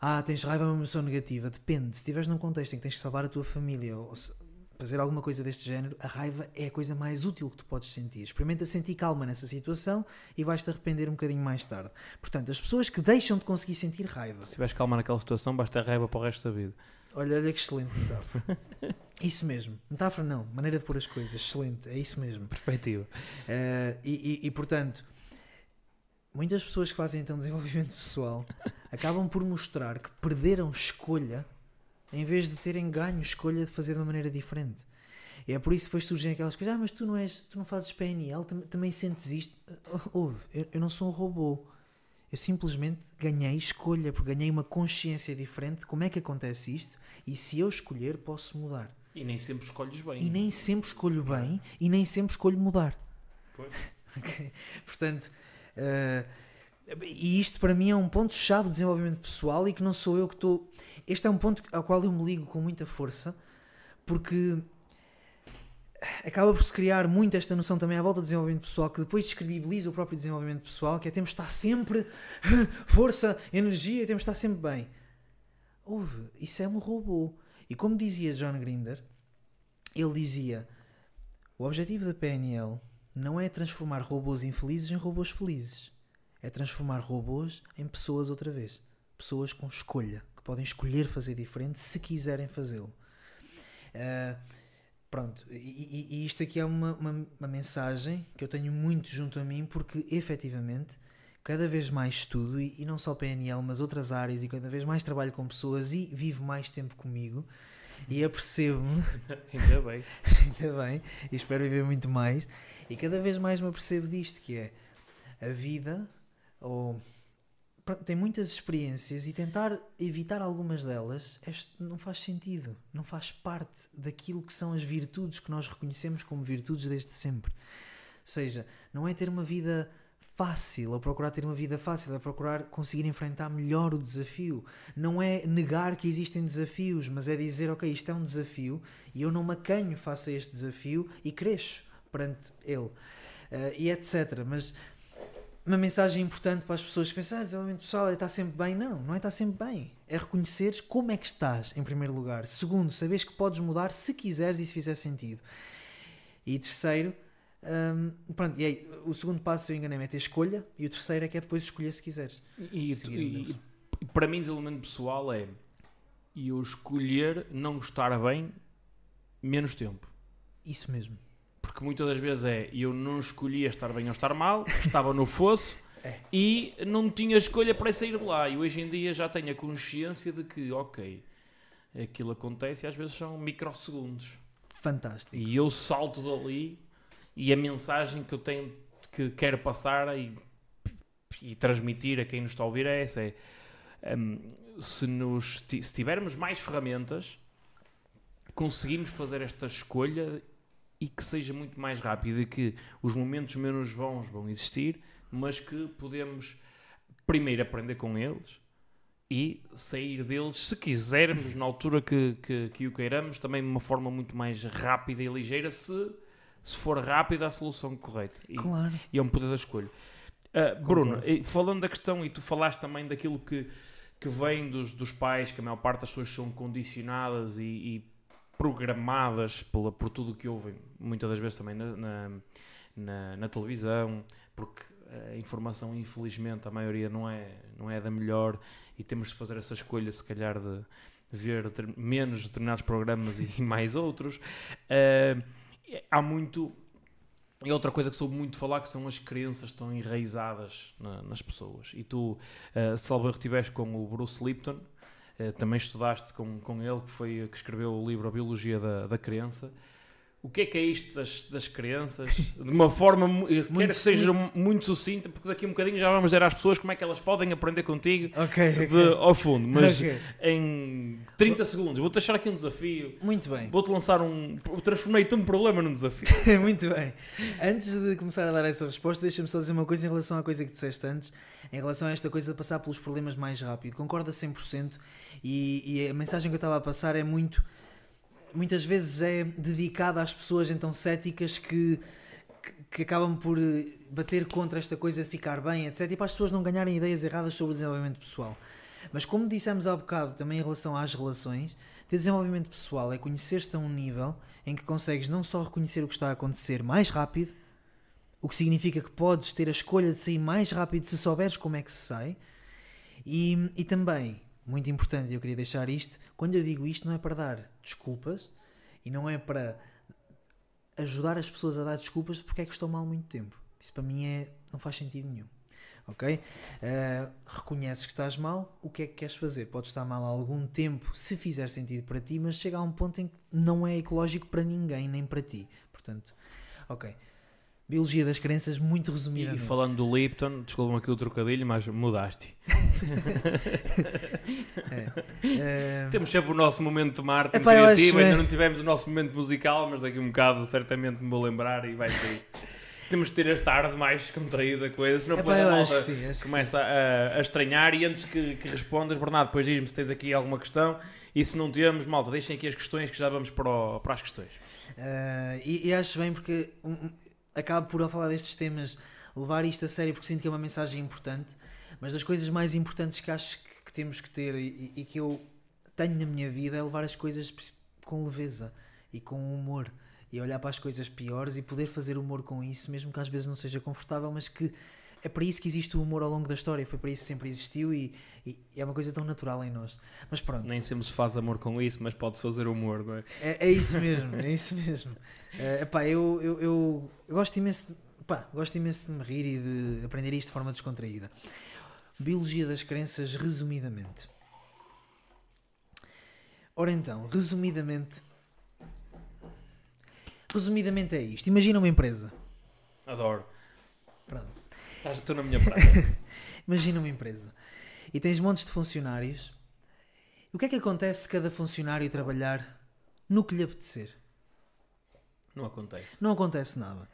Ah, tens raiva é uma emoção negativa. Depende. Se estiveres num contexto em que tens que salvar a tua família ou se- fazer alguma coisa deste género, a raiva é a coisa mais útil que tu podes sentir. Experimenta sentir calma nessa situação e vais-te arrepender um bocadinho mais tarde. Portanto, as pessoas que deixam de conseguir sentir raiva, Se tiveres calma naquela situação, basta raiva para o resto da vida. olha, olha que excelente metáfora. isso mesmo. Metáfora não, maneira de pôr as coisas. Excelente, é isso mesmo. Perspectiva. Eh, e, e- e, portanto, muitas pessoas que fazem então desenvolvimento pessoal acabam por mostrar que perderam escolha em vez de terem ganho escolha de fazer de uma maneira diferente. E é por isso que depois surgem aquelas coisas, ah, mas tu não, és, tu não fazes PNL, tam- também sentes isto. Ouve, eu, eu não sou um robô. Eu simplesmente ganhei escolha, porque ganhei uma consciência diferente de como é que acontece isto e se eu escolher posso mudar. E nem sempre escolhes bem. E nem sempre escolho bem e nem sempre escolho mudar. Pois. Portanto, eh, e isto para mim é um ponto-chave do desenvolvimento pessoal e que não sou eu que estou. Este é um ponto ao qual eu me ligo com muita força, porque acaba por se criar muito esta noção também à volta do desenvolvimento pessoal, que depois descredibiliza o próprio desenvolvimento pessoal, que é temos de estar sempre força, energia, temos de estar sempre bem. Houve, isso é um robô. E como dizia John Grinder, ele dizia: o objetivo da PNL não é transformar robôs infelizes em robôs felizes. É transformar robôs em pessoas outra vez. Pessoas com escolha, podem escolher fazer diferente se quiserem fazê-lo. Ah, pronto, e, e- e isto aqui é uma, uma, uma mensagem que eu tenho muito junto a mim, porque efetivamente cada vez mais estudo, e, e não só PNL, mas outras áreas, e cada vez mais trabalho com pessoas e vivo mais tempo comigo, e apercebo-me Ainda bem. ainda bem, e espero viver muito mais. E cada vez mais me apercebo disto, que é a vida, ou tem muitas experiências e tentar evitar algumas delas não faz sentido, não faz parte daquilo que são as virtudes que nós reconhecemos como virtudes desde sempre. Ou seja, não é ter uma vida fácil, ou procurar ter uma vida fácil, é procurar conseguir enfrentar melhor o desafio. Não é negar que existem desafios, mas é dizer, ok, isto é um desafio e eu não me acanho face a este desafio e cresço perante ele. Eh, e etc. Mas uma mensagem importante para as pessoas que pensam, ah, desenvolvimento pessoal é estar sempre bem. Não, não é estar sempre bem. É reconheceres como é que estás, em primeiro lugar. Segundo, saberes que podes mudar se quiseres e se fizer sentido. E terceiro, hum, pronto, e aí, o segundo passo, eu enganei-me, é ter escolha. E o terceiro é que é depois escolher se quiseres. E, e- e para mim, desenvolvimento pessoal é eu escolher não estar bem menos tempo. Isso mesmo. Porque muitas das vezes é eu não escolhia estar bem ou estar mal, estava no fosso É. e não tinha escolha para sair de lá. E hoje em dia já tenho a consciência de que, ok, aquilo acontece e às vezes são microsegundos. Fantástico. E eu salto dali e a mensagem que eu tenho que quero passar e, e transmitir a quem nos está a ouvir é essa: é, hum, se, nos, se tivermos mais ferramentas, conseguimos fazer esta escolha e que seja muito mais rápido e que os momentos menos bons vão existir, mas que podemos primeiro aprender com eles e sair deles, se quisermos, na altura que, que, que o queiramos, também de uma forma muito mais rápida e ligeira, se, se for rápida a solução correta. E, Claro. e é um poder da escolha. Ah, Bruno, falando da questão, e tu falaste também daquilo que, que vem dos, dos pais, que a maior parte das pessoas são condicionadas e, e programadas pela, por tudo o que ouvem, muitas das vezes também na, na, na- na televisão, porque a informação, infelizmente, a maioria não é, não é da melhor e temos de fazer essa escolha, se calhar, de ver menos determinados programas e mais outros. Ah, há muito. E outra coisa que soube muito falar que são as crenças que estão enraizadas na- nas pessoas. E tu, uh, salvo erro, estiveste com o Bruce Lipton, uh, também estudaste com, com ele, que foi que escreveu o livro A Biologia da, da Crença. O que é que é isto das, das crenças? De uma forma, mu- eu quero que seja muito sucinta, porque daqui a um bocadinho já vamos dizer às pessoas como é que elas podem aprender contigo Ok, ok. de- ao fundo. Mas Ok. em 30 segundos, vou-te deixar aqui um desafio. Muito bem. Vou-te lançar um. Transformei-te um problema num desafio. Muito bem. Antes de começar a dar essa resposta, deixa-me só dizer uma coisa em relação à coisa que disseste antes, em relação a esta coisa de passar pelos problemas mais rápido. Concordo a 100% e, e a mensagem que eu estava a passar é muito. Muitas vezes é dedicada às pessoas então céticas que, que, que acabam por eh, bater contra esta coisa de ficar bem, etc. E para as pessoas não ganharem ideias erradas sobre o desenvolvimento pessoal. Mas como dissemos há bocado também em relação às relações, ter desenvolvimento pessoal é conhecer-te a um nível em que consegues não só reconhecer o que está a acontecer mais rápido, o que significa que podes ter a escolha de sair mais rápido se souberes como é que se sai, e, e também, muito importante, eu queria deixar isto, quando eu digo isto não é para dar desculpas e não é para ajudar as pessoas a dar desculpas de porque é que estou mal muito tempo. Isso para mim é, não faz sentido nenhum. Ok? Uh, reconheces que estás mal, o que é que queres fazer? Podes estar mal há algum tempo, se fizer sentido para ti, mas chega a um ponto em que não é ecológico para ninguém, nem para ti. Portanto, ok. Biologia das crenças, muito resumidamente. E falando do Lipton, desculpa-me aqui o trocadilho, mas mudaste. é, uh... Temos sempre o nosso momento de marketing Epá, criativo, acho, ainda é... não tivemos o nosso momento musical, mas daqui a um bocado certamente me vou lembrar e vai sair. Temos de ter esta tarde mais contraída coisa, senão depois a malta sim, começa a, a, estranhar e antes que, que respondas, Bernardo, depois diz-me se tens aqui alguma questão e se não temos, malta, deixem aqui as questões que já vamos para, o, para as questões. Uh, e, e, acho bem porque um, acabo por, ao falar destes temas, levar isto a sério porque sinto que é uma mensagem importante, mas das coisas mais importantes que acho que, que temos que ter e, e, que eu tenho na minha vida é levar as coisas com leveza e com humor e olhar para as coisas piores e poder fazer humor com isso, mesmo que às vezes não seja confortável, mas que é para isso que existe o humor ao longo da história, foi para isso que sempre existiu e, e, é uma coisa tão natural em nós. Mas pronto. Nem sempre se faz amor com isso, mas pode-se fazer humor, não é? É, é isso mesmo, é isso mesmo. Uh, epá, eu, eu, eu, eu gosto imenso de, epá, gosto imenso de me rir e de aprender isto de forma descontraída. Biologia das crenças, resumidamente. Ora então, resumidamente. Resumidamente é isto. Imagina uma empresa. Adoro. Pronto. Estou na minha praia. Imagina uma empresa. E tens montes de funcionários. O que é que acontece se cada funcionário trabalhar no que lhe apetecer? Não acontece. Não acontece nada.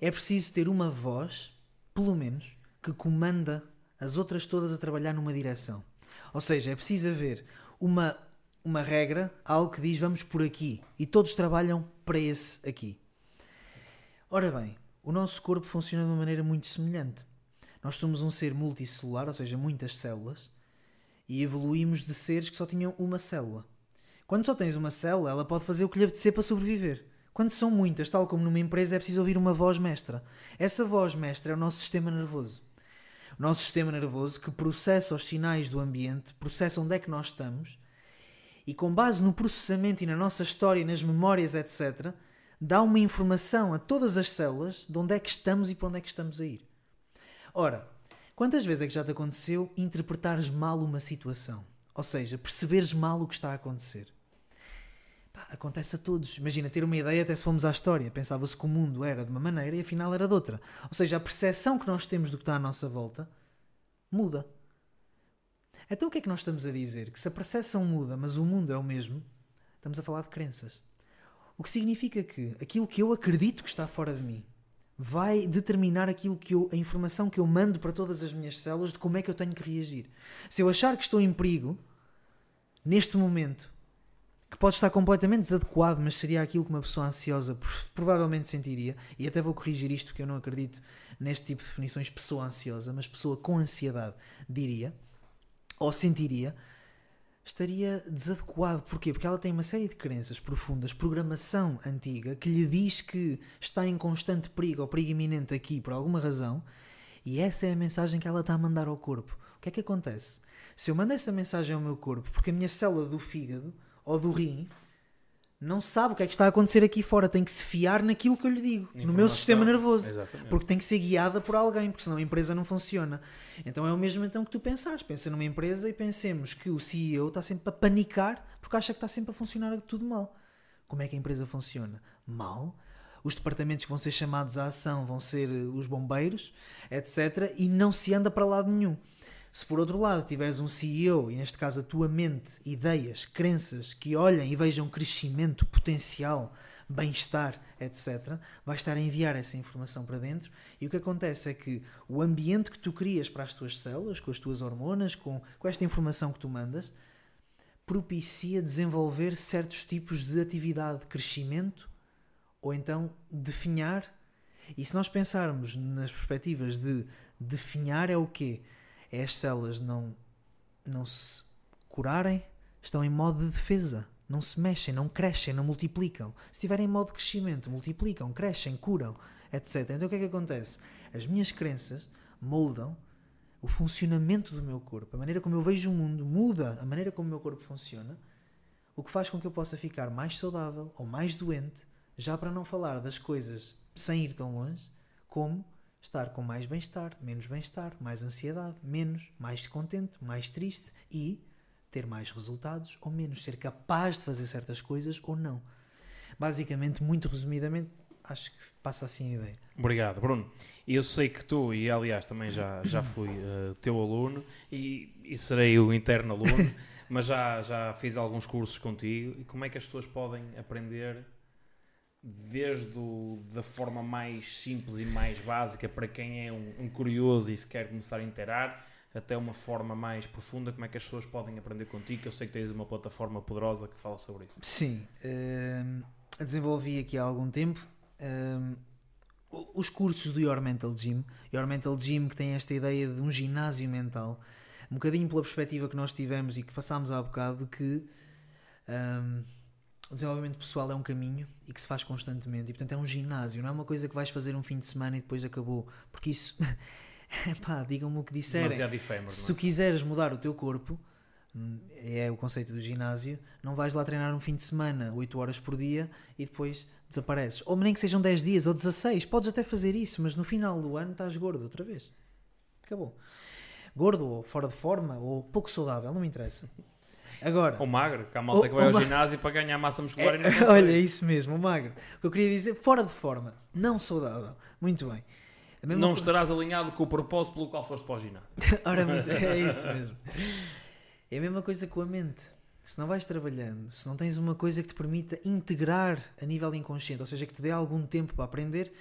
É preciso ter uma voz, pelo menos, que comanda as outras todas a trabalhar numa direção. Ou seja, é preciso haver uma, uma regra, algo que diz vamos por aqui e todos trabalham para esse aqui. Ora bem, o nosso corpo funciona de uma maneira muito semelhante. Nós somos um ser multicelular, ou seja, muitas células, e evoluímos de seres que só tinham uma célula. Quando só tens uma célula, ela pode fazer o que lhe apetecer para sobreviver. Quando são muitas, tal como numa empresa, é preciso ouvir uma voz mestra. Essa voz mestra é o nosso sistema nervoso. O nosso sistema nervoso que processa os sinais do ambiente, processa onde é que nós estamos e, com base no processamento e na nossa história, nas memórias, etc., dá uma informação a todas as células de onde é que estamos e para onde é que estamos a ir. Ora, quantas vezes é que já te aconteceu interpretares mal uma situação? Ou seja, perceberes mal o que está a acontecer? Pá, acontece a todos. Imagina ter uma ideia até se fomos à história. Pensava-se que o mundo era de uma maneira e afinal era de outra. Ou seja, a percepção que nós temos do que está à nossa volta muda. Então o que é que nós estamos a dizer? Que se a percepção muda, mas o mundo é o mesmo, estamos a falar de crenças. O que significa que aquilo que eu acredito que está fora de mim vai determinar aquilo que eu, a informação que eu mando para todas as minhas células de como é que eu tenho que reagir. Se eu achar que estou em perigo, neste momento, que pode estar completamente desadequado, mas seria aquilo que uma pessoa ansiosa provavelmente sentiria, e até vou corrigir isto porque eu não acredito neste tipo de definições pessoa ansiosa, mas pessoa com ansiedade diria, ou sentiria, estaria desadequado. Porquê? Porque ela tem uma série de crenças profundas, programação antiga, que lhe diz que está em constante perigo ou perigo iminente aqui por alguma razão, e essa é a mensagem que ela está a mandar ao corpo. O que é que acontece? Se eu mando essa mensagem ao meu corpo, porque a minha célula do fígado ou do rim não sabe o que é que está a acontecer aqui fora, tem que se fiar naquilo que eu lhe digo, no meu sistema nervoso, Exatamente. porque tem que ser guiada por alguém, porque senão a empresa não funciona. Então é o mesmo então que tu pensares, pensa numa empresa e pensemos que o CEO está sempre a panicar porque acha que está sempre a funcionar tudo mal. Como é que a empresa funciona? Mal. Os departamentos que vão ser chamados à ação vão ser os bombeiros, etc. E não se anda para lado nenhum. Se por outro lado tiveres um CEO, e neste caso a tua mente, ideias, crenças que olhem e vejam crescimento, potencial, bem-estar, etc., vais estar a enviar essa informação para dentro e o que acontece é que o ambiente que tu crias para as tuas células, com as tuas hormonas, com, com esta informação que tu mandas, propicia desenvolver certos tipos de atividade, crescimento ou então definhar. E se nós pensarmos nas perspectivas de definhar é o quê? É as células não, não se curarem, estão em modo de defesa. Não se mexem, não crescem, não multiplicam. Se estiverem em modo de crescimento, multiplicam, crescem, curam, etc. Então o que é que acontece? As minhas crenças moldam o funcionamento do meu corpo. A maneira como eu vejo o mundo muda a maneira como o meu corpo funciona, o que faz com que eu possa ficar mais saudável ou mais doente, já para não falar das coisas sem ir tão longe, como estar com mais bem-estar, menos bem-estar, mais ansiedade, menos, mais contente, mais triste e ter mais resultados ou menos, ser capaz de fazer certas coisas ou não. Basicamente, muito resumidamente, acho que passa assim a ideia. Obrigado, Bruno. Eu sei que tu, e aliás também já, já fui uh, teu aluno e, e, serei o interno aluno, mas já, já fiz alguns cursos contigo. E como é que as pessoas podem aprender desde o, da forma mais simples e mais básica para quem é um, um, curioso e se quer começar a interar, até uma forma mais profunda, como é que as pessoas podem aprender contigo? Eu sei que tens uma plataforma poderosa que fala sobre isso. Sim, uh, desenvolvi aqui há algum tempo. Uh, os cursos do Your Mental Gym, Your Mental Gym que tem esta ideia de um ginásio mental, um bocadinho pela perspectiva que nós tivemos e que passámos há bocado, que um, o desenvolvimento pessoal é um caminho e que se faz constantemente, e portanto é um ginásio, não é uma coisa que vais fazer um fim de semana e depois acabou, porque isso, pá, digam-me o que disserem. Efêmero, se tu quiseres mudar o teu corpo, hum, é o conceito do ginásio, não vais lá treinar um fim de semana, 8 horas por dia, e depois desapareces. Ou nem que sejam 10 dias ou 16, podes até fazer isso, mas no final do ano estás gordo outra vez. Acabou. Gordo ou fora de forma ou pouco saudável, não me interessa. Agora, ou magro, que há malta que vai ao ginásio para ganhar massa muscular é, e não Olha, é isso mesmo, o magro. O que eu queria dizer, fora de forma, não saudável. Muito bem. Não coisa... estarás alinhado com o propósito pelo qual foste para o ginásio. Ora, muito, é isso mesmo. É a mesma coisa com a mente se não vais trabalhando, se não tens uma coisa que te permita integrar a nível inconsciente, ou seja, que te dê algum tempo para aprender,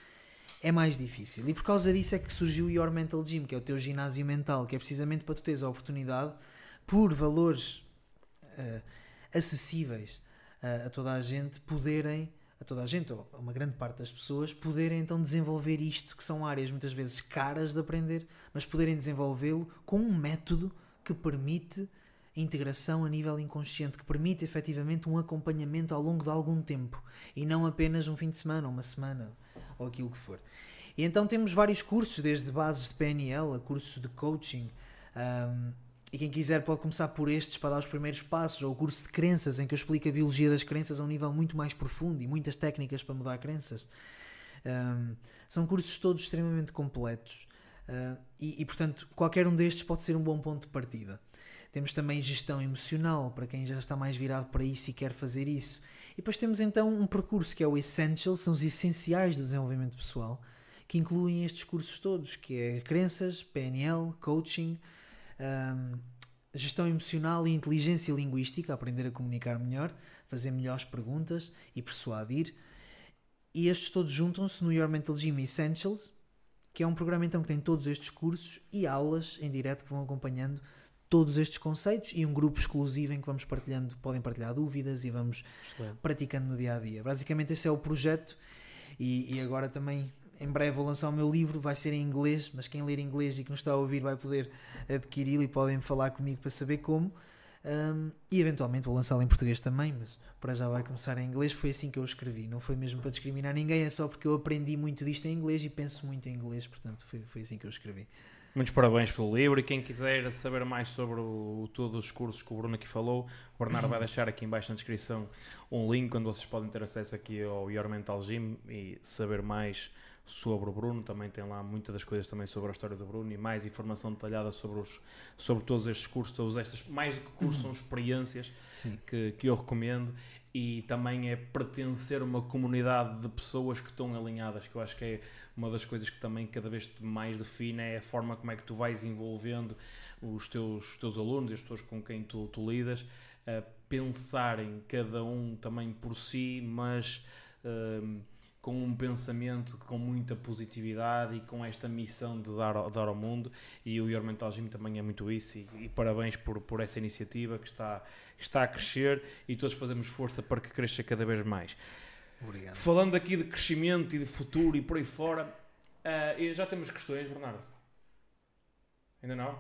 é mais difícil. E por causa disso é que surgiu o Your Mental Gym, que é o teu ginásio mental, que é precisamente para tu teres a oportunidade, por valores uh, acessíveis uh, a toda a gente, poderem, a toda a gente, ou a uma grande parte das pessoas, poderem então desenvolver isto, que são áreas muitas vezes caras de aprender, mas poderem desenvolvê-lo com um método que permite integração a nível inconsciente que permite efetivamente um acompanhamento ao longo de algum tempo e não apenas um fim de semana, uma semana ou aquilo que for. E então temos vários cursos, desde bases de PNL a cursos de coaching. Um, e quem quiser pode começar por estes para dar os primeiros passos, ou o curso de crenças, em que eu explico a biologia das crenças a um nível muito mais profundo e muitas técnicas para mudar crenças. Um, são cursos todos extremamente completos uh, e, e, portanto, qualquer um destes pode ser um bom ponto de partida. Temos também gestão emocional, para quem já está mais virado para isso e quer fazer isso. E depois temos então um percurso que é o Essential, são os essenciais do desenvolvimento pessoal, que incluem estes cursos todos, que é crenças, PNL, coaching, um, gestão emocional e inteligência linguística, aprender a comunicar melhor, fazer melhores perguntas e persuadir. E estes todos juntam-se no Your Mental Gym Essentials, que é um programa então que tem todos estes cursos e aulas em direto que vão acompanhando todos estes conceitos e um grupo exclusivo em que vamos partilhando, podem partilhar dúvidas e vamos Excelente. praticando no dia a dia. Basicamente, esse é o projeto. E, e, agora também, em breve, vou lançar o meu livro. Vai ser em inglês, mas quem ler inglês e que nos está a ouvir vai poder adquiri-lo e podem falar comigo para saber como. Um, e eventualmente vou lançá-lo em português também, mas para já vai começar em inglês, porque foi assim que eu escrevi. Não foi mesmo para discriminar ninguém, é só porque eu aprendi muito disto em inglês e penso muito em inglês, portanto foi, foi assim que eu escrevi. Muitos parabéns pelo livro e quem quiser saber mais sobre o, todos os cursos que o Bruno aqui falou, o Bernardo vai deixar aqui embaixo na descrição um link onde vocês podem ter acesso aqui ao Your Mental Gym e saber mais sobre o Bruno. Também tem lá muitas das coisas também sobre a história do Bruno e mais informação detalhada sobre, os, sobre todos estes cursos, todos estas, mais do que cursos, são experiências que, que eu recomendo e também é pertencer a uma comunidade de pessoas que estão alinhadas, que eu acho que é uma das coisas que também cada vez mais define é a forma como é que tu vais envolvendo os teus, teus alunos e as pessoas com quem tu, tu lidas, a pensarem cada um também por si, mas uh, com um pensamento com muita positividade e com esta missão de dar, dar ao mundo e o Your Mental Gym também é muito isso e, e, parabéns por, por essa iniciativa que está, está a crescer e todos fazemos força para que cresça cada vez mais. Obrigado. Falando aqui de crescimento e de futuro e por aí fora, uh, já temos questões, Bernardo? Ainda não?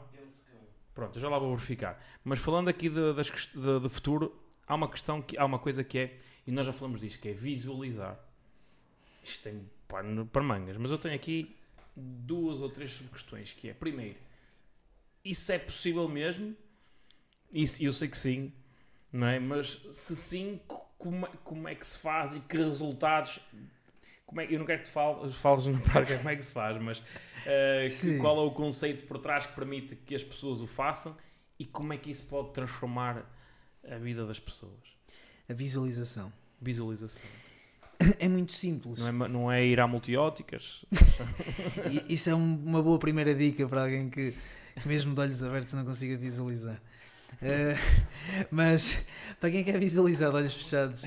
Pronto, já lá vou verificar. Mas falando aqui de, de, de futuro, há uma questão, que, há uma coisa que é, e nós já falamos disto, que é visualizar isto tem pano para mangas, mas eu tenho aqui duas ou três questões que é, primeiro, isso é possível mesmo? Isso, eu sei que sim, não é? Mas se sim, como, é, como é que se faz e que resultados como é, eu não quero que tu fales, fales na prática como é que se faz, mas uh, qual é o conceito por trás que permite que as pessoas o façam e como é que isso pode transformar a vida das pessoas? A visualização. Visualização. É muito simples. Não é, não é ir à multióticas? Isso é uma boa primeira dica para alguém que, mesmo de olhos abertos, não consiga visualizar. Uh, mas para quem quer visualizar de olhos fechados,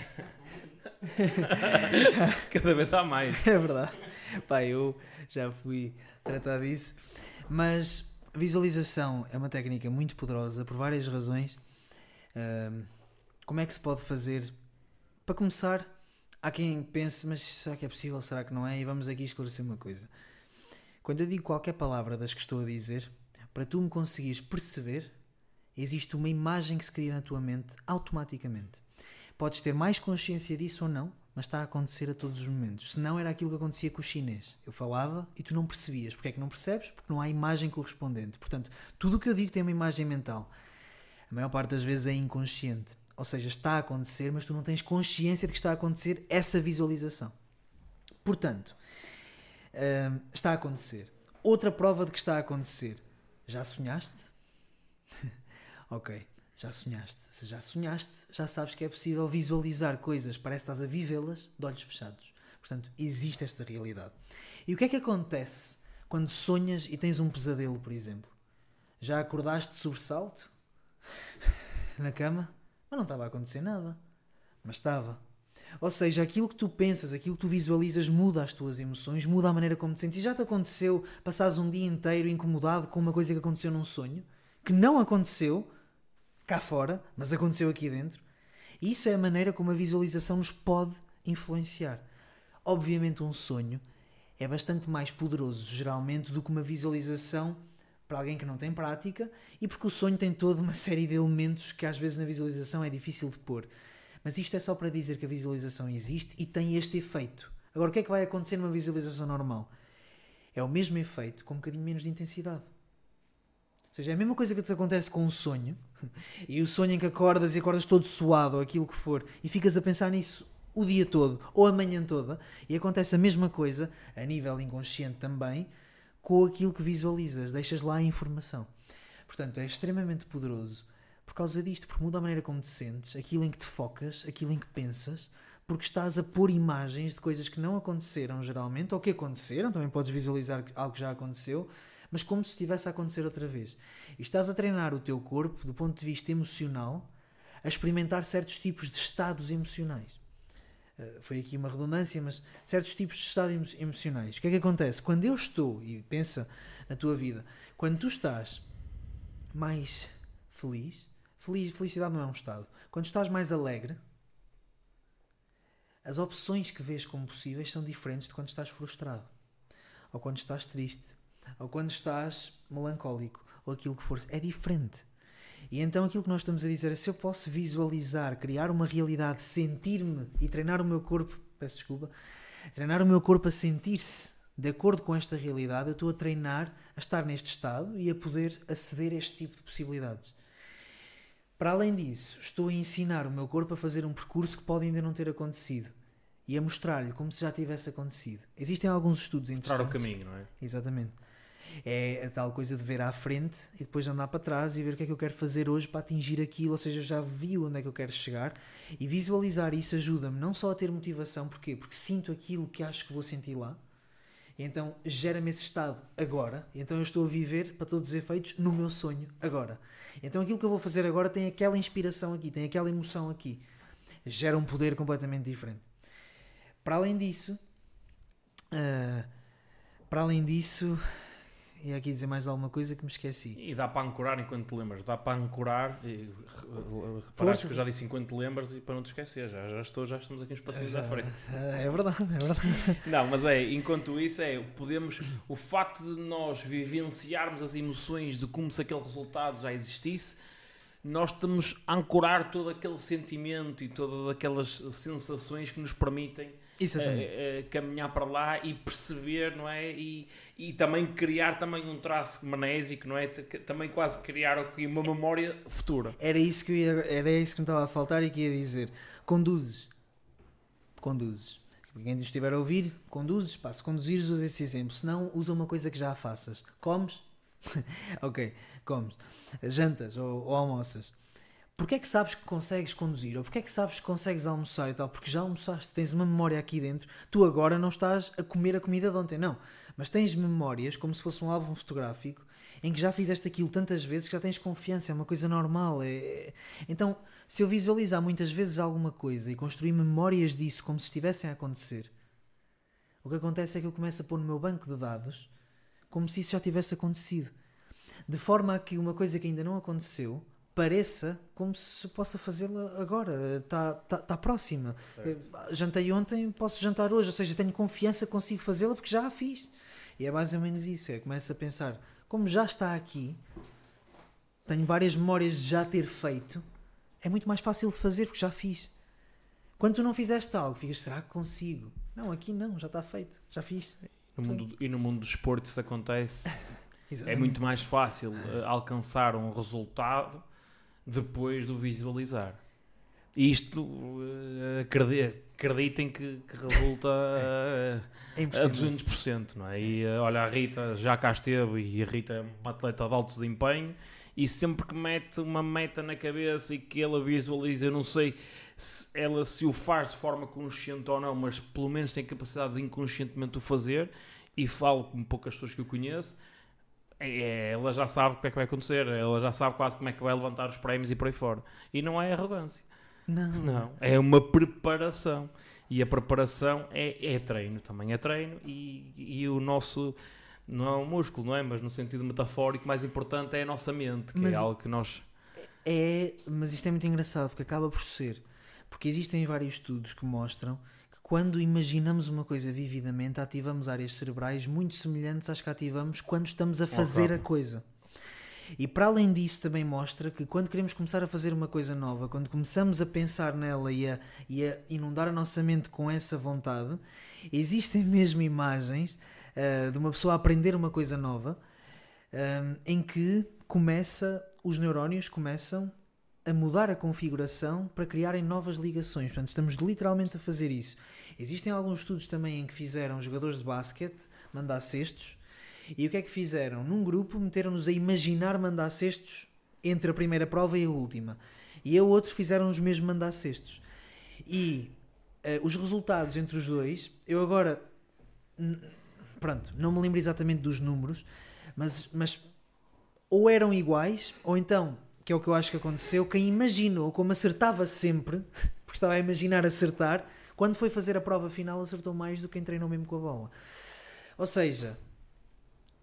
Cada vez há mais. É verdade. Pá, eu já fui tratar disso. Mas visualização é uma técnica muito poderosa por várias razões. Uh, como é que se pode fazer? Para começar, há quem pense, mas será que é possível? Será que não é? E vamos aqui esclarecer uma coisa. Quando eu digo qualquer palavra das que estou a dizer, para tu me conseguires perceber, existe uma imagem que se cria na tua mente automaticamente. Podes ter mais consciência disso ou não, mas está a acontecer a todos os momentos. Se não, era aquilo que acontecia com o chinês. Eu falava e tu não percebias. Porquê é que não percebes? Porque não há imagem correspondente. Portanto, tudo o que eu digo tem uma imagem mental. A maior parte das vezes é inconsciente. Ou seja, está a acontecer, mas tu não tens consciência de que está a acontecer essa visualização. Portanto, hum, está a acontecer. Outra prova de que está a acontecer. Já sonhaste? ok. Já sonhaste. Se já sonhaste, já sabes que é possível visualizar coisas, parece que estás a vivê-las de olhos fechados. Portanto, existe esta realidade. E o que é que acontece quando sonhas e tens um pesadelo, por exemplo? Já acordaste de sobressalto? Na cama? Mas não estava a acontecer nada. Mas estava. Ou seja, aquilo que tu pensas, aquilo que tu visualizas muda as tuas emoções, muda a maneira como te sentes. Já te aconteceu passares um dia inteiro incomodado com uma coisa que aconteceu num sonho, que não aconteceu, cá fora, mas aconteceu aqui dentro. E isso é a maneira como a visualização nos pode influenciar. Obviamente, um sonho é bastante mais poderoso, geralmente, do que uma visualização para alguém que não tem prática e porque o sonho tem toda uma série de elementos que às vezes na visualização é difícil de pôr. Mas isto é só para dizer que a visualização existe e tem este efeito. Agora, o que é que vai acontecer numa visualização normal? É o mesmo efeito com um bocadinho menos de intensidade. Ou seja, é a mesma coisa que te acontece com um sonho, e o sonho em que acordas e acordas todo suado, ou aquilo que for, e ficas a pensar nisso o dia todo, ou a manhã toda, e acontece a mesma coisa, a nível inconsciente também, com aquilo que visualizas, deixas lá a informação. Portanto, é extremamente poderoso por causa disto, porque muda a maneira como te sentes, aquilo em que te focas, aquilo em que pensas, porque estás a pôr imagens de coisas que não aconteceram geralmente, ou que aconteceram, também podes visualizar algo que já aconteceu, mas como se estivesse a acontecer outra vez. E estás a treinar o teu corpo, do ponto de vista emocional, a experimentar certos tipos de estados emocionais. Uh, foi aqui uma redundância, mas certos tipos de estados emocionais. O que é que acontece? Quando eu estou, e pensa na tua vida, quando tu estás mais feliz, feliz felicidade não é um estado, quando estás mais alegre, as opções que vês como possíveis são diferentes de quando estás frustrado ou quando estás triste ou quando estás melancólico, ou aquilo que for, é diferente. E então aquilo que nós estamos a dizer é se eu posso visualizar, criar uma realidade, sentir-me e treinar o meu corpo, peço desculpa, treinar o meu corpo a sentir-se de acordo com esta realidade, eu estou a treinar a estar neste estado e a poder aceder a este tipo de possibilidades. Para além disso, estou a ensinar o meu corpo a fazer um percurso que pode ainda não ter acontecido e a mostrar-lhe como se já tivesse acontecido. Existem alguns estudos interessantes. Mostrar o caminho, não é? Exatamente é a tal coisa de ver à frente e depois andar para trás e ver o que é que eu quero fazer hoje para atingir aquilo, ou seja, já vi onde é que eu quero chegar e visualizar isso ajuda-me não só a ter motivação, porquê? Porque sinto aquilo que acho que vou sentir lá, então gera-me esse estado agora, então eu estou a viver, para todos os efeitos, no meu sonho agora. Então aquilo que eu vou fazer agora tem aquela inspiração aqui, tem aquela emoção aqui, gera um poder completamente diferente. Para além disso, uh, para além disso, ia aqui dizer mais alguma coisa que me esqueci. E dá para ancorar enquanto te lembras, dá para ancorar. E, reparaste que eu já disse enquanto te lembras e para não te esquecer, já, já, estou, já estamos aqui uns passinhos à frente. É verdade, é verdade. Não, mas é, enquanto isso é, podemos, o facto de nós vivenciarmos as emoções de como se aquele resultado já existisse, nós estamos a ancorar todo aquele sentimento e todas aquelas sensações que nos permitem caminhar para lá e perceber, não é? E, e também criar também um traço manésico, não é? Também quase criar uma memória futura. Era isso que ia, era isso que me estava a faltar e que ia dizer. Conduzes. Conduzes. Quem estiver a ouvir, conduzes, pá, se conduzires, usa esse exemplo. Se não, usa uma coisa que já faças. Comes? ok, comes. Jantas ou, ou almoças. Porquê é que sabes que consegues conduzir? Ou porquê é que sabes que consegues almoçar e tal? Porque já almoçaste, tens uma memória aqui dentro. Tu agora não estás a comer a comida de ontem, não. Mas tens memórias, como se fosse um álbum fotográfico, em que já fizeste aquilo tantas vezes que já tens confiança, é uma coisa normal. É... é então, se eu visualizar muitas vezes alguma coisa e construir memórias disso como se estivessem a acontecer, o que acontece é que eu começo a pôr no meu banco de dados como se isso já tivesse acontecido. De forma a que uma coisa que ainda não aconteceu pareça como se possa fazê-la agora, está tá, tá próxima. Certo. Jantei ontem, posso jantar hoje, ou seja, tenho confiança, consigo fazê-la porque já a fiz. E é mais ou menos isso, é, começo a pensar, como já está aqui, tenho várias memórias de já ter feito, é muito mais fácil fazer porque já fiz. Quando tu não fizeste algo, ficas, será que consigo? Não, aqui não, já está feito, já fiz. No mundo, e no mundo do esporte isso acontece. é muito mais fácil uh, alcançar um resultado depois do visualizar. E isto, uh, acreditem que, que resulta uh, é a 200%, não é? E uh, olha, a Rita já cá esteve e a Rita é uma atleta de alto desempenho e sempre que mete uma meta na cabeça e que ela visualiza, eu não sei se ela se o faz de forma consciente ou não, mas pelo menos tem capacidade de inconscientemente o fazer e falo com poucas pessoas que eu conheço é, é, ela já sabe o que é que vai acontecer, ela já sabe quase como é que vai levantar os prémios e por aí fora. E não é arrogância. Não. Não. É uma preparação. E a preparação é, é treino, também é treino. E, e o nosso. Não é um músculo, não é? Mas no sentido metafórico, mais importante é a nossa mente, que é mas é algo que nós. É, mas isto é muito engraçado porque acaba por ser. Porque existem vários estudos que mostram quando imaginamos uma coisa vividamente, ativamos áreas cerebrais muito semelhantes às que ativamos quando estamos a fazer a coisa. E para além disso, também mostra que quando queremos começar a fazer uma coisa nova, quando começamos a pensar nela e a, e a inundar a nossa mente com essa vontade, existem mesmo imagens uh, de uma pessoa a aprender uma coisa nova um, em que começa, os neurónios começam a mudar a configuração para criarem novas ligações. Portanto, estamos literalmente a fazer isso. Existem alguns estudos também em que fizeram jogadores de basquete mandar cestos. E o que é que fizeram? Num grupo meteram-nos a imaginar mandar cestos entre a primeira prova e a última. E a outro fizeram-nos mesmo mandar cestos. E uh, os resultados entre os dois, eu agora. Pronto, não me lembro exatamente dos números, mas, mas ou eram iguais, ou então, que é o que eu acho que aconteceu, quem imaginou como acertava sempre, porque estava a imaginar acertar, quando foi fazer a prova final, acertou mais do que quem treinou mesmo com a bola. Ou seja,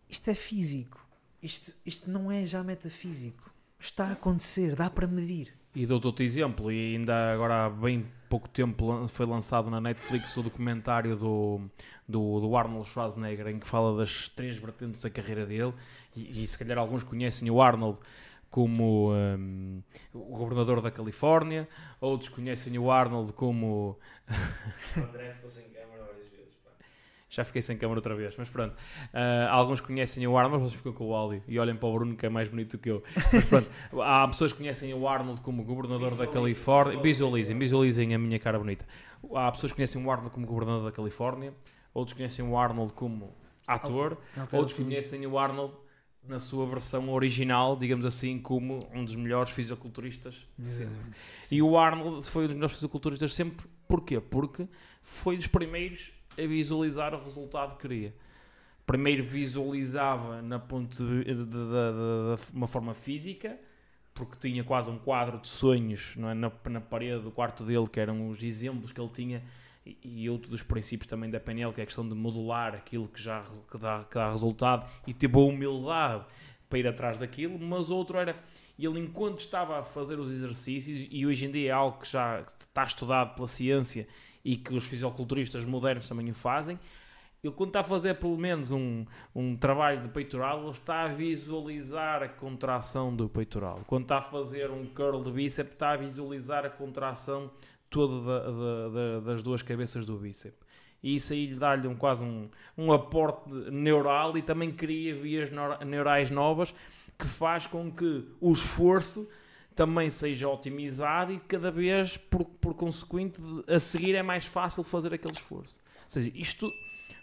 isto é físico. Isto, isto não é já metafísico. Está a acontecer, dá para medir. E dou-te outro exemplo, e ainda agora há bem pouco tempo foi lançado na Netflix o documentário do, do, do Arnold Schwarzenegger, em que fala das três vertentes da carreira dele, e, e se calhar alguns conhecem o Arnold como um, o governador da Califórnia, outros conhecem o Arnold como. o André ficou sem câmara várias vezes. Pá. Já fiquei sem câmara outra vez, mas pronto. Uh, alguns conhecem o Arnold, vocês ficam com o áudio e olhem para o Bruno que é mais bonito que eu. Mas pronto, há pessoas que conhecem o Arnold como governador da Califórnia. Visualizem, visualizem a minha cara bonita. Há pessoas que conhecem o Arnold como governador da Califórnia, outros conhecem o Arnold como ator, outros conhecem o Arnold na sua versão original, digamos assim, como um dos melhores fisiculturistas de sempre. E o Arnold foi um dos melhores fisiculturistas sempre. Porquê? Porque foi dos primeiros a visualizar o resultado que queria. Primeiro visualizava na ponto de, de, de, de, uma forma física, porque tinha quase um quadro de sonhos é? na, na parede do quarto dele, que eram os exemplos que ele tinha e, outro dos princípios também da PNL, que é a questão de modular aquilo que já que dá, que dá resultado e ter boa humildade para ir atrás daquilo, mas outro era ele enquanto estava a fazer os exercícios, e hoje em dia é algo que já está estudado pela ciência e que os fisiculturistas modernos também o fazem, ele quando está a fazer pelo menos um, um trabalho de peitoral, ele está a visualizar a contração do peitoral. Quando está a fazer um curl de bíceps, está a visualizar a contração todo da, da, da, das duas cabeças do bíceps. E isso aí lhe dá-lhe um, quase um, um aporte neural e também cria vias neurais novas que faz com que o esforço também seja otimizado e cada vez, por, por consequente, a seguir é mais fácil fazer aquele esforço. Ou seja, isto,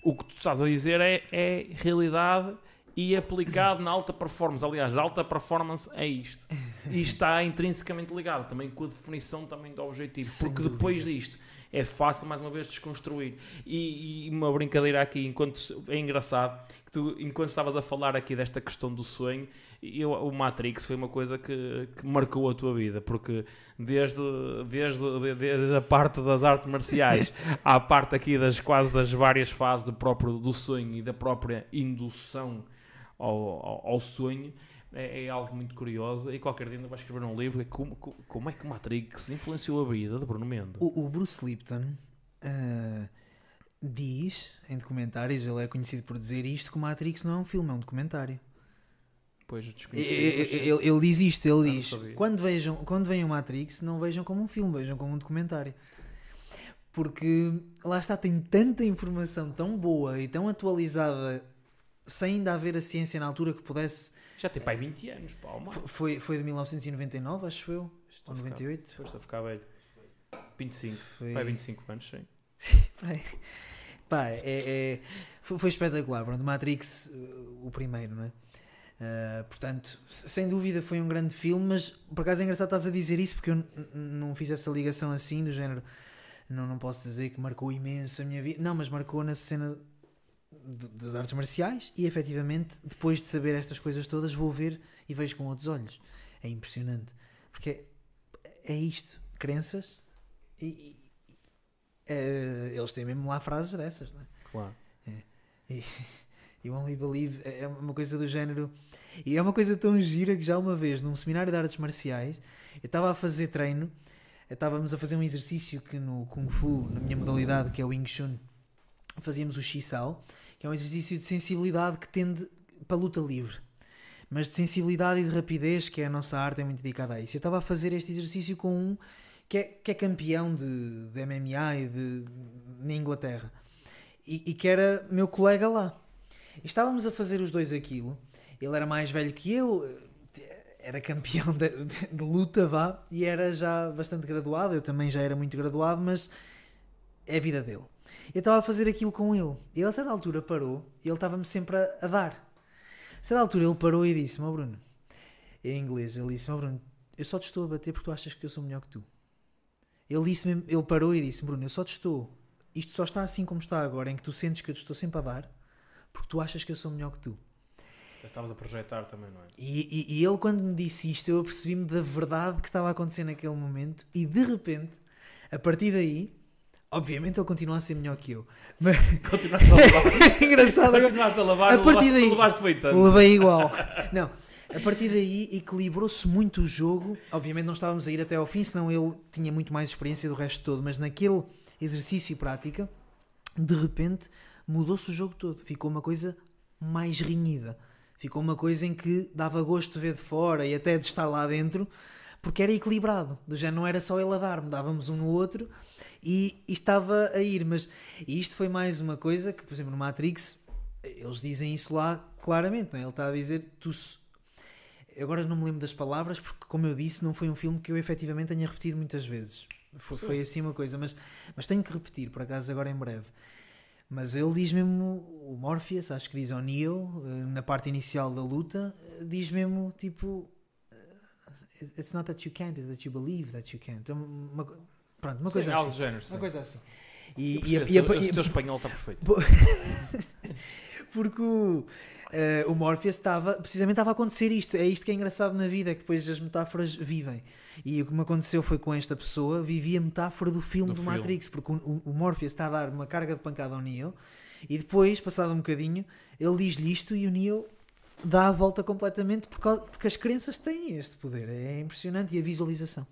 o que tu estás a dizer é, é realidade e aplicado na alta performance. Aliás, a alta performance é isto. E está intrinsecamente ligado também com a definição também do objetivo. Sem porque depois dúvida. disto é fácil, mais uma vez, desconstruir. E, e uma brincadeira aqui, enquanto é engraçado, que tu, enquanto estavas a falar aqui desta questão do sonho, eu, o Matrix foi uma coisa que, que marcou a tua vida, porque desde, desde, desde a parte das artes marciais à parte aqui das quase das várias fases do próprio do sonho e da própria indução ao, ao, ao sonho, é, é algo muito curioso e qualquer dia ainda vai escrever um livro é como, como- é que Matrix influenciou a vida de Bruno Mendes. O, o Bruce Lipton ah, diz em documentários, ele é conhecido por dizer isto, que Matrix não é um filme, é um documentário. Pois E- e- mas- Ele, ele diz isto, ele não diz: quando vejam, quando vejam o Matrix, não vejam como um filme, vejam como um documentário. Porque lá está, tem tanta informação tão boa e tão atualizada, sem ainda haver a ciência na altura que pudesse. Já tem pai 20 anos, pá, Foi, foi de 1999, acho eu, Estou ou a ficar- 98. Depois estou a ficar velho. 25. Foi... Pai, 25 anos, sim. Peraí. Pá, é, é- foi, foi espetacular. Pronto, Matrix, uh, o primeiro, não é? Uh, portanto, sem dúvida foi um grande filme, mas por acaso é engraçado estás a dizer isso porque eu não fiz essa ligação assim, do género. Não, não posso dizer que marcou imenso a minha vida. Não, mas marcou na cena de- das artes marciais e efetivamente, depois de saber estas coisas todas, vou ver e vejo com outros olhos. É impressionante. Porque é, é isto: crenças e. e- é, eles têm mesmo lá frases dessas, não é? Claro. You only believe é é uma coisa do género. E é uma coisa tão gira que já uma vez, num seminário de artes marciais, eu estava a fazer treino, estávamos a fazer um exercício que no Kung Fu, na minha modalidade, que é o Wing Chun, fazíamos o Shisao, que é um exercício de sensibilidade que tende para a luta livre. Mas de sensibilidade e de rapidez, que é a nossa arte, é muito dedicada a isso. Eu estava a fazer este exercício com um que é, que é campeão de, de MMA e de, na Inglaterra. E, e que era meu colega lá. E estávamos a fazer os dois aquilo. Ele era mais velho que eu, era campeão de, de- de luta, vá, e era já bastante graduado. Eu também já era muito graduado, mas é a vida dele. Eu estava a fazer aquilo com ele. E ele, a certa altura, parou e ele estava-me sempre a, a dar. A certa altura, ele parou e disse: Meu Bruno, em inglês, ele disse: Meu Bruno, eu só te estou a bater porque tu achas que eu sou melhor que tu. Ele, disse ele parou e disse: Bruno, eu só te estou. Isto só está assim como está agora, em que tu sentes que eu te estou sempre a dar, porque tu achas que eu sou melhor que tu. Já estavas a projetar também, não é? E, e- e ele, quando me disse isto, eu apercebi-me da verdade que estava a acontecer naquele momento, e de repente, a partir daí, obviamente ele continua a ser melhor que eu. Mas Continuaste a lavar. engraçado. Continuaste a lavar. A partir daí- Levaste feitando. Levei igual. Não, a partir daí equilibrou-se muito o jogo. Obviamente não estávamos a ir até ao fim, senão ele tinha muito mais experiência do resto todo, mas naquele exercício e prática, de repente mudou-se o jogo todo. Ficou uma coisa mais renhida. Ficou uma coisa em que dava gosto de ver de fora e até de estar lá dentro, porque era equilibrado. Já não era só ele a dar-me, dávamos um no outro e, e estava a ir. Mas e isto foi mais uma coisa que, por exemplo, no Matrix, eles dizem isso lá claramente. Não é? Ele está a dizer: tu. se- Agora não me lembro das palavras, porque, como eu disse, não foi um filme que eu efetivamente tenha repetido muitas vezes. Foi, foi assim uma coisa, mas, mas tenho que repetir, por acaso, agora em breve. Mas ele diz mesmo, o Morpheus, acho que diz ao Neo, eh, na parte inicial da luta, eh, diz mesmo tipo: It's not that you can't, it's that you believe that you can't. Então, Uma, pronto, uma Sim, coisa assim. género. Uma coisa assim. E, e e e a- teu espanhol está perfeito. porque o, eh, o Morpheus estava, precisamente estava a acontecer isto. É isto que é engraçado na vida, é que depois as metáforas vivem. E o que me aconteceu foi com esta pessoa, vivi a metáfora do filme Do do, filme. Matrix, porque o, o, o Morpheus está a dar uma carga de pancada ao Neo e depois, passado um bocadinho, ele diz-lhe isto e o Neo dá a volta completamente por causa- porque as crenças têm este poder. É impressionante. E a visualização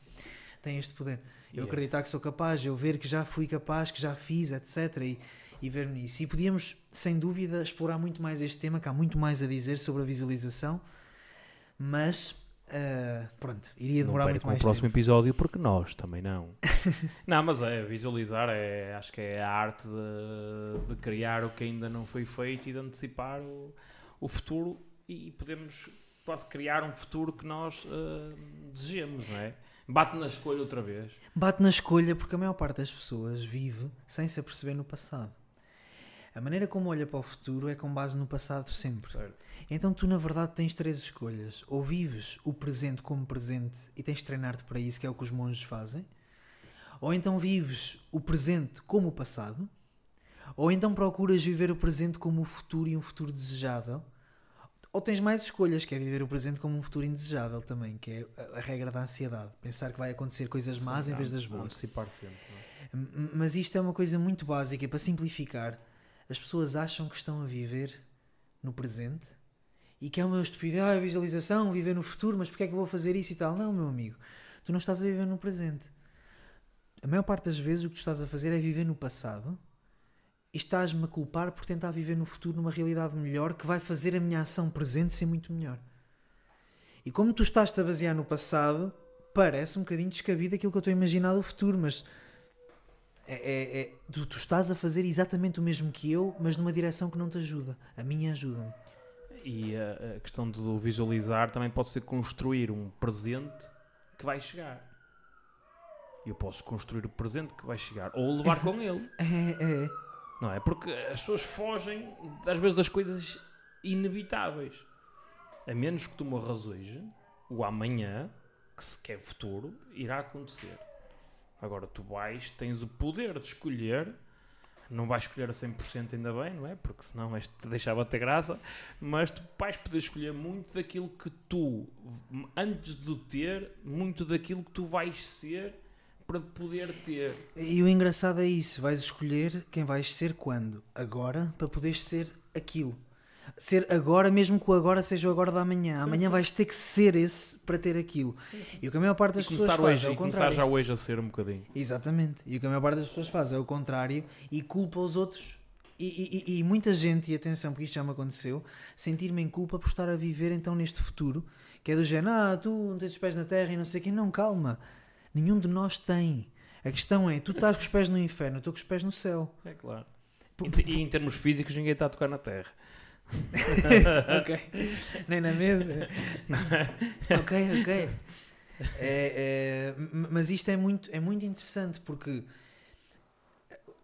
tem este poder. Eu Yeah. acreditar que sou capaz, eu ver que já fui capaz, que já fiz, etc. E, e ver-me nisso. E podíamos, sem dúvida, explorar muito mais este tema, que há muito mais a dizer sobre a visualização, mas ah, pronto, iria Não demorar muito percam o mais próximo tempo. episódio porque nós também não. não, mas é, visualizar é, acho que é a arte de, de criar o que ainda não foi feito e de antecipar o, o futuro e podemos quase criar um futuro que nós eh, desejamos, não é? Bate na escolha outra vez. Bate na escolha porque a maior parte das pessoas vive sem se aperceber no passado. A maneira como olha para o futuro é com base no passado sempre. Certo. Então tu na verdade tens três escolhas. Ou vives o presente como presente e tens de treinar-te para isso, que é o que os monges fazem. Ou então vives o presente como o passado. Ou então procuras viver o presente como o futuro e um futuro desejável. Ou tens mais escolhas, que é viver o presente como um futuro indesejável também, que é a- regra da ansiedade. Pensar que vai acontecer coisas más em vez das boas. Antecipar sempre. é? Mas isto é uma coisa muito básica. Para simplificar, as pessoas acham que estão a viver no presente e que é uma estupidez, ah, visualização, viver no futuro, mas porque é que eu vou fazer isso e tal? Não, meu amigo, tu não estás a viver no presente. A maior parte das vezes o que tu estás a fazer é viver no passado estás-me a culpar por tentar viver no futuro numa realidade melhor que vai fazer a minha ação presente ser muito melhor. E como tu estás-te a basear no passado, parece um bocadinho descabido aquilo que eu estou a imaginar do futuro, mas é, é- é- tu, tu estás a fazer exatamente o mesmo que eu, mas numa direção que não te ajuda. A minha ajuda-me. E a, a questão do visualizar também pode ser construir um presente que vai chegar. Eu posso construir o presente que vai chegar ou levar com ele. É, é. Não é? Porque as pessoas fogem, às vezes, das coisas inevitáveis. A menos que tu morras hoje, o amanhã, que se quer futuro, irá acontecer. Agora, tu vais, tens o poder de escolher. Não vais escolher a 100% ainda bem, não é? Porque senão este te deixava ter graça. Mas tu vais poder escolher muito daquilo que tu, antes de ter, muito daquilo que tu vais ser para poder ter. E o engraçado é isso: vais escolher quem vais ser quando? Agora, para poderes ser aquilo. Ser agora, mesmo que o agora seja o agora da amanhã. Amanhã vais ter que ser esse para ter aquilo. E o que a maior parte das pessoas começar, faz hoje, é o e começar contrário. já hoje a ser um bocadinho. Exatamente. E o que a maior parte das pessoas faz é o contrário e culpa os outros. E, e- e- muita gente, e atenção, porque isto já me aconteceu, sentir-me em culpa por estar a viver então neste futuro, que é do género, ah, tu não tens os pés na terra e não sei quem. Não, calma. Nenhum de nós tem. A questão é, tu estás com os pés no inferno, eu estou com os pés no céu. É claro. P- E, e em termos físicos, ninguém está a tocar na terra. ok. Nem na mesa. ok, ok. É, é, mas isto é muito, é muito interessante porque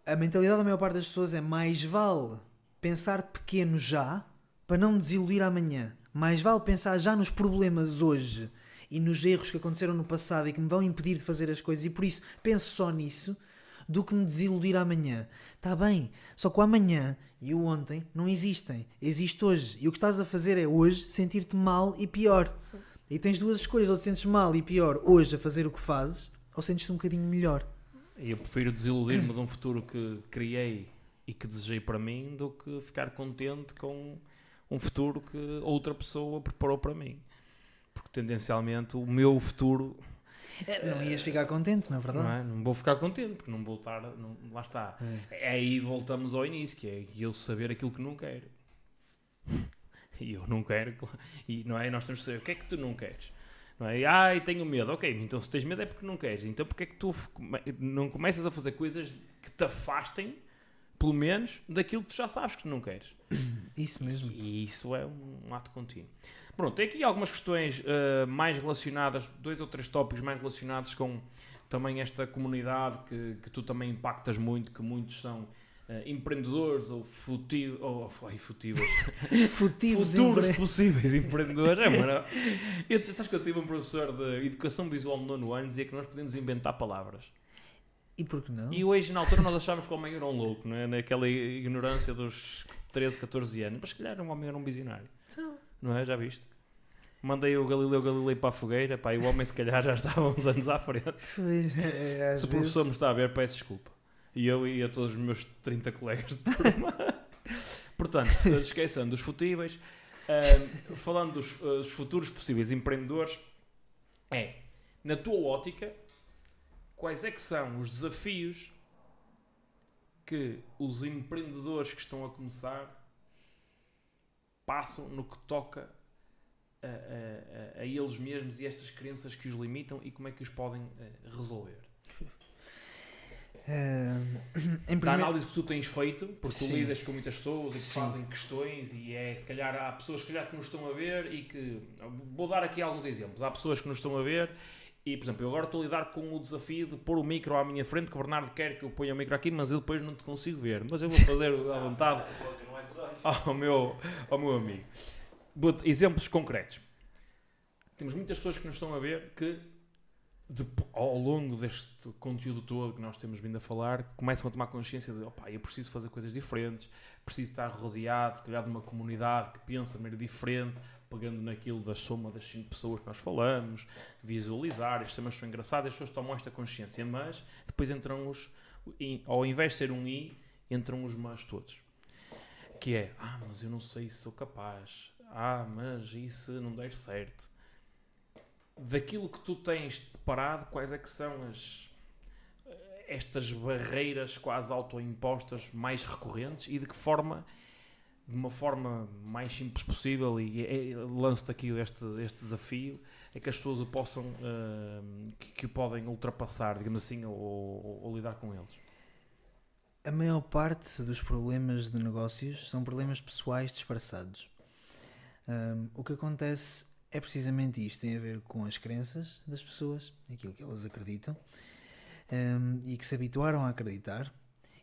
a mentalidade da maior parte das pessoas é mais vale pensar pequeno já para não me desiludir amanhã. Mais vale pensar já nos problemas hoje e nos erros que aconteceram no passado e que me vão impedir de fazer as coisas e por isso penso só nisso do que me desiludir amanhã. Está bem, só que o amanhã e o ontem não existem. Existe hoje. E o que estás a fazer é hoje sentir-te mal e pior. E tens duas escolhas: ou te sentes mal e pior hoje a fazer o que fazes, ou sentes-te um bocadinho melhor. E eu prefiro desiludir-me de um futuro que criei e que desejei para mim do que ficar contente com um futuro que outra pessoa preparou para mim. Porque tendencialmente o meu futuro É, Não ias ficar contente, na não, verdade. é? não vou ficar contente, porque não vou estar. não- lá está. É. Aí voltamos ao início, que é eu saber aquilo que não quero. E eu não quero. E não é? Nós temos que saber o que é que tu não queres. Não é? Ai, tenho medo. Ok, então se tens medo é porque não queres. Então porque é que tu não começas a fazer coisas que te afastem, pelo menos, daquilo que tu já sabes que não queres? Isso mesmo. E isso é um ato contínuo. Pronto, tem aqui algumas questões eh, mais relacionadas, dois ou três tópicos mais relacionados com também esta comunidade que, que tu também impactas muito, que muitos são eh, empreendedores ou futivos, ou ai, futivos, Futivos futuros empre- possíveis empreendedores. É, mano. Eu, sabes que eu tive um professor de educação visual no nono ano dizia que nós podemos inventar palavras. E por que não? E hoje, na altura, nós achávamos que o homem era um louco, não é? naquela ignorância dos 13, 14 anos. Mas se calhar um homem era um visionário. Então, Não é? Já viste? Mandei o Galileu Galilei para a fogueira, pá, e o homem se calhar já estava uns anos à frente. pois, é, às Se o vezes- professor me está a ver, peço desculpa. E eu e a todos os meus 30 colegas de turma. Portanto, esquecendo dos futíveis, ahm, falando dos, dos futuros possíveis empreendedores, é, na tua ótica, quais é que são os desafios que os empreendedores que estão a começar passam no que toca a, a- a- a eles mesmos e estas crenças que os limitam e como é que os podem eh, resolver? Em Da primeiro- análise que tu tens feito, porque tu Sim. lidas com muitas pessoas e que Sim. fazem questões e é, se calhar há pessoas se calhar, que nos estão a ver e que... Vou dar aqui alguns exemplos. Há pessoas que nos estão a ver e, por exemplo, eu agora estou a lidar com o desafio de pôr o micro à minha frente, que o Bernardo quer que eu ponha o micro aqui, mas eu depois não te consigo ver. Mas eu vou fazer à vontade. ao meu, ao meu amigo. But, exemplos concretos. Temos muitas pessoas que nos estão a ver que, de- ao longo deste conteúdo todo que nós temos vindo a falar, começam a tomar consciência de opá, eu preciso fazer coisas diferentes, preciso estar rodeado, calhar, de uma comunidade que pensa de maneira diferente, pegando naquilo da soma das cinco pessoas que nós falamos, visualizar, estes temas são engraçados, as pessoas tomam esta consciência, mas depois entram os, ao invés de ser um i, entram os mas todos que é, ah, mas eu não sei se sou capaz, ah, mas e se não der certo? Daquilo que tu tens deparado, quais é que são as estas barreiras quase autoimpostas mais recorrentes e de que forma, de uma forma mais simples possível, e é- é- lanço-te aqui este, este desafio, é que as pessoas o possam, ah, que, que o podem ultrapassar, digamos assim, ou, ou- ou lidar com eles. A maior parte dos problemas de negócios são problemas pessoais disfarçados. Hum, o que acontece é precisamente isto: tem a ver com as crenças das pessoas, aquilo que elas acreditam hum, e que se habituaram a acreditar,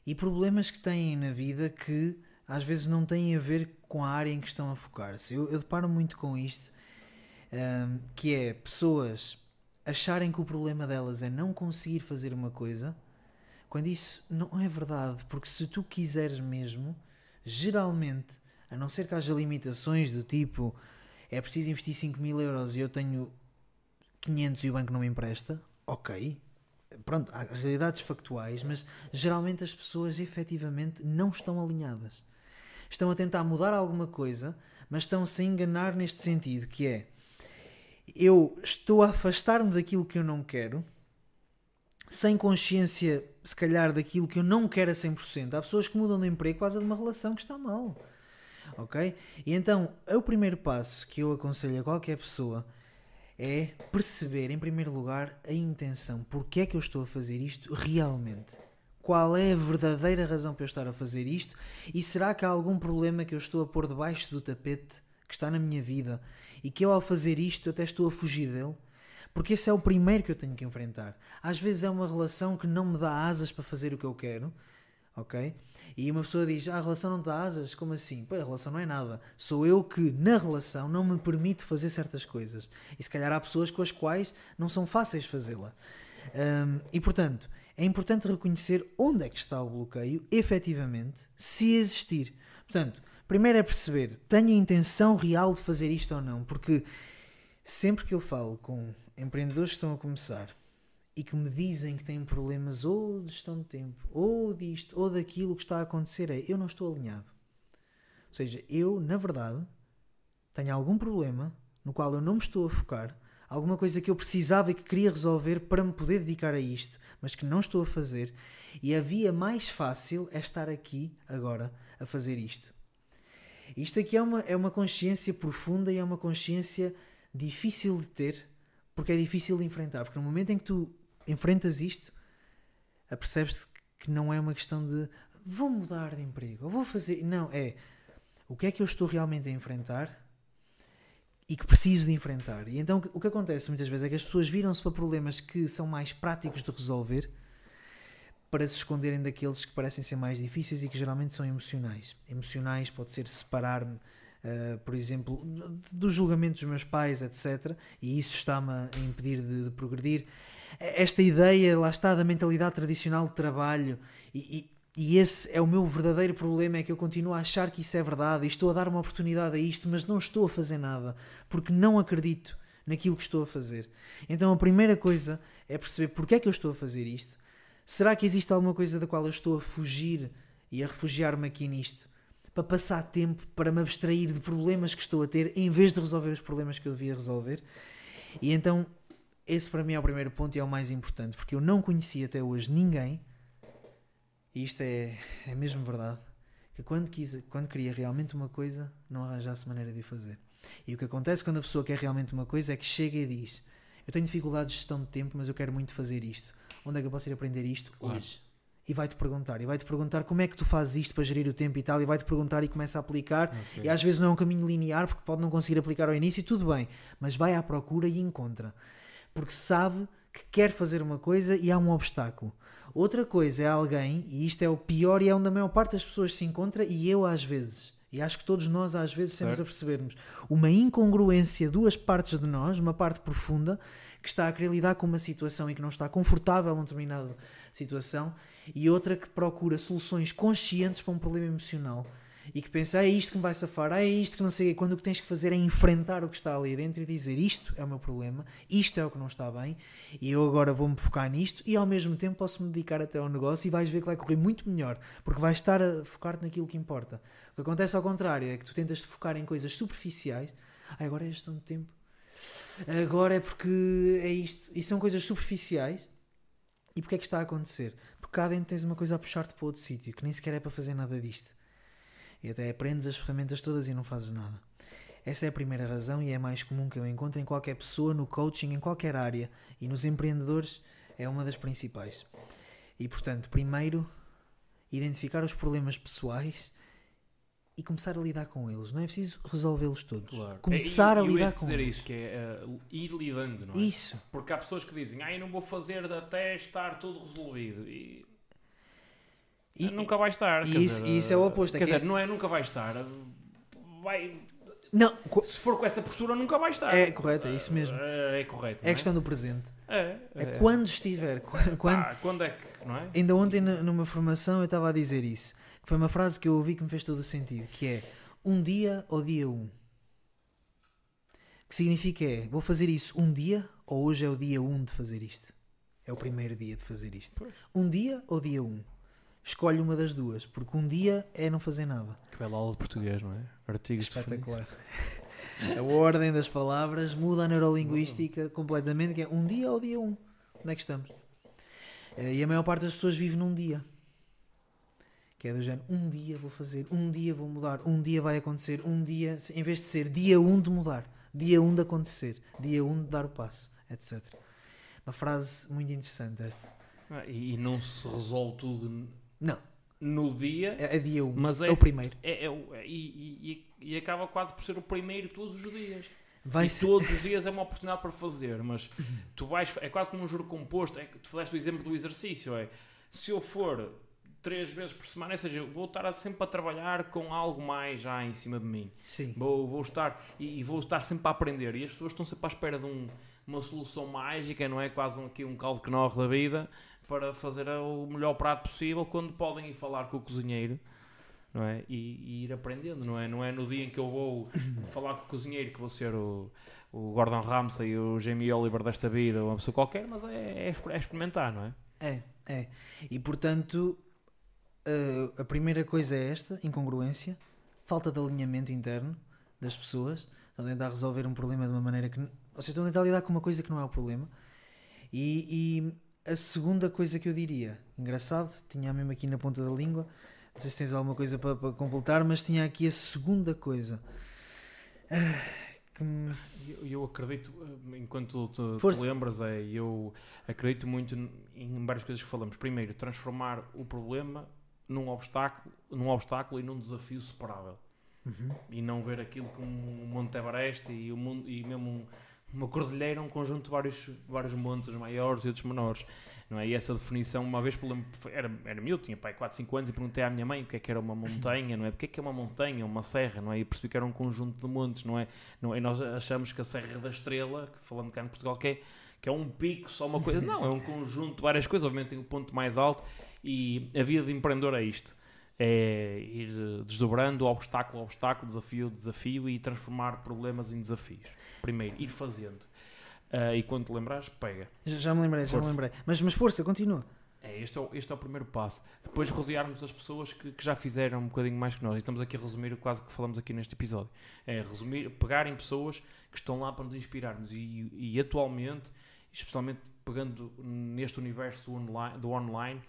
e problemas que têm na vida que às vezes não têm a ver com a área em que estão a focar-se. Eu, eu deparo muito com isto, hum, que é pessoas acharem que o problema delas é não conseguir fazer uma coisa quando isso não é verdade, porque se tu quiseres mesmo, geralmente, a não ser que haja limitações do tipo é preciso investir 5 mil euros e eu tenho 500 e o banco não me empresta, ok. Pronto, há realidades factuais, mas geralmente as pessoas efetivamente não estão alinhadas. Estão a tentar mudar alguma coisa, mas estão-se a enganar neste sentido, que é eu estou a afastar-me daquilo que eu não quero, sem consciência, se calhar, daquilo que eu não quero a 100%. Há pessoas que mudam de emprego por causa de uma relação que está mal. Ok? E então, o primeiro passo que eu aconselho a qualquer pessoa é perceber, em primeiro lugar, a intenção. Porque é que eu estou a fazer isto realmente? Qual é a verdadeira razão para eu estar a fazer isto? E será que há algum problema que eu estou a pôr debaixo do tapete que está na minha vida e que eu, ao fazer isto, até estou a fugir dele? Porque esse é o primeiro que eu tenho que enfrentar. Às vezes é uma relação que não me dá asas para fazer o que eu quero, ok? E uma pessoa diz: Ah, a relação não dá asas? Como assim? Pô, a relação não é nada. Sou eu que, na relação, não me permito fazer certas coisas. E se calhar há pessoas com as quais não são fáceis fazê-la. Hum, e portanto, é importante reconhecer onde é que está o bloqueio, efetivamente, se existir. Portanto, primeiro é perceber: tenho a intenção real de fazer isto ou não? Porque sempre que eu falo com empreendedores que estão a começar e que me dizem que têm problemas ou de gestão de tempo, ou disto, ou daquilo que está a acontecer, é eu não estou alinhado. Ou seja, eu, na verdade, tenho algum problema no qual eu não me estou a focar, alguma coisa que eu precisava e que queria resolver para me poder dedicar a isto, mas que não estou a fazer, e a via mais fácil é estar aqui, agora, a fazer isto. Isto aqui é uma, é uma consciência profunda e é uma consciência difícil de ter, porque é difícil de enfrentar. Porque no momento em que tu enfrentas isto, apercebes que não é uma questão de vou mudar de emprego, ou vou fazer. Não, é o que é que eu estou realmente a enfrentar e que preciso de enfrentar. E então o que acontece muitas vezes é que as pessoas viram-se para problemas que são mais práticos de resolver para se esconderem daqueles que parecem ser mais difíceis e que geralmente são emocionais. Emocionais pode ser separar-me, uh, por exemplo, do julgamento dos meus pais, etc. E isso está-me a impedir de, de, progredir. Esta ideia, lá está, da mentalidade tradicional de trabalho e, e, e, esse é o meu verdadeiro problema, é que eu continuo a achar que isso é verdade e estou a dar uma oportunidade a isto, mas não estou a fazer nada, porque não acredito naquilo que estou a fazer. Então a primeira coisa é perceber porque é que eu estou a fazer isto, Será que existe alguma coisa da qual eu estou a fugir e a refugiar-me aqui nisto? Para passar tempo, para me abstrair de problemas que estou a ter, em vez de resolver os problemas que eu devia resolver? E então, esse para mim é o primeiro ponto e é o mais importante, porque eu não conhecia até hoje ninguém, e isto é, é mesmo verdade, que quando, quis, quando queria realmente uma coisa, não arranjasse maneira de fazer. E o que acontece quando a pessoa quer realmente uma coisa é que chega e diz: Eu tenho dificuldade de gestão de tempo, mas eu quero muito fazer isto onde é que eu posso ir aprender isto Claro. hoje? E vai-te perguntar. E vai-te perguntar como é que tu fazes isto para gerir o tempo e tal. E vai-te perguntar e começa a aplicar. Ok. E às vezes não é um caminho linear, porque pode não conseguir aplicar ao início, tudo bem. Mas vai à procura e encontra. Porque sabe que quer fazer uma coisa e há um obstáculo. Outra coisa é alguém, e isto é o pior e é onde a maior parte das pessoas se encontra, e eu às vezes. E acho que todos nós às vezes temos Certo. a percebermos uma incongruência, duas partes de nós, uma parte profunda, que está a querer lidar com uma situação e que não está confortável numa determinada situação, e outra que procura soluções conscientes para um problema emocional e que pensa, ah, é isto que me vai safar, ah, é isto que não sei, o quê." quando o que tens que fazer é enfrentar o que está ali dentro e dizer isto é o meu problema, isto é o que não está bem, e eu agora vou-me focar nisto e ao mesmo tempo posso me dedicar até ao negócio e vais ver que vai correr muito melhor, porque vais estar a focar-te naquilo que importa. Que acontece ao contrário é que tu tentas te focar em coisas superficiais, ah, agora é gestão de tempo, agora é porque é isto, e são coisas superficiais. E porquê é que está a acontecer? Porque cá dentro tens uma coisa a puxar-te para outro sítio que nem sequer é para fazer nada disto. E até aprendes as ferramentas todas e não fazes nada. Essa é a primeira razão e é mais comum que eu encontro em qualquer pessoa, no coaching, em qualquer área. E nos empreendedores é uma das principais. E portanto, primeiro, identificar os problemas pessoais e começar a lidar com eles. Não é preciso resolvê-los todos. Claro. Começar É, a e- ia lidar com dizer eles. isso, que é uh, ir lidando, não é? Isso. Porque há pessoas que dizem, ah, eu não vou fazer até estar tudo resolvido. E, E, nunca vai estar. e isso- dizer, isso é o oposto, é Quer que é- dizer, não é nunca vai estar. Vai, Não, se for com essa postura, nunca vai estar. é correto, é isso mesmo. É, é correto. É não questão do presente. É, É é. quando estiver. qu- Quando, quando é que, não é? Ainda ontem nu- numa formação eu estava a dizer isso. Foi uma frase que eu ouvi que me fez todo o sentido. Que é um dia ou dia um. Que significa é, vou fazer isso um dia ou hoje é o dia um de fazer isto? É o primeiro dia de fazer isto. Pois. Um dia ou dia um? Escolhe uma das duas, porque um dia é não fazer nada. Que bela aula de português, não é? Artigos Espetacular. A ordem das palavras muda a neurolinguística completamente, que é um dia ou dia um. Onde é que estamos? Eh, E a maior parte das pessoas vive num dia. Que é do género, um dia vou fazer, um dia vou mudar, um dia vai acontecer, um dia, em vez de ser dia um de mudar, dia um de acontecer, dia um de dar o passo, etc. Uma frase muito interessante esta. Ah, E, não se resolve tudo Não, no dia. é, é dia um, Mas é, é- o primeiro. É, é o- e, e- e- acaba quase por ser o primeiro todos os dias. Vai e ser, todos os dias é uma oportunidade para fazer, mas tu vais, é quase como um juro composto. É que tu fizeste o exemplo do exercício. É se eu for três vezes por semana, ou seja, vou estar sempre a trabalhar com algo mais já em cima de mim. sim, Vou, vou estar e, e vou estar sempre a aprender. E as pessoas estão sempre à espera de um- uma solução mágica, não é? Quase um, aqui um caldo que da vida para fazer o melhor prato possível quando podem ir falar com o cozinheiro. Não é? E, e ir aprendendo, não é? Não é no dia em que eu vou falar com o cozinheiro que vou ser o, o Gordon Ramsay, o Jamie Oliver desta vida, ou uma pessoa qualquer, mas é, é é experimentar, não é? É, é. E portanto, eh, a primeira coisa é esta: incongruência, falta de alinhamento interno das pessoas. Estão a tentar resolver um problema de uma maneira que. Ou seja, estão a tentar lidar com uma coisa que não é o problema. E, e a segunda coisa que eu diria, engraçado, tinha mesmo aqui na ponta da língua, não sei se tens alguma coisa para, para completar, mas tinha aqui a segunda coisa. Ah, que me- Eu, eu acredito, eh, enquanto tu te, lembras, é, eu acredito muito em várias coisas que falamos. Primeiro, transformar o problema num obstáculo, num obstáculo e num desafio superável. Uhum. E não ver aquilo como um Monte Everest e, o mundo, e mesmo um- uma cordilheira, um conjunto de vários, vários montes maiores e outros menores. Não é? E essa definição, uma vez, era, era meu, tinha pai 4, 5 anos e perguntei à minha mãe o que é que era uma montanha, não é? Porque é que é uma montanha, uma serra, não é? E percebi que era um conjunto de montes, não é? Não, e nós achamos que a Serra da Estrela, que falando cá em Portugal, que é, que é um pico, só uma coisa. Não, é um conjunto de várias coisas. Obviamente tem o ponto mais alto e a vida de empreendedor é isto. É ir eh, desdobrando obstáculo a obstáculo, desafio a desafio e transformar problemas em desafios. Primeiro, ir fazendo. Ah, e quando te lembrares, pega. Já, já me lembrei, já me Força. lembrei. Mas, mas força, continua. É, este, é o, este é o primeiro passo. Depois rodearmos as pessoas que, que já fizeram um bocadinho mais que nós. E estamos aqui a resumir o quase que falamos aqui neste episódio. É resumir, pegarem pessoas que estão lá para nos inspirarmos. E, e atualmente, especialmente pegando neste universo do online, do online,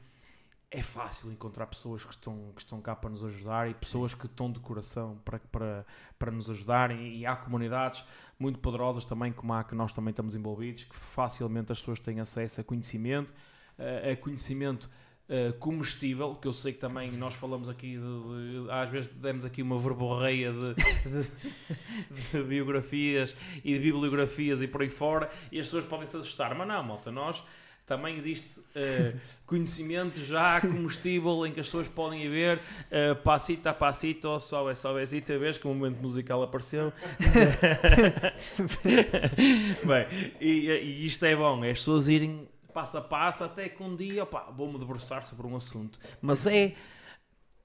é fácil encontrar pessoas que estão, que estão cá para nos ajudar e pessoas que estão de coração para, para, para nos ajudarem. E há comunidades muito poderosas também, como há que nós também estamos envolvidos, que facilmente as pessoas têm acesso a conhecimento, eh, a conhecimento uh, comestível, que eu sei que também nós falamos aqui, de, de, às vezes demos aqui uma verborreia de, de, biografias e de bibliografias e por aí fora, e as pessoas podem se assustar, mas não, malta, nós também existe uh, conhecimento já comestível em que as pessoas podem ver uh, passito a passito, só é só é a vez que o momento musical apareceu. Bem, e, e, isto é bom, é as pessoas irem passo a passo até que um dia vou-me debruçar sobre um assunto. Mas é.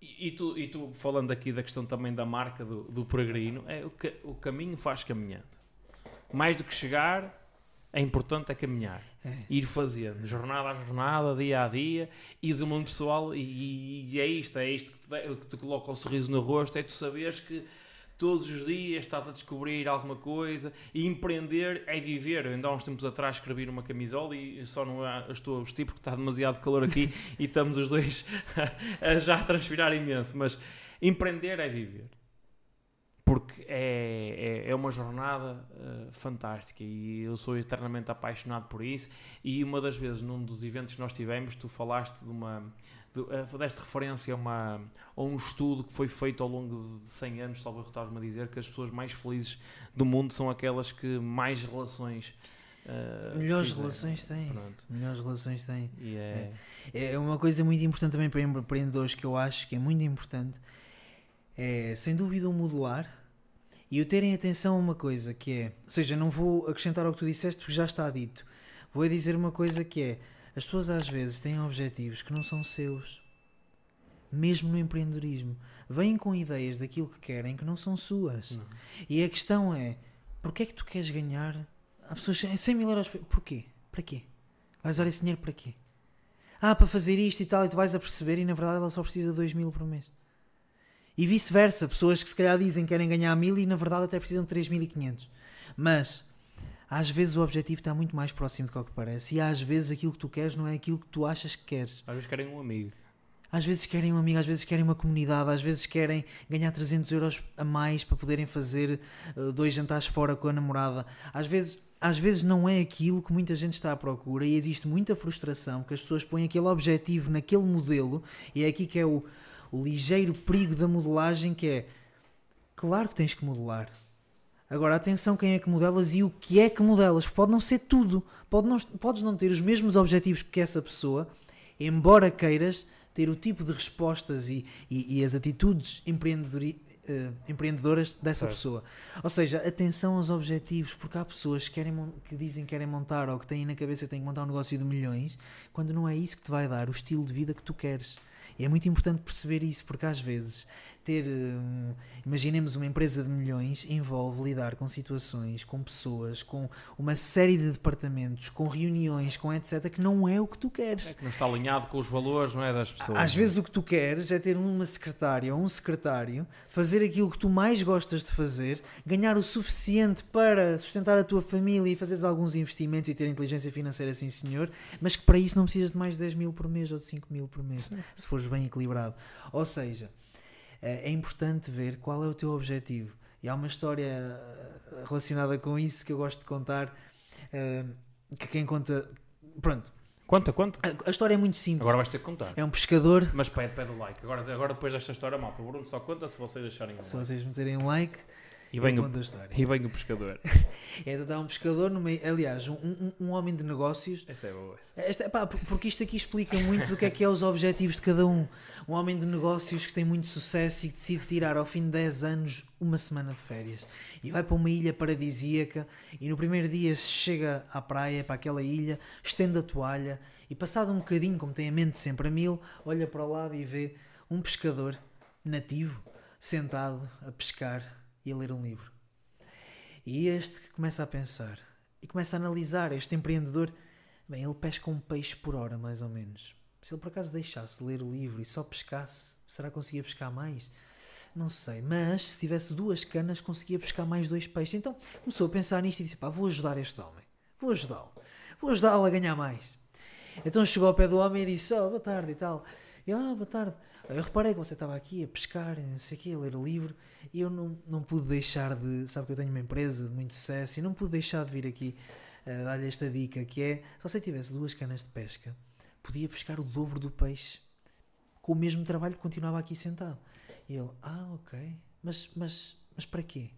E, tu, e tu falando aqui da questão também da marca do, do peregrino, é o, que, o caminho faz caminhando. Mais do que chegar, é importante é caminhar, é. ir fazendo, jornada a jornada, dia a dia, e o mundo pessoal, e, e, é isto, é isto que te, que te coloca o sorriso no rosto, é tu saberes que todos os dias estás a descobrir alguma coisa e empreender é viver. Eu ainda há uns tempos atrás escrevi numa camisola e só não estou a vestir porque está demasiado calor aqui e estamos os dois a já transpirar imenso, mas empreender é viver porque é, é, é, uma jornada uh, fantástica e eu sou eternamente apaixonado por isso. E uma das vezes, num dos eventos que nós tivemos, tu falaste de uma. De, uh, deste referência a, uma, a um estudo que foi feito ao longo de 100 anos, talvez estavas-me a dizer, que as pessoas mais felizes do mundo são aquelas que mais relações. Uh, Melhores fizeram. relações têm. Pronto. Melhores relações têm. É. é. é uma coisa muito importante também para empreendedores que eu acho que é muito importante é sem dúvida o modular e o terem atenção a uma coisa que é, ou seja, não vou acrescentar ao que tu disseste porque já está dito. Vou dizer uma coisa que é, as pessoas às vezes têm objetivos que não são seus. Mesmo no empreendedorismo, vêm com ideias daquilo que querem que não são suas. Não. E a questão é, porquê é que tu queres ganhar? Há pessoas 100 mil euros. Porquê? Para quê? Vais usar esse dinheiro para quê? Ah, para fazer isto e tal, e tu vais a perceber e na verdade ela só precisa de 2 mil por mês. E vice-versa, pessoas que se calhar dizem que querem ganhar mil e na verdade até precisam de 3.500. Mas às vezes o objetivo está muito mais próximo do que parece e às vezes aquilo que tu queres não é aquilo que tu achas que queres. Às vezes querem um amigo. Às vezes querem um amigo, às vezes querem uma comunidade, às vezes querem ganhar 300 euros a mais para poderem fazer uh, dois jantares fora com a namorada. Às vezes, às vezes não é aquilo que muita gente está à procura e existe muita frustração que as pessoas põem aquele objetivo naquele modelo e é aqui que é o, o ligeiro perigo da modelagem que é claro que tens que modelar. Agora, atenção quem é que modelas e o que é que modelas. Pode não ser tudo. Pode não, podes não ter os mesmos objetivos que essa pessoa, embora queiras ter o tipo de respostas e, e, e as atitudes uh, empreendedoras dessa pessoa. Ou seja, atenção aos objetivos, porque há pessoas que, querem, que dizem que querem montar ou que têm na cabeça que têm que montar um negócio de milhões, quando não é isso que te vai dar o estilo de vida que tu queres. E é muito importante perceber isso, porque às vezes ter, hum, imaginemos uma empresa de milhões, envolve lidar com situações, com pessoas, com uma série de departamentos, com reuniões, com etc, que não é o que tu queres. É que não está alinhado com os valores, não é, das pessoas. Às vezes o que tu queres é ter uma secretária ou um secretário, fazer aquilo que tu mais gostas de fazer, ganhar o suficiente para sustentar a tua família e fazeres alguns investimentos e ter inteligência financeira, sim senhor, mas que para isso não precisas de mais de 10 mil por mês ou de 5 mil por mês, se fores bem equilibrado. Ou seja, é importante ver qual é o teu objetivo. E há uma história eh, relacionada com isso que eu gosto de contar. Eh, que quem conta. Pronto. Conta, conta. A, a, história é muito simples. Agora vais ter que contar. É um pescador. Mas pede, pede o like. Agora, agora depois desta história, malta, o Bruno só conta se vocês deixarem um Se like. vocês meterem um like. E vem, o, e vem o pescador. é de dar um pescador no meio. Aliás, um, um, um homem de negócios. Essa é boa. Esta, pá, porque isto aqui explica muito do que é que é os objetivos de cada um. Um homem de negócios que tem muito sucesso e que decide tirar ao fim de 10 anos uma semana de férias. E vai para uma ilha paradisíaca e no primeiro dia chega à praia, para aquela ilha, estende a toalha e passado um bocadinho, como tem a mente sempre a mil, olha para o lado e vê um pescador nativo sentado a pescar e a ler um livro. E este que começa a pensar e começa a analisar este empreendedor, bem, ele pesca um peixe por hora, mais ou menos. Se ele por acaso deixasse ler o livro e só pescasse, será que conseguia pescar mais? Não sei, mas se tivesse duas canas, conseguia pescar mais dois peixes. Então começou a pensar nisto e disse: pá, vou ajudar este homem, vou ajudá-lo, vou ajudá-lo a ganhar mais. Então chegou ao pé do homem e disse: Oh, boa tarde e tal. E ah, boa tarde. Eu reparei que você estava aqui a pescar, não sei o quê, a ler o livro, e eu não, não pude deixar de. Sabe que eu tenho uma empresa de muito sucesso, e não pude deixar de vir aqui uh, dar-lhe esta dica: que é, se você tivesse duas canas de pesca, podia pescar o dobro do peixe com o mesmo trabalho que continuava aqui sentado. E ele, ah, ok, mas, mas, mas para quê?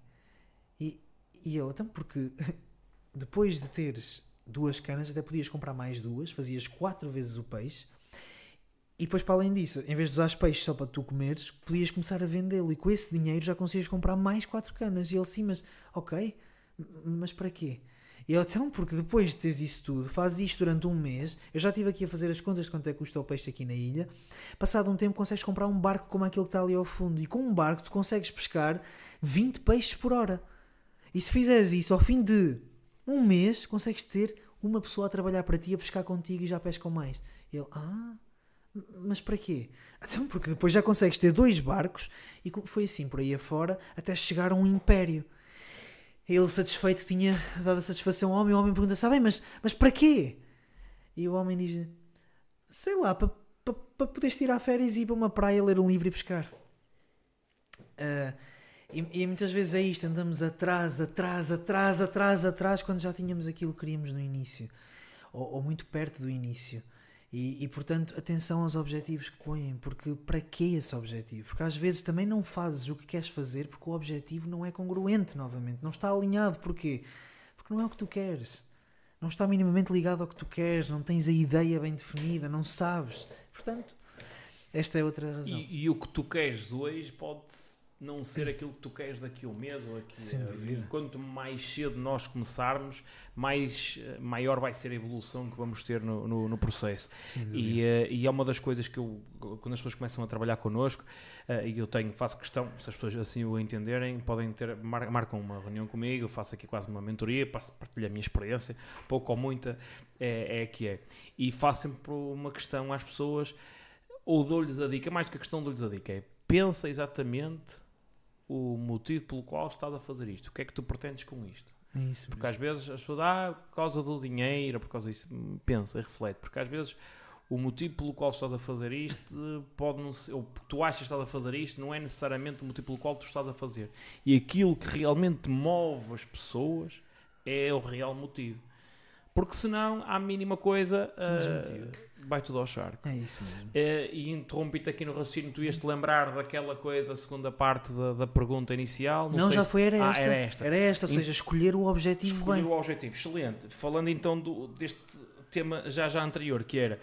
E, e ele, então porque depois de teres duas canas, até podias comprar mais duas, fazias quatro vezes o peixe. E depois, para além disso, em vez de usar peixe só para tu comeres, podias começar a vendê-lo e com esse dinheiro já conseguias comprar mais quatro canas. E ele, sim, mas ok, mas para quê? E ele, então, porque depois de teres isso tudo, fazes isto durante um mês. Eu já estive aqui a fazer as contas de quanto é que custa o peixe aqui na ilha. Passado um tempo, consegues comprar um barco como aquele que está ali ao fundo. E com um barco, tu consegues pescar 20 peixes por hora. E se fizeres isso ao fim de um mês, consegues ter uma pessoa a trabalhar para ti, a pescar contigo e já pescam mais. Ele, ah, mas para quê? Então, porque depois já consegues ter dois barcos e foi assim por aí afora até chegar a um império. Ele satisfeito tinha dado a satisfação ao homem, o homem pergunta: Sabe, mas, mas para quê? E o homem diz: Sei lá, para, para, para poderes tirar férias e ir para uma praia ler um livro e pescar. Uh, e, e, muitas vezes é isto: andamos atrás, atrás, atrás, atrás, atrás, quando já tínhamos aquilo que queríamos no início, ou, ou muito perto do início. E, e, portanto, atenção aos objetivos que põem, porque para que esse objetivo? Porque às vezes também não fazes o que queres fazer porque o objetivo não é congruente novamente, não está alinhado. Porquê? Porque não é o que tu queres, não está minimamente ligado ao que tu queres, não tens a ideia bem definida, não sabes. Portanto, esta é outra razão. E, e o que tu queres hoje pode não ser aquilo que tu queres daqui a um mês ou aqui. Sem dúvida. E quanto mais cedo nós começarmos, mais uh, maior vai ser a evolução que vamos ter no, no, no processo. E, uh, e é uma das coisas que eu, quando as pessoas começam a trabalhar connosco, uh, e eu tenho, faço questão, se as pessoas assim o entenderem, podem ter, mar, marcam uma reunião comigo, eu faço aqui quase uma mentoria, partilho a minha experiência, pouco ou muita, é, é que é. E faço sempre uma questão às pessoas, ou dou-lhes a dica, mais do que a questão dou-lhes a dica, é pensa exatamente o motivo pelo qual estás a fazer isto. O que é que tu pretendes com isto? É isso porque às vezes as pessoas, ah, por causa do dinheiro, por causa disso, pensa e reflete. Porque às vezes o motivo pelo qual estás a fazer isto pode não ser, ou tu achas que estás a fazer isto, não é necessariamente o motivo pelo qual tu estás a fazer. E aquilo que realmente move as pessoas é o real motivo. Porque senão, à mínima coisa, uh, vai tudo ao charco. É isso mesmo. Uh, e interrompi-te aqui no raciocínio, tu ias-te lembrar daquela coisa da segunda parte da, da pergunta inicial. Não, não já se... foi, era, ah, esta. era esta. Era esta, ou seja, escolher o objetivo escolher bem. o objetivo, excelente. Falando então do, deste tema já já anterior, que era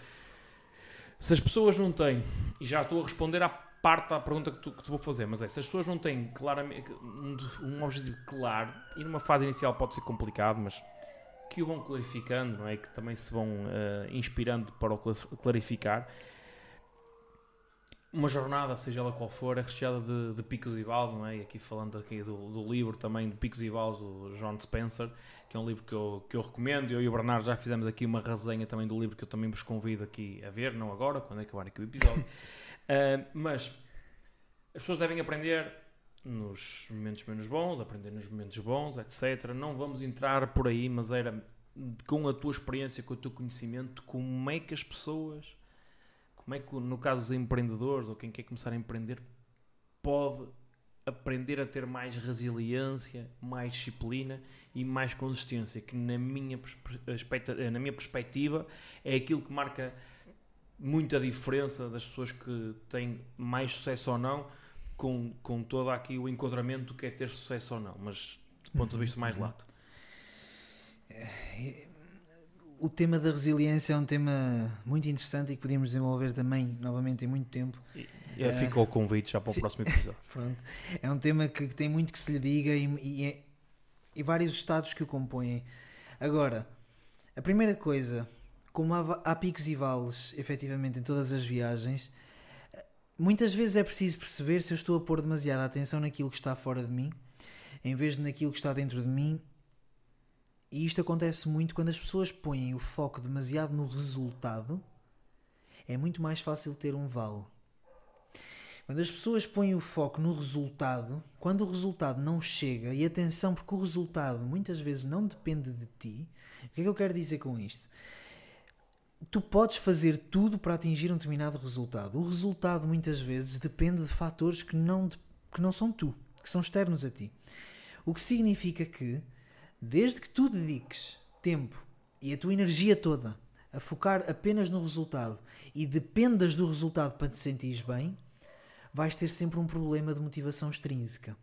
se as pessoas não têm, e já estou a responder à parte da pergunta que, tu, que te vou fazer, mas é, se as pessoas não têm claramente um, um objetivo claro, e numa fase inicial pode ser complicado, mas que o vão clarificando, não é? Que também se vão uh, inspirando para o clarificar. Uma jornada, seja ela qual for, é recheada de, de picos e vales, não é? E aqui falando aqui do, do, livro também de Picos e Vales, do John Spencer, que é um livro que eu, que eu recomendo. Eu e o Bernardo já fizemos aqui uma resenha também do livro que eu também vos convido aqui a ver, não agora, quando acabar aqui o episódio. uh, mas as pessoas devem aprender nos momentos menos bons, aprender nos momentos bons, etc. Não vamos entrar por aí, mas era com a tua experiência, com o teu conhecimento, como é que as pessoas, como é que no caso dos empreendedores ou quem quer começar a empreender, pode aprender a ter mais resiliência, mais disciplina e mais consistência, que na minha, na minha perspectiva é aquilo que marca muita diferença das pessoas que têm mais sucesso ou não com, com todo aqui o enquadramento que é ter sucesso ou não, mas do ponto de vista mais uhum. lato. O tema da resiliência é um tema muito interessante e que podíamos desenvolver também, novamente, em muito tempo. E, e fica o convite já para o próximo episódio. Pronto. É um tema que, que, tem muito que se lhe diga e, e, é, e vários estados que o compõem. Agora, a primeira coisa, como há, há picos e vales, efetivamente, em todas as viagens, muitas vezes é preciso perceber se eu estou a pôr demasiada atenção naquilo que está fora de mim, em vez de naquilo que está dentro de mim. E isto acontece muito quando as pessoas põem o foco demasiado no resultado, é muito mais fácil ter um vale. Quando as pessoas põem o foco no resultado, quando o resultado não chega, e atenção, porque o resultado muitas vezes não depende de ti, o que é que eu quero dizer com isto? Tu podes fazer tudo para atingir um determinado resultado. O resultado muitas vezes depende de fatores que não, que não são tu, que são externos a ti. O que significa que, desde que tu dediques tempo e a tua energia toda a focar apenas no resultado e dependas do resultado para te sentires bem, vais ter sempre um problema de motivação extrínseca.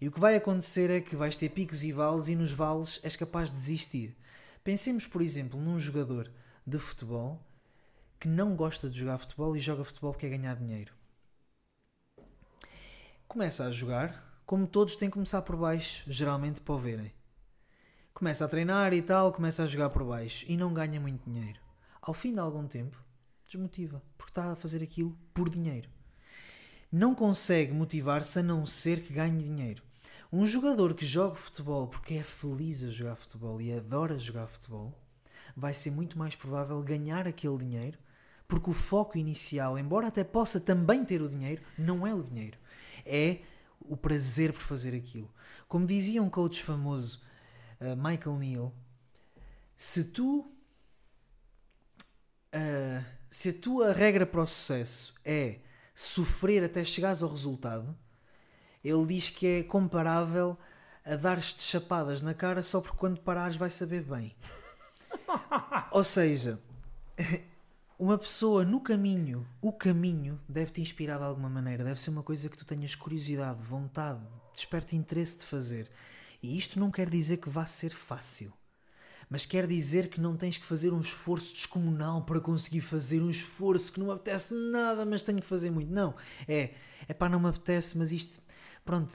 E o que vai acontecer é que vais ter picos e vales e nos vales és capaz de desistir. Pensemos, por exemplo, num jogador de futebol que não gosta de jogar futebol e joga futebol porque quer ganhar dinheiro. Começa a jogar, como todos têm que começar por baixo, geralmente para o verem. Começa a treinar e tal, começa a jogar por baixo e não ganha muito dinheiro. Ao fim de algum tempo, desmotiva, porque está a fazer aquilo por dinheiro. Não consegue motivar-se a não ser que ganhe dinheiro. Um jogador que joga futebol porque é feliz a jogar futebol e adora jogar futebol, vai ser muito mais provável ganhar aquele dinheiro, porque o foco inicial, embora até possa também ter o dinheiro, não é o dinheiro. É o prazer por fazer aquilo. Como dizia um coach famoso, uh, Michael Neal, se tu. Uh, se a tua regra para o sucesso é sofrer até chegares ao resultado, ele diz que é comparável a dar-te chapadas na cara só porque quando parares vai saber bem. Ou seja, uma pessoa no caminho, o caminho deve te inspirar de alguma maneira, deve ser uma coisa que tu tenhas curiosidade, vontade, desperte interesse de fazer. E isto não quer dizer que vá ser fácil, mas quer dizer que não tens que fazer um esforço descomunal para conseguir fazer um esforço que não me apetece nada, mas tenho que fazer muito. Não, é, é pá, não me apetece, mas isto, pronto,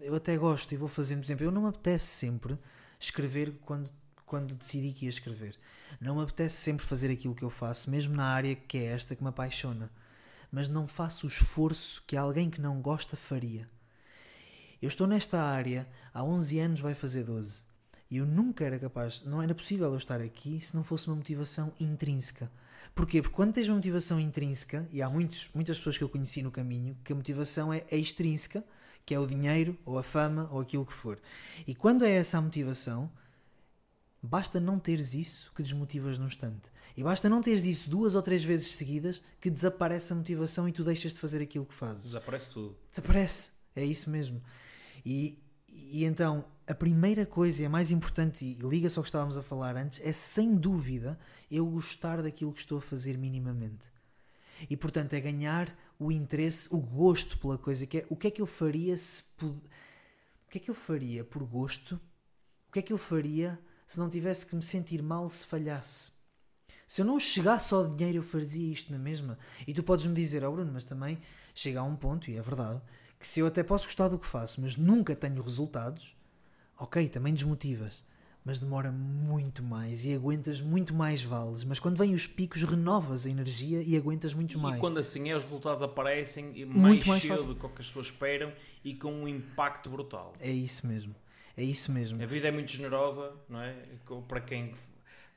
eu até gosto e vou fazendo, por exemplo, eu não me apetece sempre escrever quando quando decidi que ia escrever. Não me apetece sempre fazer aquilo que eu faço, mesmo na área que é esta que me apaixona. Mas não faço o esforço que alguém que não gosta faria. Eu estou nesta área há 11 anos, vai fazer 12. E eu nunca era capaz, não era possível eu estar aqui se não fosse uma motivação intrínseca. Porquê? Porque quando tens uma motivação intrínseca, e há muitos, muitas pessoas que eu conheci no caminho, que a motivação é extrínseca, que é o dinheiro, ou a fama, ou aquilo que for. E quando é essa a motivação, Basta não teres isso que desmotivas num instante. E basta não teres isso duas ou três vezes seguidas que desaparece a motivação e tu deixas de fazer aquilo que fazes. Desaparece tudo. Desaparece. É isso mesmo. E, e então, a primeira coisa e a mais importante, e liga-se ao que estávamos a falar antes, é sem dúvida eu gostar daquilo que estou a fazer minimamente. E portanto, é ganhar o interesse, o gosto pela coisa. Que é, o que é que eu faria se. O que é que eu faria por gosto? O que é que eu faria se não tivesse que me sentir mal se falhasse. Se eu não chegasse ao dinheiro, eu fazia isto na mesma. E tu podes me dizer, oh Bruno, mas também chega a um ponto, e é verdade, que se eu até posso gostar do que faço, mas nunca tenho resultados, ok, também desmotivas. Mas demora muito mais e aguentas muito mais vales. Mas quando vêm os picos, renovas a energia e aguentas muito mais. E quando assim é, os resultados aparecem mais, muito mais cedo do que que as pessoas esperam e com um impacto brutal. É isso mesmo. É isso mesmo. A vida é muito generosa, não é? Para quem,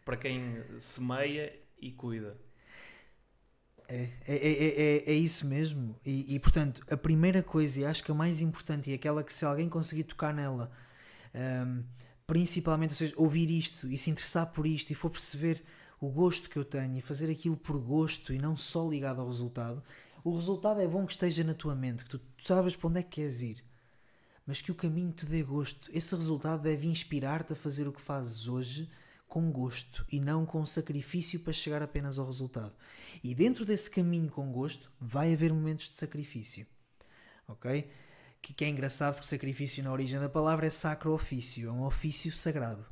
para quem semeia e cuida. É, é, é, é, é isso mesmo. E, e, portanto, a primeira coisa, e acho que a mais importante, e aquela que se alguém conseguir tocar nela, um, principalmente, ou seja, ouvir isto e se interessar por isto e for perceber o gosto que eu tenho e fazer aquilo por gosto e não só ligado ao resultado, o resultado é bom que esteja na tua mente, que tu, tu sabes para onde é que queres ir mas que o caminho te dê gosto. Esse resultado deve inspirar-te a fazer o que fazes hoje com gosto e não com sacrifício para chegar apenas ao resultado. E dentro desse caminho com gosto vai haver momentos de sacrifício. Ok? Que, que é engraçado porque sacrifício na origem da palavra é sacro ofício, é um ofício sagrado.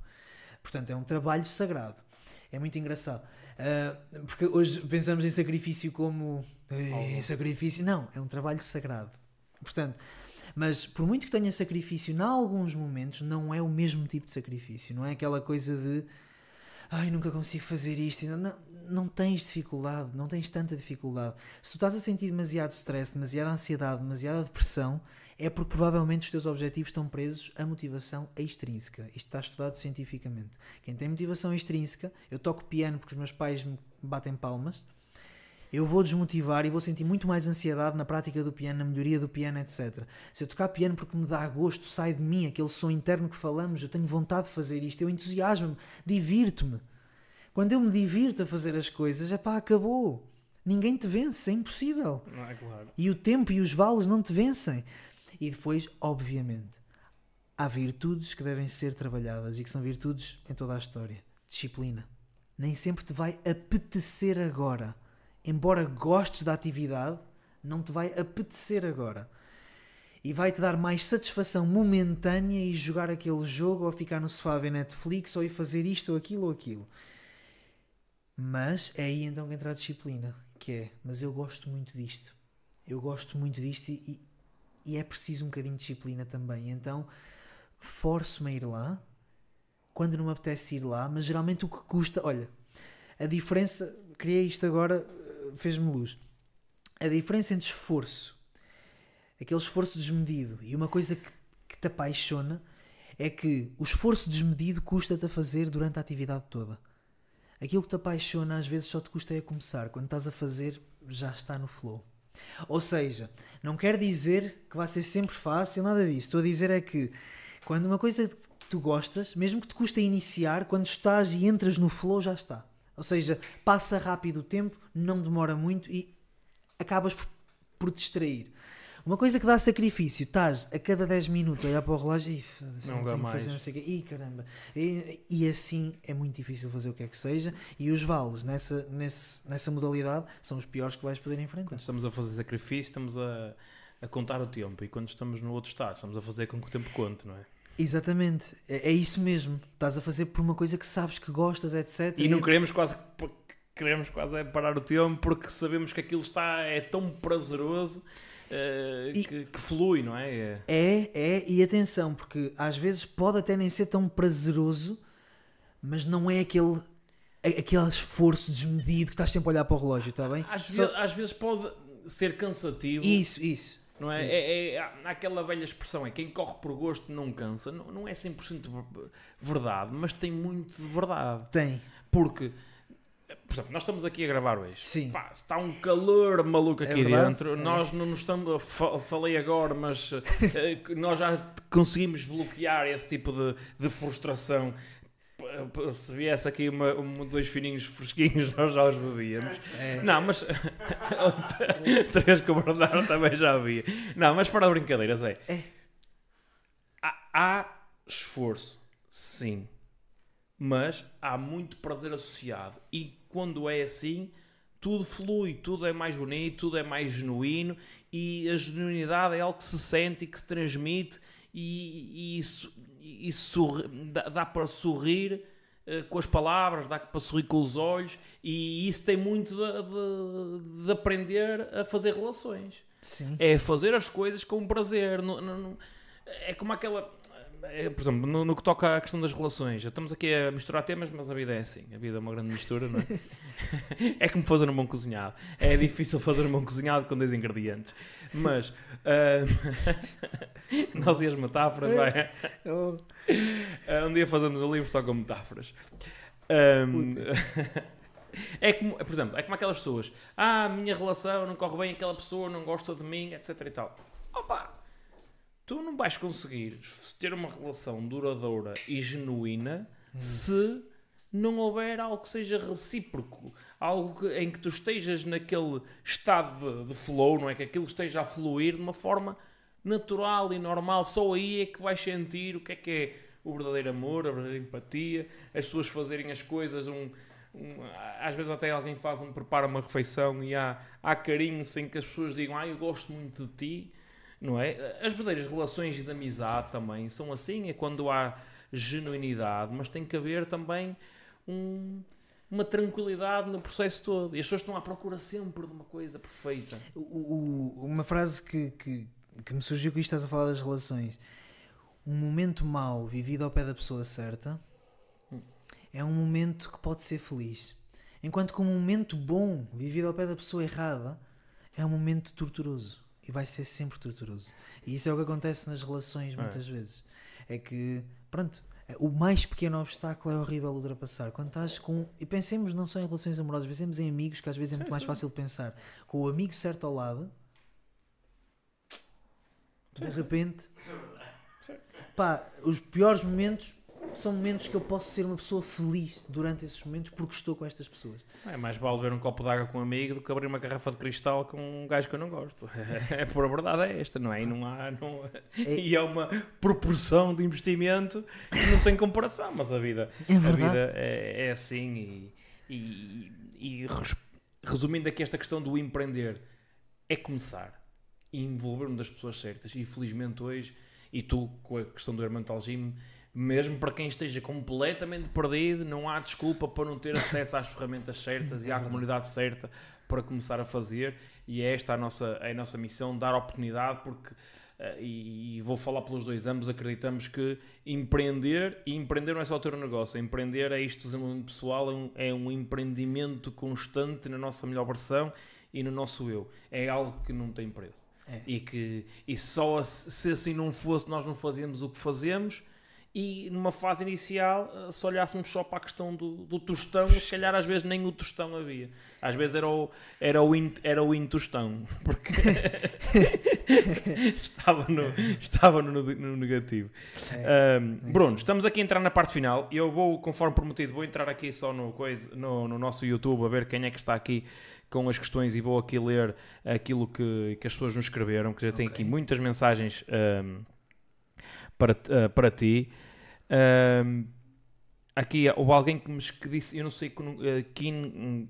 Portanto, é um trabalho sagrado. É muito engraçado. Uh, porque hoje pensamos em sacrifício como sacrifício. Não, é um trabalho sagrado. Portanto, mas por muito que tenha sacrifício, em alguns momentos não é o mesmo tipo de sacrifício. Não é aquela coisa de ai, nunca consigo fazer isto. Não, não tens dificuldade, não tens tanta dificuldade. Se tu estás a sentir demasiado stress, demasiada ansiedade, demasiada depressão, é porque provavelmente os teus objetivos estão presos à motivação extrínseca. Isto está estudado cientificamente. Quem tem motivação extrínseca, eu toco piano porque os meus pais me batem palmas eu vou desmotivar e vou sentir muito mais ansiedade na prática do piano, na melhoria do piano, etc. Se eu tocar piano porque me dá gosto, sai de mim aquele som interno que falamos, eu tenho vontade de fazer isto, eu entusiasmo-me, divirto-me. Quando eu me divirto a fazer as coisas, é pá, acabou. Ninguém te vence, é impossível. É claro. E o tempo e os vales não te vencem. E depois, obviamente, há virtudes que devem ser trabalhadas e que são virtudes em toda a história. Disciplina. nem sempre te vai apetecer agora. Embora gostes da atividade, não te vai apetecer agora. E vai-te dar mais satisfação momentânea e jogar aquele jogo ou ficar no sofá a ver Netflix ou ir fazer isto ou aquilo ou aquilo. Mas é aí então que entra a disciplina, que é, mas eu gosto muito disto. Eu gosto muito disto e, e é preciso um bocadinho de disciplina também. Então forço-me a ir lá quando não me apetece ir lá, mas geralmente o que custa, olha, a diferença, criei isto agora, fez-me luz. A diferença entre esforço, aquele esforço desmedido, e uma coisa que, que te apaixona é que o esforço desmedido custa-te a fazer durante a atividade toda. Aquilo que te apaixona às vezes só te custa a começar. Quando estás a fazer, já está no flow. Ou seja, não quer dizer que vai ser sempre fácil, nada disso. Estou a dizer é que quando uma coisa que tu gostas, mesmo que te custe a iniciar, quando estás e entras no flow, já está. Ou seja, passa rápido o tempo, não demora muito e acabas por, por te distrair. Uma coisa que dá sacrifício, estás a cada 10 minutos a olhar para o relógio e não dá mais. Fazer, não sei o quê. Ih, caramba. E, e, assim é muito difícil fazer o que é que seja. E os vales nessa, nesse, nessa modalidade são os piores que vais poder enfrentar. Quando estamos a fazer sacrifício, estamos a, a contar o tempo. E quando estamos no outro estado, estamos a fazer com que o tempo conte, não é? Exatamente, é, é isso mesmo. Estás a fazer por uma coisa que sabes que gostas, etc. E não queremos quase queremos quase é parar o tempo porque sabemos que aquilo está é tão prazeroso uh, e, que, que, flui, não é? é? É, e atenção, porque às vezes pode até nem ser tão prazeroso, mas não é aquele aquele esforço desmedido que estás sempre a olhar para o relógio, está bem? Às, Só... vezes, às vezes pode ser cansativo. Isso, isso. Não é? É, é? Há aquela velha expressão, é quem corre por gosto não cansa. Não, não é 100% verdade, mas tem muito de verdade. Tem. Porque, por exemplo, nós estamos aqui a gravar hoje. Sim. Pá, está um calor maluco aqui é dentro. É. Nós não nos estamos. Falei agora, mas eh, nós já conseguimos bloquear esse tipo de, de frustração se viesse aqui uma, um, dois fininhos fresquinhos, nós já os bebíamos. É. Não, mas três com o também já havia. Não, mas fora de brincadeiras, é. é. Há, há esforço, sim. Mas há muito prazer associado. E quando é assim, tudo flui, tudo é mais bonito, tudo é mais genuíno e a genuinidade é algo que se sente e que se transmite e, e isso, isso dá, dá, para sorrir uh, com as palavras, dá para sorrir com os olhos e isso tem muito de, de, de aprender a fazer relações. Sim. É fazer as coisas com prazer. No, no, no, é como aquela é, por exemplo, no, que toca à questão das relações, já estamos aqui a misturar temas, mas a vida é assim. A vida é uma grande mistura, não é? é como fazer um bom cozinhado. É difícil fazer um bom cozinhado com 10 ingredientes. Mas, uh, nós e as metáforas, vai. Uh, um dia fazemos um livro só com metáforas. Um, é como, por exemplo, é como aquelas pessoas. Ah, a minha relação não corre bem, aquela pessoa não gosta de mim, etc e tal. Opa! tu não vais conseguir ter uma relação duradoura e genuína hum. se não houver algo que seja recíproco, algo em que tu estejas naquele estado de, de, flow, não é? Que aquilo esteja a fluir de uma forma natural e normal. Só aí é que vais sentir o que é que é o verdadeiro amor, a verdadeira empatia, as pessoas fazerem as coisas. Um, um, às vezes até alguém faz um, prepara uma refeição e há, há carinho sem que as pessoas digam ah, eu gosto muito de ti não é? As verdadeiras relações de amizade também são assim, é quando há genuinidade, mas tem que haver também um, uma tranquilidade no processo todo. E as pessoas estão à procura sempre de uma coisa perfeita. O, o, uma frase que, que, que me surgiu que estás a falar das relações. Um momento mau vivido ao pé da pessoa certa hum. é um momento que pode ser feliz. Enquanto que um momento bom vivido ao pé da pessoa errada é um momento torturoso e vai ser sempre torturoso. E isso é o que acontece nas relações muitas é. vezes. É que, pronto, o mais pequeno obstáculo é horrível ultrapassar. Quando estás com. E pensemos não só em relações amorosas, pensemos em amigos, que às vezes é muito sim, mais sim. fácil de pensar. Com o amigo certo ao lado, de repente. Pá, os piores momentos são momentos que eu posso ser uma pessoa feliz durante esses momentos porque estou com estas pessoas. É mais vale beber um copo de água com um amigo do que abrir uma garrafa de cristal com um gajo que eu não gosto. É, por a verdade é esta, não é? E, não há, não, é... e é uma proporção de investimento que não tem comparação, mas a vida, é, a vida é, é assim e E, e res- resumindo aqui esta questão do empreender, é começar e envolver-me das pessoas certas. E felizmente hoje, e tu com a questão do Hermantal Gym, mesmo para quem esteja completamente perdido, não há desculpa para não ter acesso às ferramentas certas e à comunidade certa para começar a fazer. E é esta a nossa, a nossa missão, dar oportunidade, porque eh, e, e vou falar pelos dois, ambos acreditamos que empreender, e empreender não é só ter um negócio, empreender é isto, desenvolvimento pessoal, é um, é um empreendimento constante na nossa melhor versão e no nosso eu. É algo que não tem preço. É. E que e só se assim não fosse, nós não fazíamos o que fazemos. E numa fase inicial, eh, se olhássemos só para a questão do, do tostão, se calhar às vezes nem o tostão havia. Às vezes era o, era o, in, era o intostão, porque estava, no, estava no, no negativo. É. Ahm, é Bruno, estamos aqui a entrar na parte final eu vou, conforme prometido, vou entrar aqui só no, coisa, no, no nosso YouTube a ver quem é que está aqui com as questões e vou aqui ler aquilo que, que as pessoas nos escreveram, que já tem aqui muitas mensagens ahm, para, ah, para ti. Ahm, aqui houve alguém que me que disse, eu não sei, Kim,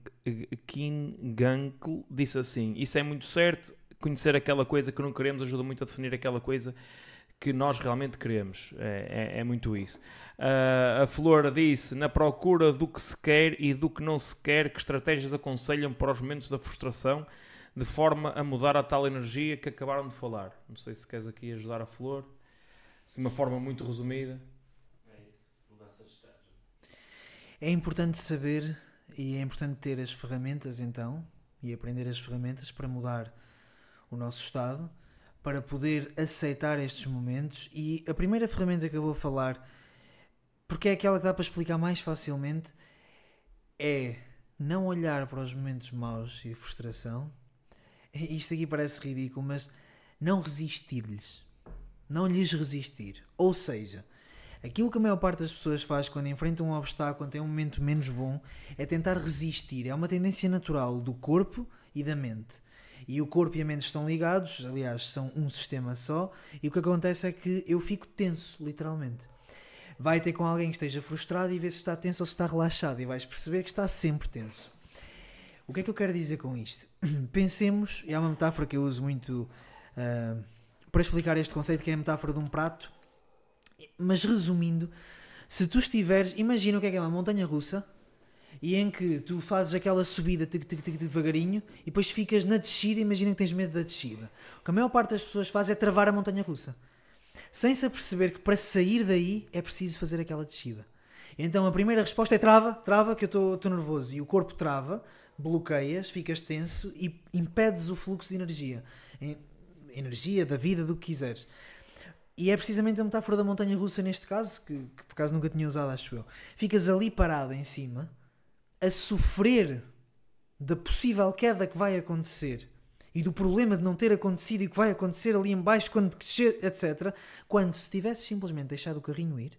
Kim Gankle disse assim: Isso é muito certo, conhecer aquela coisa que não queremos ajuda muito a definir aquela coisa que nós realmente queremos. É, é- é muito isso. Ah, a Flor disse: Na procura do que se quer e do que não se quer, que estratégias aconselham para os momentos da frustração, de forma a mudar a tal energia que acabaram de falar? Não sei se queres aqui ajudar a Flor, de uma forma muito resumida. É isso. Mudança de estágio. É importante saber e é importante ter as ferramentas então e aprender as ferramentas para mudar o nosso estado, para poder aceitar estes momentos. E a primeira ferramenta que eu vou falar, porque é aquela que dá para explicar mais facilmente, é não olhar para os momentos maus e de frustração. Isto aqui parece ridículo, mas não resistir-lhes. Não lhes resistir. Ou seja, Aquilo que a maior parte das pessoas faz quando enfrentam um obstáculo, quando tem um momento menos bom, é tentar resistir. É uma tendência natural do corpo e da mente. E o corpo e a mente estão ligados, aliás, são um sistema só, e o que acontece é que eu fico tenso, literalmente. Vai ter com alguém que esteja frustrado e vê se está tenso ou se está relaxado, e vais perceber que está sempre tenso. O que é que eu quero dizer com isto? Pensemos, e há uma metáfora que eu uso muito ah, para explicar este conceito, que é a metáfora de um prato mas resumindo, se tu estiveres, imagina o que é que é uma montanha russa e em que tu fazes aquela subida tic, tic, tic, devagarinho e depois ficas na descida, imagina que tens medo da descida. O que a maior parte das pessoas faz é travar a montanha russa, sem se aperceber que para sair daí é preciso fazer aquela descida. Então a primeira resposta é trava, trava, que eu estou nervoso. E o corpo trava, bloqueias, ficas tenso e impedes o fluxo de energia. En- Energia, da vida, do que quiseres. E é precisamente a metáfora da montanha russa neste caso, que, que por acaso nunca tinha usado, acho eu. Ficas ali parado em cima, a sofrer da possível queda que vai acontecer e do problema de não ter acontecido e que vai acontecer ali em baixo quando crescer, etc. Quando se tivesses simplesmente deixado o carrinho ir,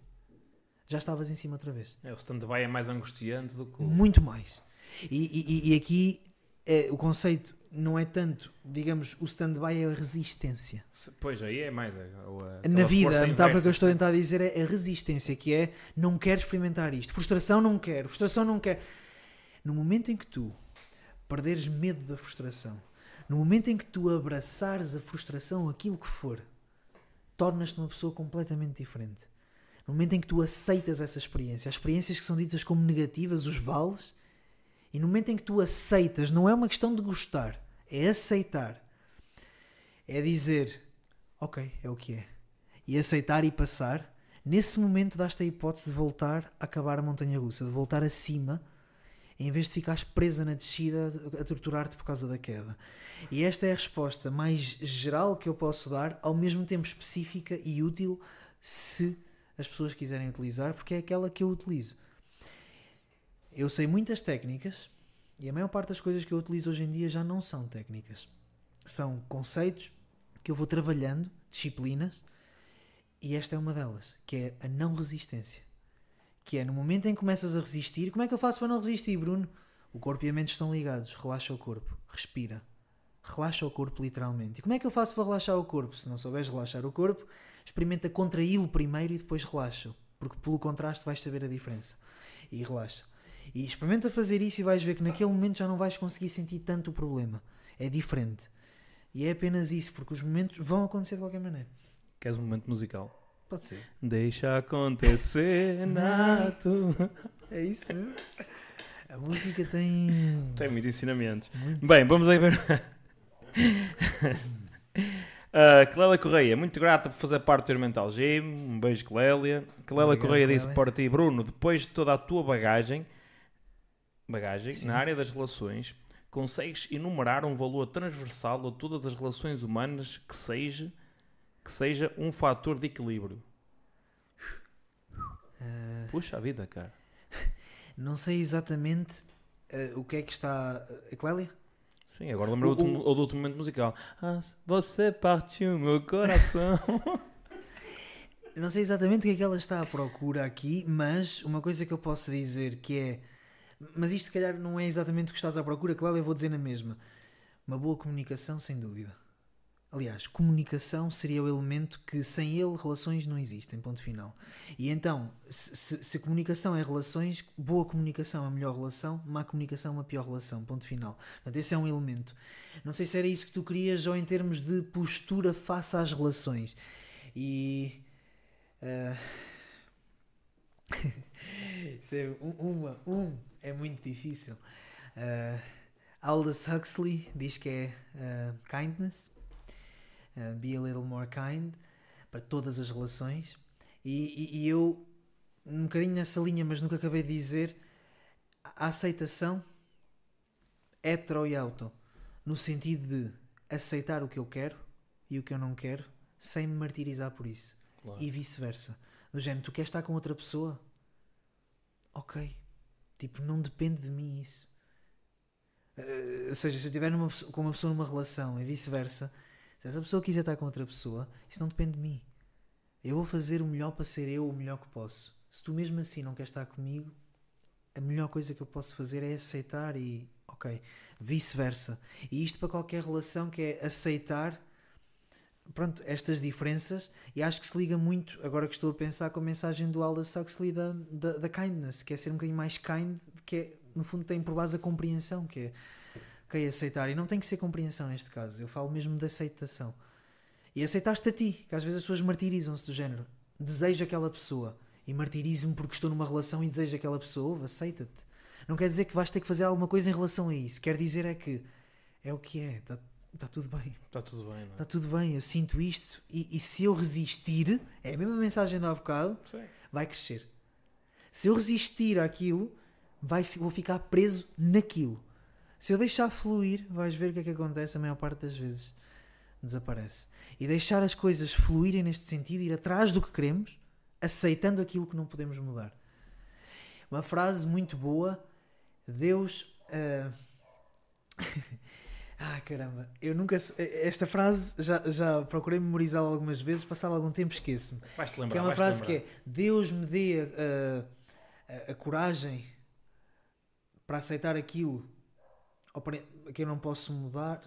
já estavas em cima outra vez. É, o stand-by é mais angustiante do que o... Muito mais. E, e- e aqui é, o conceito não é tanto, digamos, o stand-by é a resistência. Se- Pois, aí é mais. o- a- Na vida, a metáfora que eu estou a tentar dizer é a resistência, que é não quero experimentar isto. Frustração não quero, frustração não quero. No momento em que tu perderes medo da frustração, no momento em que tu abraçares a frustração, aquilo que for, tornas-te uma pessoa completamente diferente. No momento em que tu aceitas essa experiência, as experiências que são ditas como negativas, os vales, e no momento em que tu aceitas, não é uma questão de gostar, é aceitar. É dizer, ok, é o que é. E aceitar e passar, nesse momento dás-te a hipótese de voltar a acabar a montanha russa, de voltar acima, em vez de ficares presa na descida a torturar-te por causa da queda. E esta é a resposta mais geral que eu posso dar, ao mesmo tempo específica e útil, se as pessoas quiserem utilizar, porque é aquela que eu utilizo. Eu sei muitas técnicas e a maior parte das coisas que eu utilizo hoje em dia já não são técnicas. São conceitos que eu vou trabalhando, disciplinas, e esta é uma delas, que é a não resistência. Que é no momento em que começas a resistir, como é que eu faço para não resistir, Bruno? O corpo e a mente estão ligados, relaxa o corpo, respira. Relaxa o corpo literalmente. E como é que eu faço para relaxar o corpo? Se não souberes relaxar o corpo, experimenta contraí-lo primeiro e depois relaxa. Porque pelo contraste vais saber a diferença. E relaxa. E experimenta fazer isso e vais ver que naquele momento já não vais conseguir sentir tanto o problema. É diferente. E é apenas isso, porque os momentos vão acontecer de qualquer maneira. Queres um momento musical? Pode ser. Deixa acontecer nato. É isso mesmo. A música tem. Tem muito ensinamento. Muito. Bem, vamos aí ver. Uh, Clélia Correia, muito grata por fazer parte do Irmental Gym. Um beijo, Clélia. Clélia Correia disse para ti, Bruno, depois de toda a tua bagagem, bagagem Sim. na área das relações, consegues enumerar um valor transversal a todas as relações humanas que seja, que seja um fator de equilíbrio? Ah, Puxa a vida, cara. não sei exatamente ah, o que é que está. A Clélia? Sim, agora lembrei O- do último- do outro momento musical. Ah, você partiu meu coração. Não sei exatamente o que é que ela está à procura aqui, mas uma coisa que eu posso dizer que é. Mas isto, se calhar, não é exatamente o que estás à procura, claro, eu vou dizer na mesma. Uma boa comunicação, sem dúvida. Aliás, comunicação seria o elemento que sem ele relações não existem, ponto final. E então, se, se- comunicação é relações, boa comunicação é a melhor relação, má comunicação é uma pior relação, ponto final. Portanto, esse é um elemento. Não sei se era isso que tu querias ou em termos de postura face às relações. E. isso é um, uma, um é muito difícil. Ah, Aldous Huxley diz que é ah, kindness, ah, be a little more kind, para todas as relações. E, e- e eu, um bocadinho nessa linha, mas nunca acabei de dizer, a aceitação hetero e auto, no sentido de aceitar o que eu quero e o que eu não quero, sem me martirizar por isso. Claro. E vice-versa. Do género, tu queres estar com outra pessoa? Ok. Tipo, não depende de mim isso. Eh, ou seja, se eu estiver com uma pessoa numa relação e vice-versa, se essa pessoa quiser estar com outra pessoa, isso não depende de mim. Eu vou fazer o melhor para ser eu o melhor que posso. Se tu mesmo assim não queres estar comigo, a melhor coisa que eu posso fazer é aceitar e, ok, vice-versa. E isto para qualquer relação que é aceitar pronto, estas diferenças e acho que se liga muito, agora que estou a pensar com a mensagem do Aldous Huxley da, da, da kindness, que é ser um bocadinho mais kind, que é, no fundo tem por base a compreensão, que é ok, aceitar, e não tem que ser compreensão neste caso, eu falo mesmo de aceitação. E aceitaste a ti, que às vezes as pessoas martirizam-se do género, desejo aquela pessoa e martirizo-me porque estou numa relação e desejo aquela pessoa, aceita-te. Não quer dizer que vais ter que fazer alguma coisa em relação a isso, quer dizer é que é o que é, está tá tudo bem. Está tudo bem, não é? Está tudo bem, eu sinto isto e, e se eu resistir, é a mesma mensagem de há bocado, Sim. vai crescer. Se eu resistir àquilo, vai, vou ficar preso naquilo. Se eu deixar fluir, vais ver o que é que acontece a maior parte das vezes. Desaparece. E deixar as coisas fluírem neste sentido, ir atrás do que queremos, aceitando aquilo que não podemos mudar. Uma frase muito boa. Deus. ah, ah, caramba. Eu nunca. se- Esta frase já, já procurei memorizá-la algumas vezes, passado algum tempo esqueço-me. Vais-te lembrar. Que é uma frase que é: Deus me dê a, a- a coragem para aceitar aquilo ou para- que eu não posso mudar,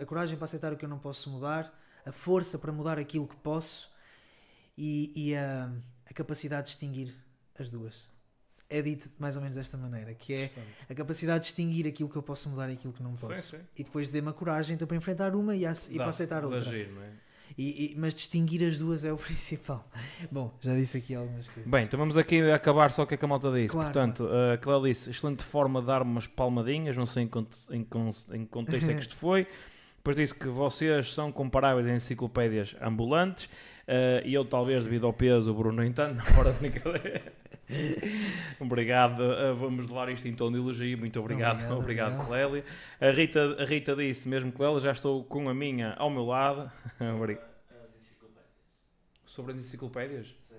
a coragem para aceitar o que eu não posso mudar, a força para mudar aquilo que posso e, e a, a capacidade de distinguir as duas. É dito mais ou menos desta maneira, que é a capacidade de distinguir aquilo que eu posso mudar e aquilo que não posso. sim. E depois dê-me a coragem então, para enfrentar uma e, e para aceitar outra. giro, não é? E- e- mas distinguir as duas é o principal. Bom, já disse aqui algumas coisas. Bem, então vamos aqui acabar só o que é que a malta disse. Claro, Portanto, a Clélia disse, excelente forma de dar umas palmadinhas, não sei em, cont- em em que contexto é que isto foi. Depois disse que vocês são comparáveis a enciclopédias ambulantes. eh, e eu talvez devido ao peso, o Bruno no entanto, na hora de brincadeira. Obrigado, eh, vamos levar isto em tom de elogio, muito obrigado, Obrigado, obrigado, obrigado. Clélia. A Rita, a Rita disse mesmo, Clélia, já estou com a minha ao meu lado. Obrigado. As enciclopédias. Sobre as enciclopédias? Sim.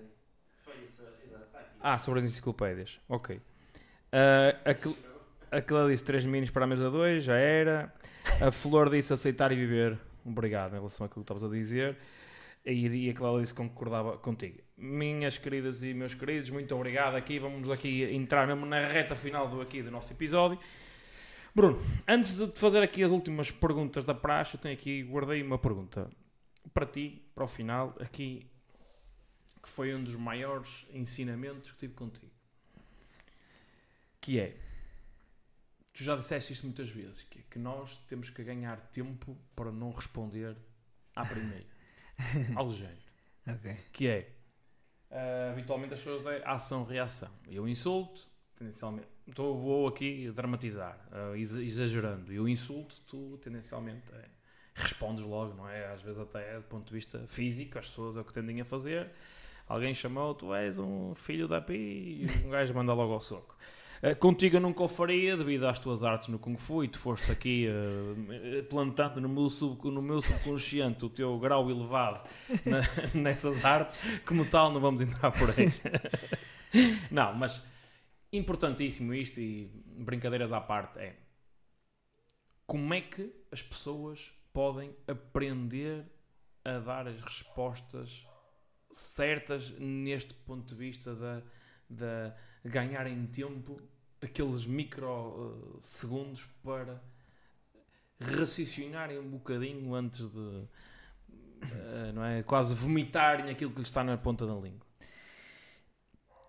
Foi isso, exato. Aqui. Ah, sobre as enciclopédias. Ok. Ah, a, Cl- a Clélia disse 3 minis para a mesa 2, já era. A Flor disse aceitar e viver. Obrigado em relação àquilo que estavas a dizer. E, e a que concordava contigo. Minhas queridas e meus queridos, muito obrigado aqui. Vamos aqui entrar na reta final do, aqui do nosso episódio. Bruno, antes de fazer aqui as últimas perguntas da praxe, eu tenho aqui, guardei uma pergunta para ti, para o final, aqui, que foi um dos maiores ensinamentos que tive contigo. Que é, tu já disseste isto muitas vezes, que, é que nós temos que ganhar tempo para não responder à primeira. Algo do género. Ok. Que é, ah, habitualmente as pessoas é ação-reação. Eu insulto, tendencialmente, então vou aqui dramatizar, exa- exagerando. Eu insulto, tu tendencialmente é, respondes logo, não é? Às vezes até do ponto de vista físico, as pessoas é o que tendem a fazer. Alguém chamou, tu és um filho da pi, e um gajo manda logo ao soco. Eh, Contigo eu nunca o faria devido às tuas artes no Kung Fu e tu foste aqui eh, plantando no meu, sub, no meu subconsciente o teu grau elevado na- nessas artes, como tal não vamos entrar por aí. não, mas importantíssimo isto e brincadeiras à parte é como é que as pessoas podem aprender a dar as respostas certas neste ponto de vista da, da ganharem tempo aqueles microsegundos para raciocinarem um bocadinho antes de eh, não é? quase vomitarem aquilo que lhes está na ponta da língua.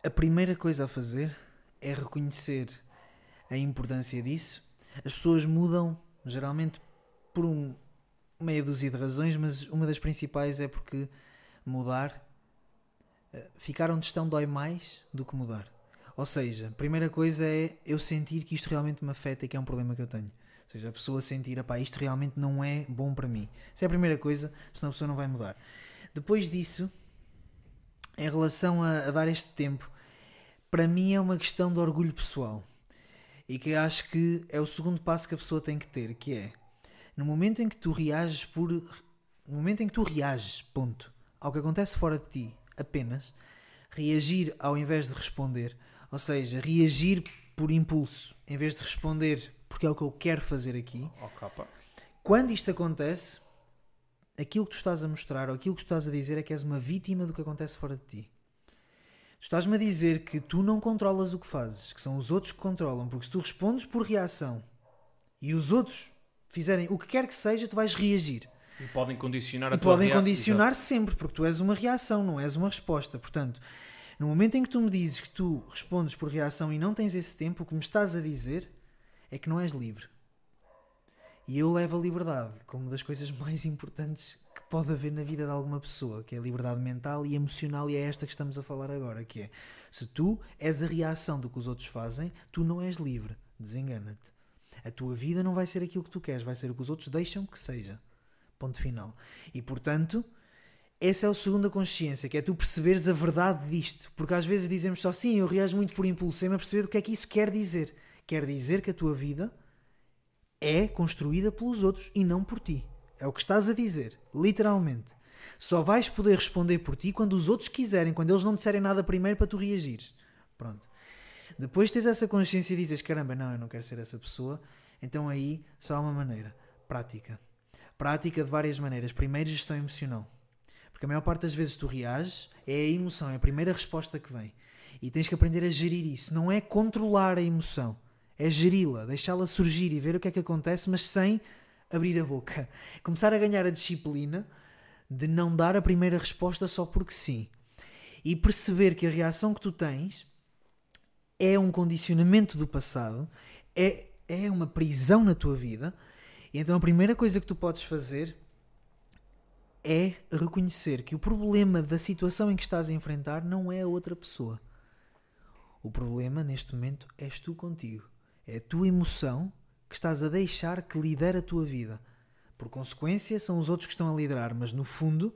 A primeira coisa a fazer é reconhecer a importância disso. As pessoas mudam, geralmente, por um, meia dúzia de razões, mas uma das principais é porque mudar, eh, ficar onde estão dói mais do que mudar. Ou seja, a primeira coisa é eu sentir que isto realmente me afeta e que é um problema que eu tenho. Ou seja, a pessoa sentir, pá, isto realmente não é bom para mim. Essa é a primeira coisa, senão a pessoa não vai mudar. Depois disso, em relação a, a dar este tempo, para mim é uma questão de orgulho pessoal. E que acho que é o segundo passo que a pessoa tem que ter, que é no momento em que tu reages por no momento em que tu reages, ponto, ao que acontece fora de ti, apenas reagir ao invés de responder, ou seja, reagir por impulso, em vez de responder porque é o que eu quero fazer aqui. Oh, capa. Quando isto acontece, aquilo que tu estás a mostrar ou aquilo que tu estás a dizer é que és uma vítima do que acontece fora de ti. Tu estás-me a dizer que tu não controlas o que fazes, que são os outros que controlam, porque se tu respondes por reação e os outros fizerem o que quer que seja, tu vais reagir. E podem condicionar a E tua podem rea- condicionar sempre, porque tu és uma reação, não és uma resposta. Portanto, no momento em que tu me dizes que tu respondes por reação e não tens esse tempo, o que me estás a dizer é que não és livre. E eu levo a liberdade como uma das coisas mais importantes que pode haver na vida de alguma pessoa, que é a liberdade mental e emocional, e é esta que estamos a falar agora, que é se tu és a reação do que os outros fazem, tu não és livre. Desengana-te. A tua vida não vai ser aquilo que tu queres, vai ser o que os outros deixam que seja. Ponto final. E portanto, essa é a segunda consciência, que é tu perceberes a verdade disto. Porque às vezes dizemos só sim, eu reajo muito por impulso, sem me perceber o que é que isso quer dizer. Quer dizer que a tua vida é construída pelos outros e não por ti. É o que estás a dizer, literalmente. Só vais poder responder por ti quando os outros quiserem, quando eles não disserem nada primeiro para tu reagires. Pronto. Depois tens essa consciência e dizes: caramba, não, eu não quero ser essa pessoa. Então aí só há uma maneira: prática. Prática de várias maneiras. Primeiro, gestão emocional. Porque a maior parte das vezes tu reages, é a emoção, é a primeira resposta que vem. E tens que aprender a gerir isso. Não é controlar a emoção, é geri-la, deixá-la surgir e ver o que é que acontece, mas sem abrir a boca. Começar a ganhar a disciplina de não dar a primeira resposta só porque sim. E perceber que a reação que tu tens é um condicionamento do passado, é, é uma prisão na tua vida. E então a primeira coisa que tu podes fazer é reconhecer que o problema da situação em que estás a enfrentar não é a outra pessoa. O problema neste momento és tu contigo. É a tua emoção que estás a deixar que lidera a tua vida. Por consequência, são os outros que estão a liderar, mas no fundo,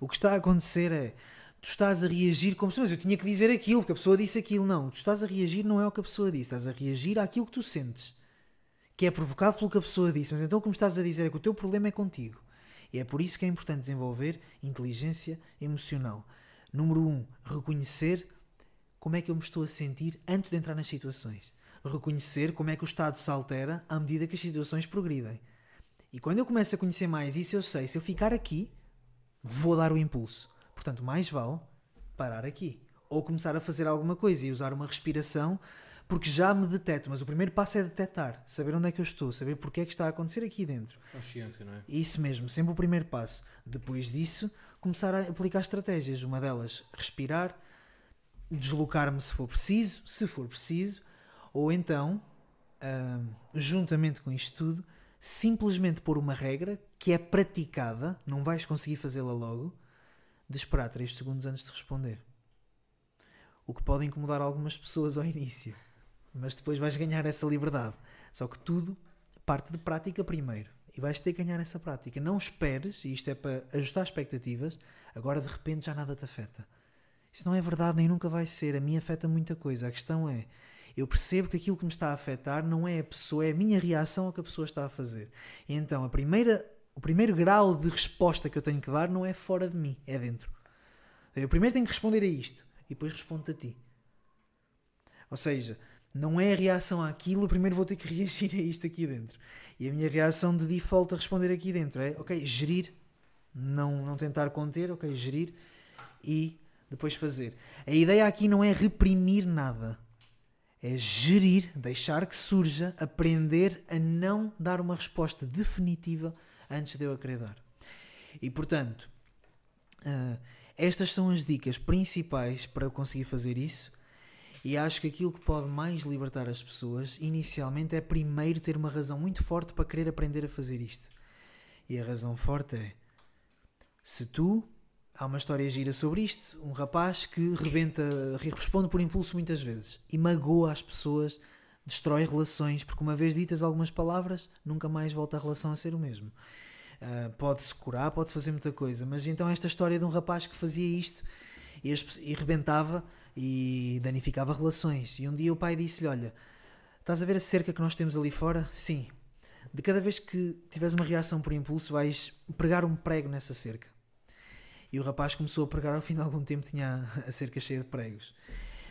o que está a acontecer é tu estás a reagir como se mas eu tinha que dizer aquilo, porque a pessoa disse aquilo. Não, tu estás a reagir não é o que a pessoa disse, estás a reagir àquilo que tu sentes, que é provocado pelo que a pessoa disse. Mas então o que me estás a dizer é que o teu problema é contigo. E é por isso que é importante desenvolver inteligência emocional. Número um, reconhecer como é que eu me estou a sentir antes de entrar nas situações. Reconhecer como é que o estado se altera à medida que as situações progridem. E quando eu começo a conhecer mais isso, eu sei, se eu ficar aqui, vou dar o impulso. Portanto, mais vale parar aqui. Ou começar a fazer alguma coisa e usar uma respiração, porque já me deteto. Mas o primeiro passo é detectar, saber onde é que eu estou, saber porque é que está a acontecer aqui dentro. Consciência, não é? Isso mesmo, sempre o primeiro passo. Depois disso, começar a aplicar estratégias. Uma delas, respirar, deslocar-me se for preciso, se for preciso, Ou então, ahm, juntamente com isto tudo, simplesmente pôr uma regra que é praticada, não vais conseguir fazê-la logo, de esperar 3 segundos antes de responder. O que pode incomodar algumas pessoas ao início, mas depois vais ganhar essa liberdade. Só que tudo parte de prática primeiro e vais ter que ganhar essa prática. Não esperes, e isto é para ajustar expectativas, agora de repente já nada te afeta. Isso não é verdade nem nunca vai ser. A mim afeta muita coisa. A questão é, eu percebo que aquilo que me está a afetar não é a pessoa, é a minha reação ao que a pessoa está a fazer. E então, a primeira, o primeiro grau de resposta que eu tenho que dar não é fora de mim, é dentro. Eu primeiro tenho que responder a isto e depois respondo a ti. Ou seja, não é a reação àquilo, primeiro vou ter que reagir a isto aqui dentro. E a minha reação de default a responder aqui dentro é, ok, gerir, não, não tentar conter, ok, gerir e depois fazer. A ideia aqui não é reprimir nada. É gerir, deixar que surja, aprender a não dar uma resposta definitiva antes de eu a querer dar. E portanto, ah, estas são as dicas principais para eu conseguir fazer isso. E acho que aquilo que pode mais libertar as pessoas, inicialmente, é primeiro ter uma razão muito forte para querer aprender a fazer isto. E a razão forte é: se tu. Há uma história gira sobre isto. Um rapaz que rebenta, responde por impulso muitas vezes e magoa as pessoas, destrói relações, porque uma vez ditas algumas palavras, nunca mais volta a relação a ser o mesmo. Uh, pode-se curar, pode fazer muita coisa, mas então esta história de um rapaz que fazia isto e, as e rebentava e danificava relações. E um dia o pai disse-lhe: Olha, estás a ver a cerca que nós temos ali fora? Sim. De cada vez que tiveres uma reação por impulso, vais pregar um prego nessa cerca. E o rapaz começou a pregar, ao fim de algum tempo tinha a cerca cheia de pregos.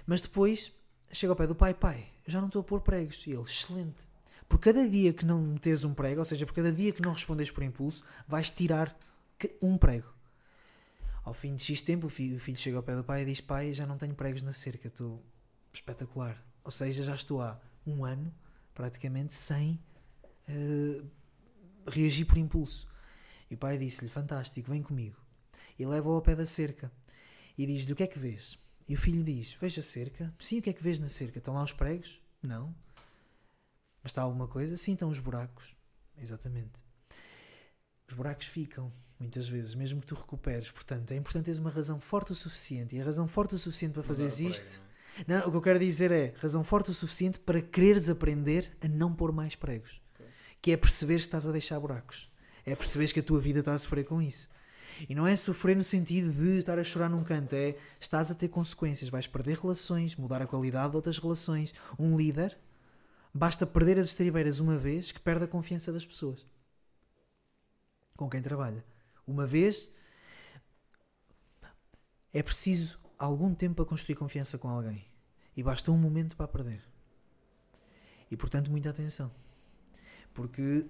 Mas depois chega ao pé do pai: Pai, já não estou a pôr pregos. E ele: Excelente. Por cada dia que não metes um prego, ou seja, por cada dia que não respondes por impulso, vais tirar um prego. Ao fim de X tempo, o filho, o filho chega ao pé do pai e diz: Pai, já não tenho pregos na cerca, estou espetacular. Ou seja, já estou há um ano, praticamente, sem eh, reagir por impulso. E o pai disse-lhe: Fantástico, vem comigo. E leva-o ao pé da cerca e diz-lhe: O que é que vês? E o filho diz: Veja a cerca. Sim, o que é que vês na cerca? Estão lá os pregos? Não. Mas está alguma coisa? Sim, estão os buracos. Exatamente. Os buracos ficam, muitas vezes, mesmo que tu recuperes. Portanto, é importante teres uma razão forte o suficiente. E a razão forte o suficiente para fazeres isto. prego, não é? Não, o que eu quero dizer é razão forte o suficiente para quereres aprender a não pôr mais pregos. Ok. Que é perceber que estás a deixar buracos. É perceberes que a tua vida está a sofrer com isso. E não é sofrer no sentido de estar a chorar num canto, é estás a ter consequências, vais perder relações, mudar a qualidade de outras relações. Um líder basta perder as estribeiras uma vez que perde a confiança das pessoas com quem trabalha. Uma vez é preciso algum tempo para construir confiança com alguém e basta um momento para perder. E portanto, muita atenção, porque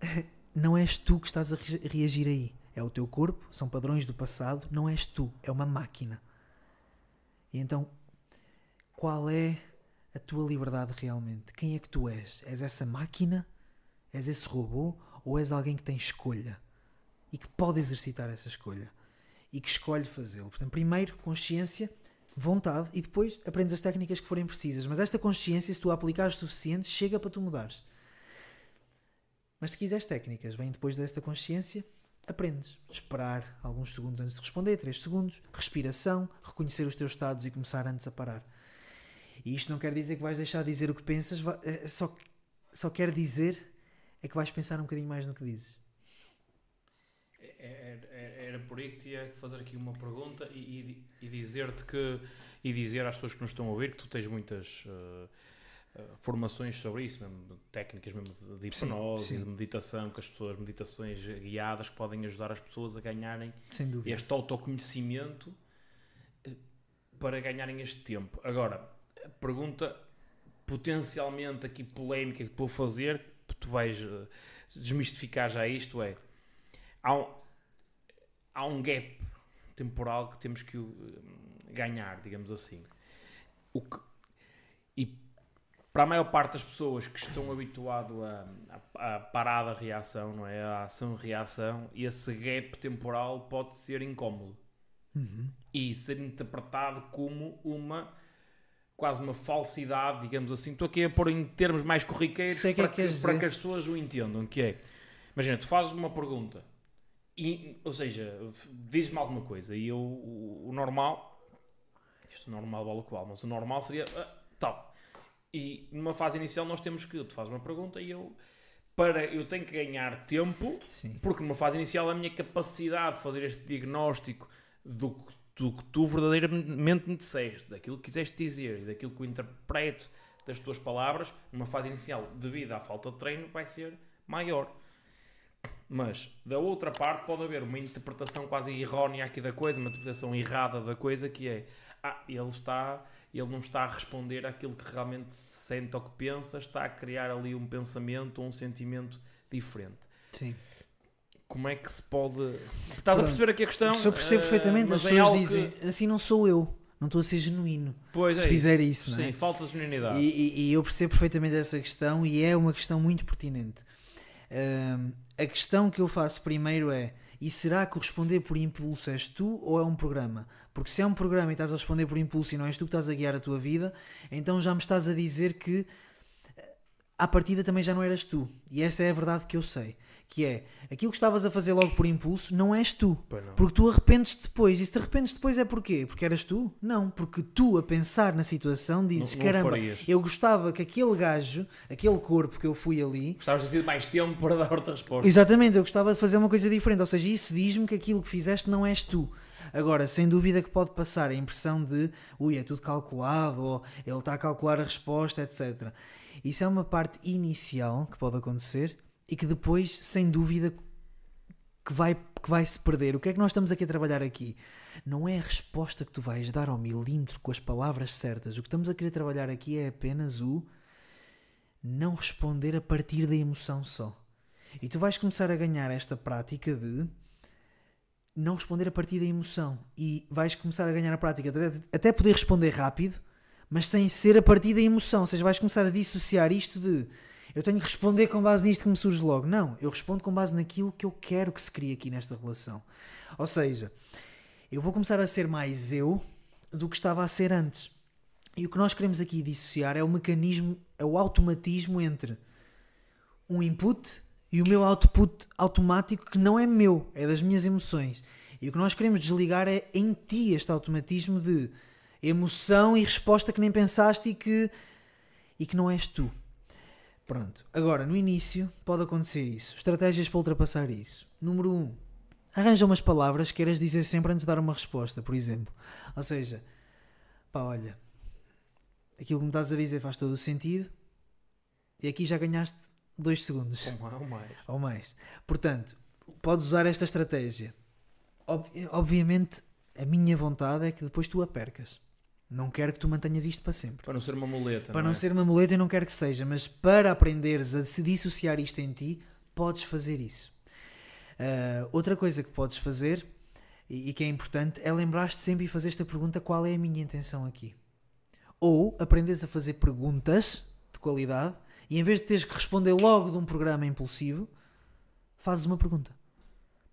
não és tu que estás a re- reagir aí. É o teu corpo, são padrões do passado, não és tu, é uma máquina. E então, qual é a tua liberdade realmente? Quem é que tu és? És essa máquina? És esse robô? Ou és alguém que tem escolha? E que pode exercitar essa escolha? E que escolhe fazê-lo? Portanto, primeiro, consciência, vontade e depois aprendes as técnicas que forem precisas. Mas esta consciência, se tu a aplicares o suficiente, chega para tu mudares. Mas se quiseres técnicas, vem depois desta consciência, aprendes. Esperar alguns segundos antes de responder, 3 segundos, respiração, reconhecer os teus estados e começar antes a parar. E isto não quer dizer que vais deixar de dizer o que pensas, é só, só quer dizer é que vais pensar um bocadinho mais no que dizes. Era por aí que tinha que fazer aqui uma pergunta e, e- e dizer-te que e dizer às pessoas que nos estão a ouvir que tu tens muitas eh, formações sobre isso, mesmo técnicas mesmo de, Sim, hipnose sim. e de meditação, que as pessoas, meditações guiadas que podem ajudar as pessoas a ganharem este autoconhecimento eh, para ganharem este tempo. Agora, a pergunta potencialmente aqui polémica que vou fazer, tu vais desmistificar já isto, é há há um gap temporal que temos que eh, ganhar, digamos assim. O que, e para a maior parte das pessoas que estão habituado a, a, a parada-reação, não é? A ação-reação, esse gap temporal pode ser incómodo Uhum. e ser interpretado como uma quase uma falsidade, digamos assim. Estou aqui a pôr em termos mais corriqueiros é para, que que, para que as pessoas o entendam, que é, imagina, tu fazes uma pergunta, e, ou seja, dizes-me alguma coisa, e eu, o, o normal, isto normal vale qual, mas o normal seria, ah, tal. E numa fase inicial nós temos que, tu fazes uma pergunta e eu, para, eu tenho que ganhar tempo Sim. porque numa fase inicial a minha capacidade de fazer este diagnóstico do, do que tu verdadeiramente me disseste, daquilo que quiseste dizer e daquilo que eu interpreto das tuas palavras, numa fase inicial, devido à falta de treino, vai ser maior. Mas, da outra parte, pode haver uma interpretação quase errónea aqui da coisa, uma interpretação errada da coisa, que é, ah, ele está, ele não está a responder àquilo que realmente sente ou que pensa, está a criar ali um pensamento ou um sentimento diferente Sim. como é que se pode. Estás a Pronto. perceber aqui a questão? Se eu percebo Eh, perfeitamente, as é pessoas dizem que- assim não sou eu, não estou a ser genuíno. Pois se é fizer isso, isso. não é? Sim, falta de genuinidade. E, e- e eu percebo perfeitamente essa questão e é uma questão muito pertinente. Ahm, a questão que eu faço primeiro é: e será que responder por impulso és tu ou é um programa? Porque se é um programa e estás a responder por impulso e não és tu que estás a guiar a tua vida, então já me estás a dizer que eh, à partida também já não eras tu. E essa é a verdade que eu sei. Que é aquilo que estavas a fazer logo por impulso, não és tu. Não. Porque tu arrependes depois. E se te arrependes depois é porquê? Porque eras tu? Não, porque tu a pensar na situação dizes: Não- não caramba, farias." eu gostava que aquele gajo, aquele corpo que eu fui ali. Gostavas de ter mais tempo para dar outra resposta. Exatamente, eu gostava de fazer uma coisa diferente. Ou seja, isso diz-me que aquilo que fizeste não és tu. Agora, sem dúvida que pode passar a impressão de ui, é tudo calculado, ou ele está a calcular a resposta, etc. Isso é uma parte inicial que pode acontecer e que depois, sem dúvida, que vai, que vai se perder. O que é que nós estamos aqui a trabalhar aqui? Não é a resposta que tu vais dar ao milímetro com as palavras certas. O que estamos a querer trabalhar aqui é apenas o não responder a partir da emoção só. E tu vais começar a ganhar esta prática de não responder a partir da emoção. E vais começar a ganhar a prática de até- até poder responder rápido, mas sem ser a partir da emoção. Ou seja, vais começar a dissociar isto de eu tenho que responder com base nisto que me surge logo. Não, eu respondo com base naquilo que eu quero que se crie aqui nesta relação. Ou seja, eu vou começar a ser mais eu do que estava a ser antes. E o que nós queremos aqui dissociar é o mecanismo, é o automatismo entre um input e o meu output automático que não é meu, é das minhas emoções. E o que nós queremos desligar é em ti este automatismo de emoção e resposta que nem pensaste e que, e que não és tu. Pronto. Agora, no início, pode acontecer isso. Estratégias para ultrapassar isso. Número 1. Um, arranja umas palavras que queiras dizer sempre antes de dar uma resposta, por exemplo. Ou seja, pá, olha, aquilo que me estás a dizer faz todo o sentido e aqui já ganhaste dois segundos Ou mais, ou mais. ou mais. Portanto, podes usar esta estratégia. Ob- obviamente, a minha vontade é que depois tu a percas. Não quero que tu mantenhas isto para sempre. Para não ser uma muleta. Para não é? ser uma muleta, eu não quero que seja, mas para aprenderes a se dissociar isto em ti, podes fazer isso. Ah, outra coisa que podes fazer e, e que é importante é lembrar-te sempre e fazer esta pergunta: qual é a minha intenção aqui? Ou aprenderes a fazer perguntas de qualidade e em vez de teres que responder logo de um programa impulsivo, fazes uma pergunta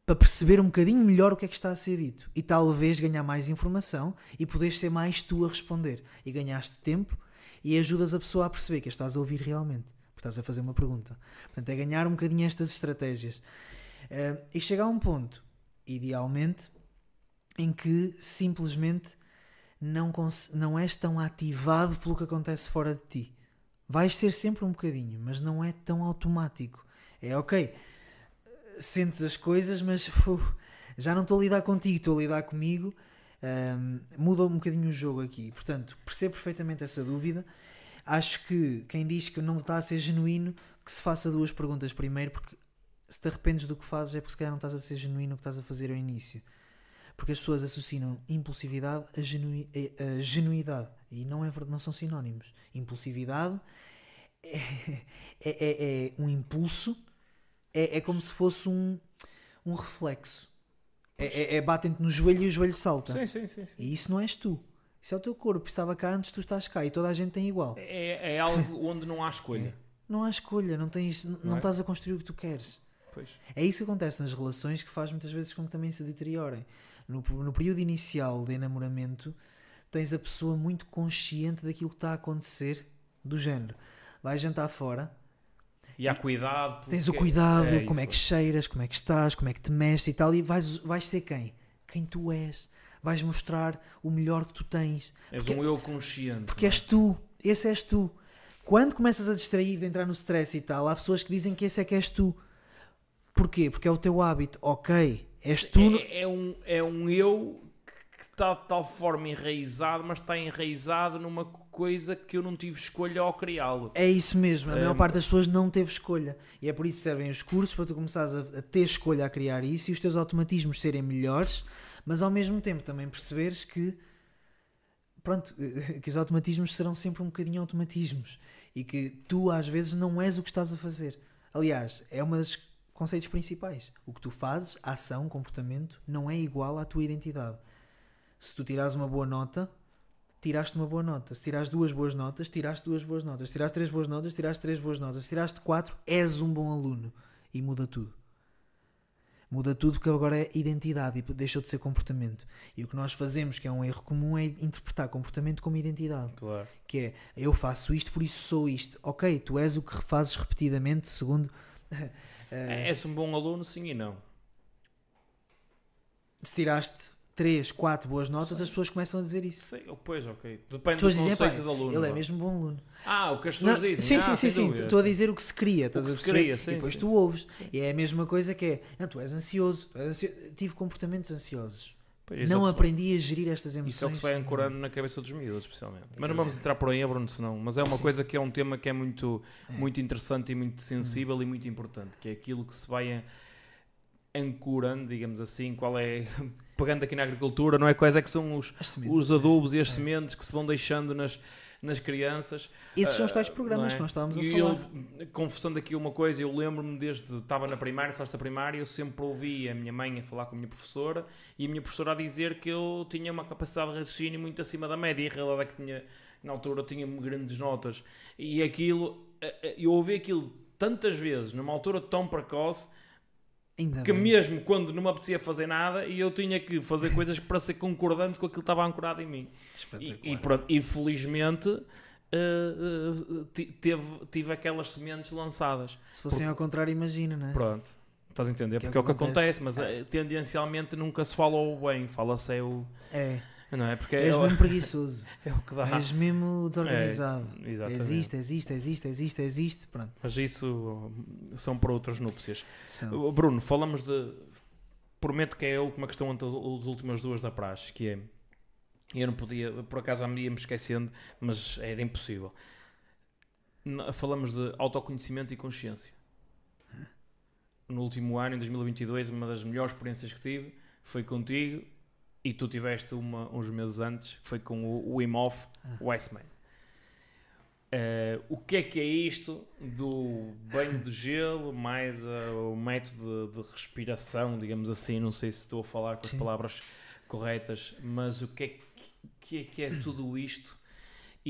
para perceber um bocadinho melhor o que é que está a ser dito e talvez ganhar mais informação e poderes ser mais tu a responder. E ganhaste tempo e ajudas a pessoa a perceber que estás a ouvir realmente porque estás a fazer uma pergunta. Portanto é ganhar um bocadinho estas estratégias. Eh, e chegar a um ponto idealmente em que simplesmente não, não és tão ativado pelo que acontece fora de ti. Vais ser sempre um bocadinho mas não é tão automático. É ok sentes as coisas, mas uf, já não estou a lidar contigo, estou a lidar comigo. Ahm, muda um bocadinho o jogo aqui. Portanto, percebo perfeitamente essa dúvida. Acho que quem diz que não está a ser genuíno, que se faça duas perguntas primeiro, porque se te arrependes do que fazes é porque se calhar não estás a ser genuíno o que estás a fazer ao início. Porque as pessoas associam impulsividade a, genui- a- a genuidade e não, é, não são sinónimos. Impulsividade é, é- é- é um impulso é, é como se fosse um, um reflexo. É, é, é batem-te no joelho e o joelho salta. Sim, sim, sim. sim. E isso não és tu. Isso é o teu corpo. Estava cá antes, tu estás cá e toda a gente tem igual. É, é algo onde não há escolha. Não há escolha, não, tens, não, Não é? estás a construir o que tu queres. Pois. É isso que acontece nas relações que faz muitas vezes com que também se deteriorem. No, no período inicial de enamoramento, tens a pessoa muito consciente daquilo que está a acontecer, do género. Vais jantar fora, E há cuidado. tens o porque- cuidado, é como é que cheiras, como é que estás, como é que te mexes e tal, e vais, vais ser quem? Quem tu és. Vais mostrar o melhor que tu tens. És porque- um eu consciente. Porque é? és tu, esse és tu. Quando começas a distrair, de entrar no stress e tal, há pessoas que dizem que esse é que és tu. Porquê? Porque é o teu hábito. Ok, és tu. no- É, é um, é um eu está de tal forma enraizado, mas está enraizado numa coisa que eu não tive escolha ao criá-lo. É isso mesmo, a É, maior parte das pessoas não teve escolha. E é por isso que servem os cursos, para tu começares a, a ter escolha a criar isso e os teus automatismos serem melhores, mas ao mesmo tempo também perceberes que pronto, que os automatismos serão sempre um bocadinho automatismos e que tu às vezes não és o que estás a fazer. Aliás, é um dos conceitos principais. O que tu fazes, a ação, comportamento, não é igual à tua identidade. Se tu tirares uma boa nota, tiraste uma boa nota. Se tirares duas boas notas, tiraste duas boas notas. Se tiraste três boas notas, tiraste três boas notas. Se tiraste quatro, és um bom aluno. E muda tudo. Muda tudo porque agora é identidade e deixou de ser comportamento. E o que nós fazemos, que é um erro comum, é interpretar comportamento como identidade. Claro. Que é, eu faço isto, por isso sou isto. Ok, tu és o que fazes repetidamente, segundo... eh, És um bom aluno, sim e não. se tiraste três, quatro boas notas, as pessoas começam a dizer isso. Sei, oh, pois, ok. Depende do dizem, conceito "Epá, de aluno. ele é mesmo bom aluno. Ah, o que as pessoas Não, dizem. sim, ah, sim, sim, sim. Estou a dizer o que se cria. Estás que a se cria, sim, e depois sim, tu sim. ouves. E é a mesma coisa que é, não, tu és ansioso. és ansio- Tive comportamentos ansiosos. Pois, é o não se- aprendi a gerir estas emoções. Isso é o que se vai ancorando na cabeça dos miúdos, especialmente. Mas não vamos entrar por aí, Bruno, senão. Mas é uma coisa que é um tema que é muito, muito interessante e muito sensível e muito importante, que é aquilo que se vai a- ancorando, digamos assim, qual é. Pegando aqui na agricultura, não é? Quais é que são os, os adubos e as sementes que se vão deixando nas, nas crianças. Esses são os Ah, tais programas é? que nós estávamos a e falar. Eu, confessando aqui uma coisa, eu lembro-me desde estava na primária, fasta primária, eu sempre ouvi a minha mãe a falar com a minha professora e a minha professora a dizer que eu tinha uma capacidade de raciocínio muito acima da média e a realidade é que tinha, na altura eu tinha grandes notas e aquilo, eh, eh, eu ouvi aquilo tantas vezes, numa altura tão precoce, Ainda que bem. mesmo quando não me apetecia fazer nada e eu tinha que fazer coisas para ser concordante com aquilo que estava ancorado em mim. E, e, pronto, e felizmente eh, eh, ti- teve, tive aquelas sementes lançadas. Se fossem ao contrário, imagina, não é? Pronto. Estás a entender? Que é Porque é o que acontece, acontece. mas eh, tendencialmente nunca se fala o bem, fala-se é o. É. Não é? Porque é, És o- mesmo preguiçoso. é o que dá. És mesmo desorganizado. É, exatamente. existe, existe, existe, existe, existe. Pronto. Mas isso são para outras núpcias. São. Bruno, falamos de. Prometo que é a última questão entre as as últimas duas da praxe, que é. Eu não podia, por acaso me ia me esquecendo, mas era impossível. Falamos de autoconhecimento e consciência. No último ano, em 2022, uma das melhores experiências que tive foi contigo e tu tiveste uma uns meses antes, que foi com o, o o Iceman. Eh, o que é que é isto do banho de gelo mais eh, o método de, de respiração, digamos assim? Não sei se estou a falar com as Sim. palavras corretas, mas o que é que, que é que é tudo isto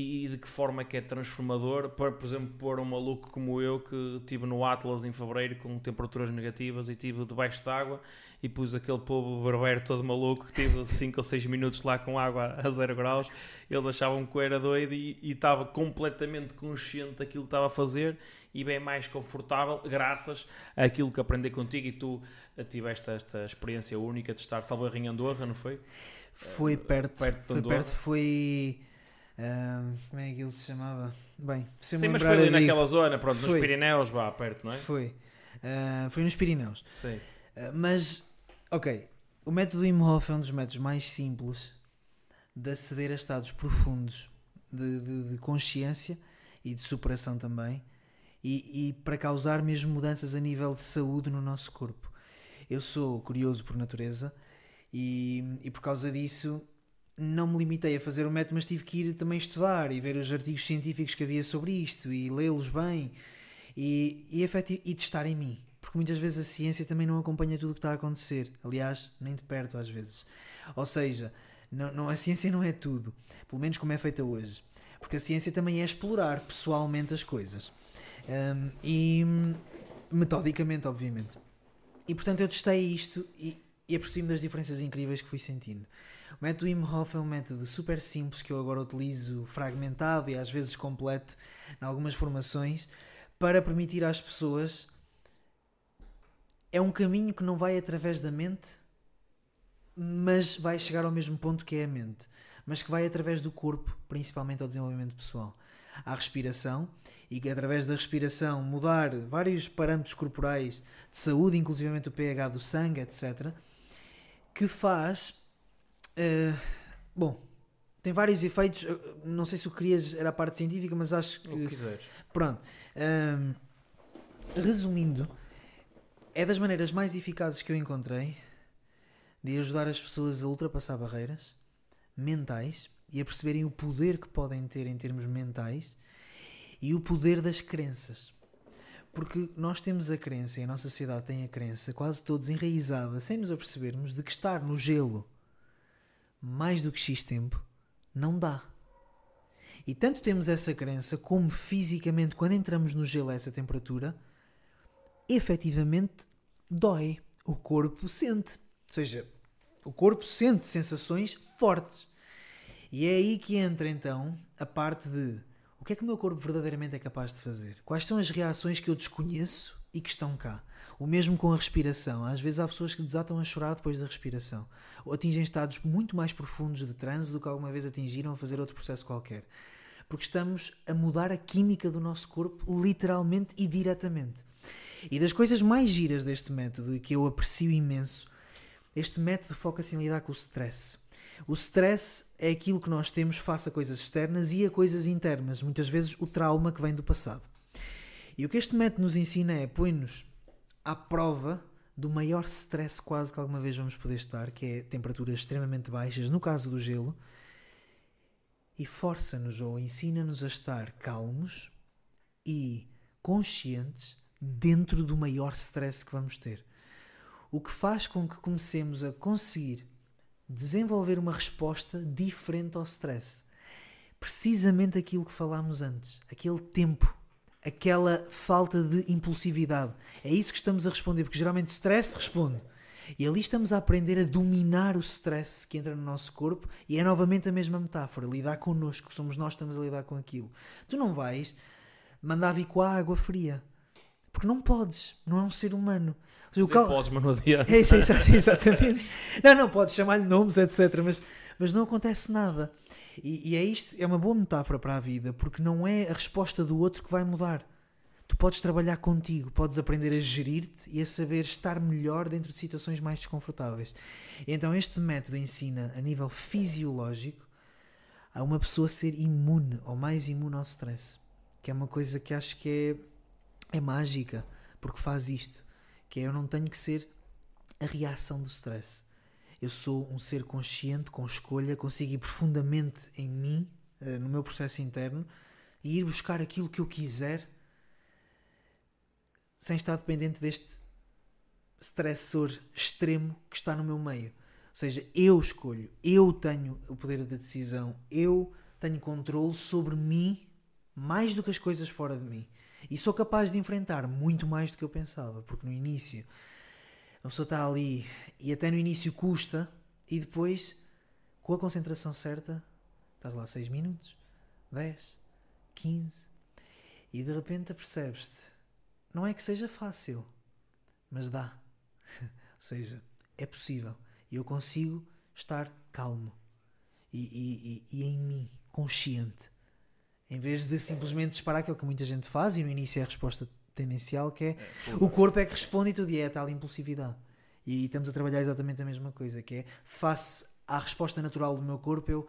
e de que forma é que é transformador para, por exemplo, pôr um maluco como eu que estive no Atlas em fevereiro com temperaturas negativas e estive debaixo d'água e pus aquele povo berbeiro todo maluco que tive 5 ou 6 minutos lá com água a 0 graus eles achavam que eu era doido e, e estava completamente consciente daquilo que estava a fazer e bem mais confortável graças àquilo que aprendi contigo e tu eh, tiveste esta experiência única de estar salvo em Andorra, não foi? Foi perto. perto de foi Andorra. perto, foi. Como é que ele se chamava? Bem, Sim, mas foi ali digo. naquela zona, pronto, nos Foi. Pirineus, vá, perto, não é? Foi. Ah, foi nos Pirineus. Sim. Ah, mas, ok. O método Imhoff é um dos métodos mais simples de aceder a estados profundos de, de- de consciência e de superação também e, e para causar mesmo mudanças a nível de saúde no nosso corpo. Eu sou curioso por natureza e, e por causa disso não me limitei a fazer o método, mas tive que ir também estudar e ver os artigos científicos que havia sobre isto e lê-los bem e, e, efeti- e testar em mim. Porque muitas vezes a ciência também não acompanha tudo o que está a acontecer. Aliás, nem de perto às vezes. Ou seja, não, não- a ciência não é tudo. Pelo menos como é feita hoje. Porque a ciência também é explorar pessoalmente as coisas. Hum, e metodicamente, obviamente. E portanto eu testei isto e, e apercebi-me das diferenças incríveis que fui sentindo. O método Wim Hof é um método super simples que eu agora utilizo fragmentado e às vezes completo em algumas formações para permitir às pessoas. É um caminho que não vai através da mente, mas vai chegar ao mesmo ponto que é a mente, mas que vai através do corpo, principalmente ao desenvolvimento pessoal. À respiração e que através da respiração mudar vários parâmetros corporais de saúde, inclusivamente o pH do sangue, etc., que faz. Eh, bom, tem vários efeitos. Não sei se o que querias era a parte científica, mas acho O que que. quiseres. Pronto. Ahm, resumindo, é das maneiras mais eficazes que eu encontrei de ajudar as pessoas a ultrapassar barreiras mentais e a perceberem o poder que podem ter em termos mentais e o poder das crenças. Porque nós temos a crença, e a nossa sociedade tem a crença, quase todos enraizada, sem nos apercebermos, de que estar no gelo mais do que X tempo não dá. E tanto temos essa crença, como fisicamente, quando entramos no gelo a essa temperatura, efetivamente dói. O corpo sente. Ou seja, o corpo sente sensações fortes. E é aí que entra então a parte de o que é que o meu corpo verdadeiramente é capaz de fazer? Quais são as reações que eu desconheço e que estão cá? O mesmo com a respiração. Às vezes há pessoas que desatam a chorar depois da respiração. Ou atingem estados muito mais profundos de transe do que alguma vez atingiram a fazer outro processo qualquer. Porque estamos a mudar a química do nosso corpo literalmente e diretamente. E das coisas mais giras deste método e que eu aprecio imenso, este método foca-se em lidar com o stress. O stress é aquilo que nós temos face a coisas externas e a coisas internas, muitas vezes o trauma que vem do passado. E o que este método nos ensina é põe-nos à prova do maior stress quase que alguma vez vamos poder estar, que é temperaturas extremamente baixas, no caso do gelo, e força-nos ou ensina-nos a estar calmos e conscientes dentro do maior stress que vamos ter. O que faz com que comecemos a conseguir desenvolver uma resposta diferente ao stress. Precisamente aquilo que falámos antes, aquele tempo, aquela falta de impulsividade. É isso que estamos a responder, porque geralmente stress responde. E ali estamos a aprender a dominar o stress que entra no nosso corpo e é novamente a mesma metáfora, lidar connosco, somos nós que estamos a lidar com aquilo. Tu não vais mandar vir com a água fria, porque não podes, não é um ser humano. Seja, cal- podes, mas não adianta. é isso, é exato- exatamente. Não, não, podes chamar-lhe nomes, etc. Mas, mas não acontece nada. E, e é isto, é uma boa metáfora para a vida, porque não é a resposta do outro que vai mudar. Tu podes trabalhar contigo, podes aprender a gerir-te e a saber estar melhor dentro de situações mais desconfortáveis. Então este método ensina, a nível fisiológico, a uma pessoa ser imune ou mais imune ao stress. Que é uma coisa que acho que é, é mágica, porque faz isto. Que é eu não tenho que ser a reação do stress. Eu sou um ser consciente, com escolha, consigo ir profundamente em mim, eh, no meu processo interno, e ir buscar aquilo que eu quiser, sem estar dependente deste stressor extremo que está no meu meio. Ou seja, eu escolho, eu tenho o poder da decisão, eu tenho controle sobre mim mais do que as coisas fora de mim. E sou capaz de enfrentar muito mais do que eu pensava, porque no início a pessoa está ali e até no início custa, e depois, com a concentração certa, estás lá 6 minutos, 10, 15, e de repente apercebes-te. Não é que seja fácil, mas dá. Ou seja, é possível. E eu consigo estar calmo e, e- e- em mim, consciente. Em vez de simplesmente disparar aquilo que muita gente faz, e no início é a resposta tendencial, que é o corpo é que responde e tudo, e é a tal impulsividade. E aí estamos a trabalhar exatamente a mesma coisa, que é face à resposta natural do meu corpo, eu,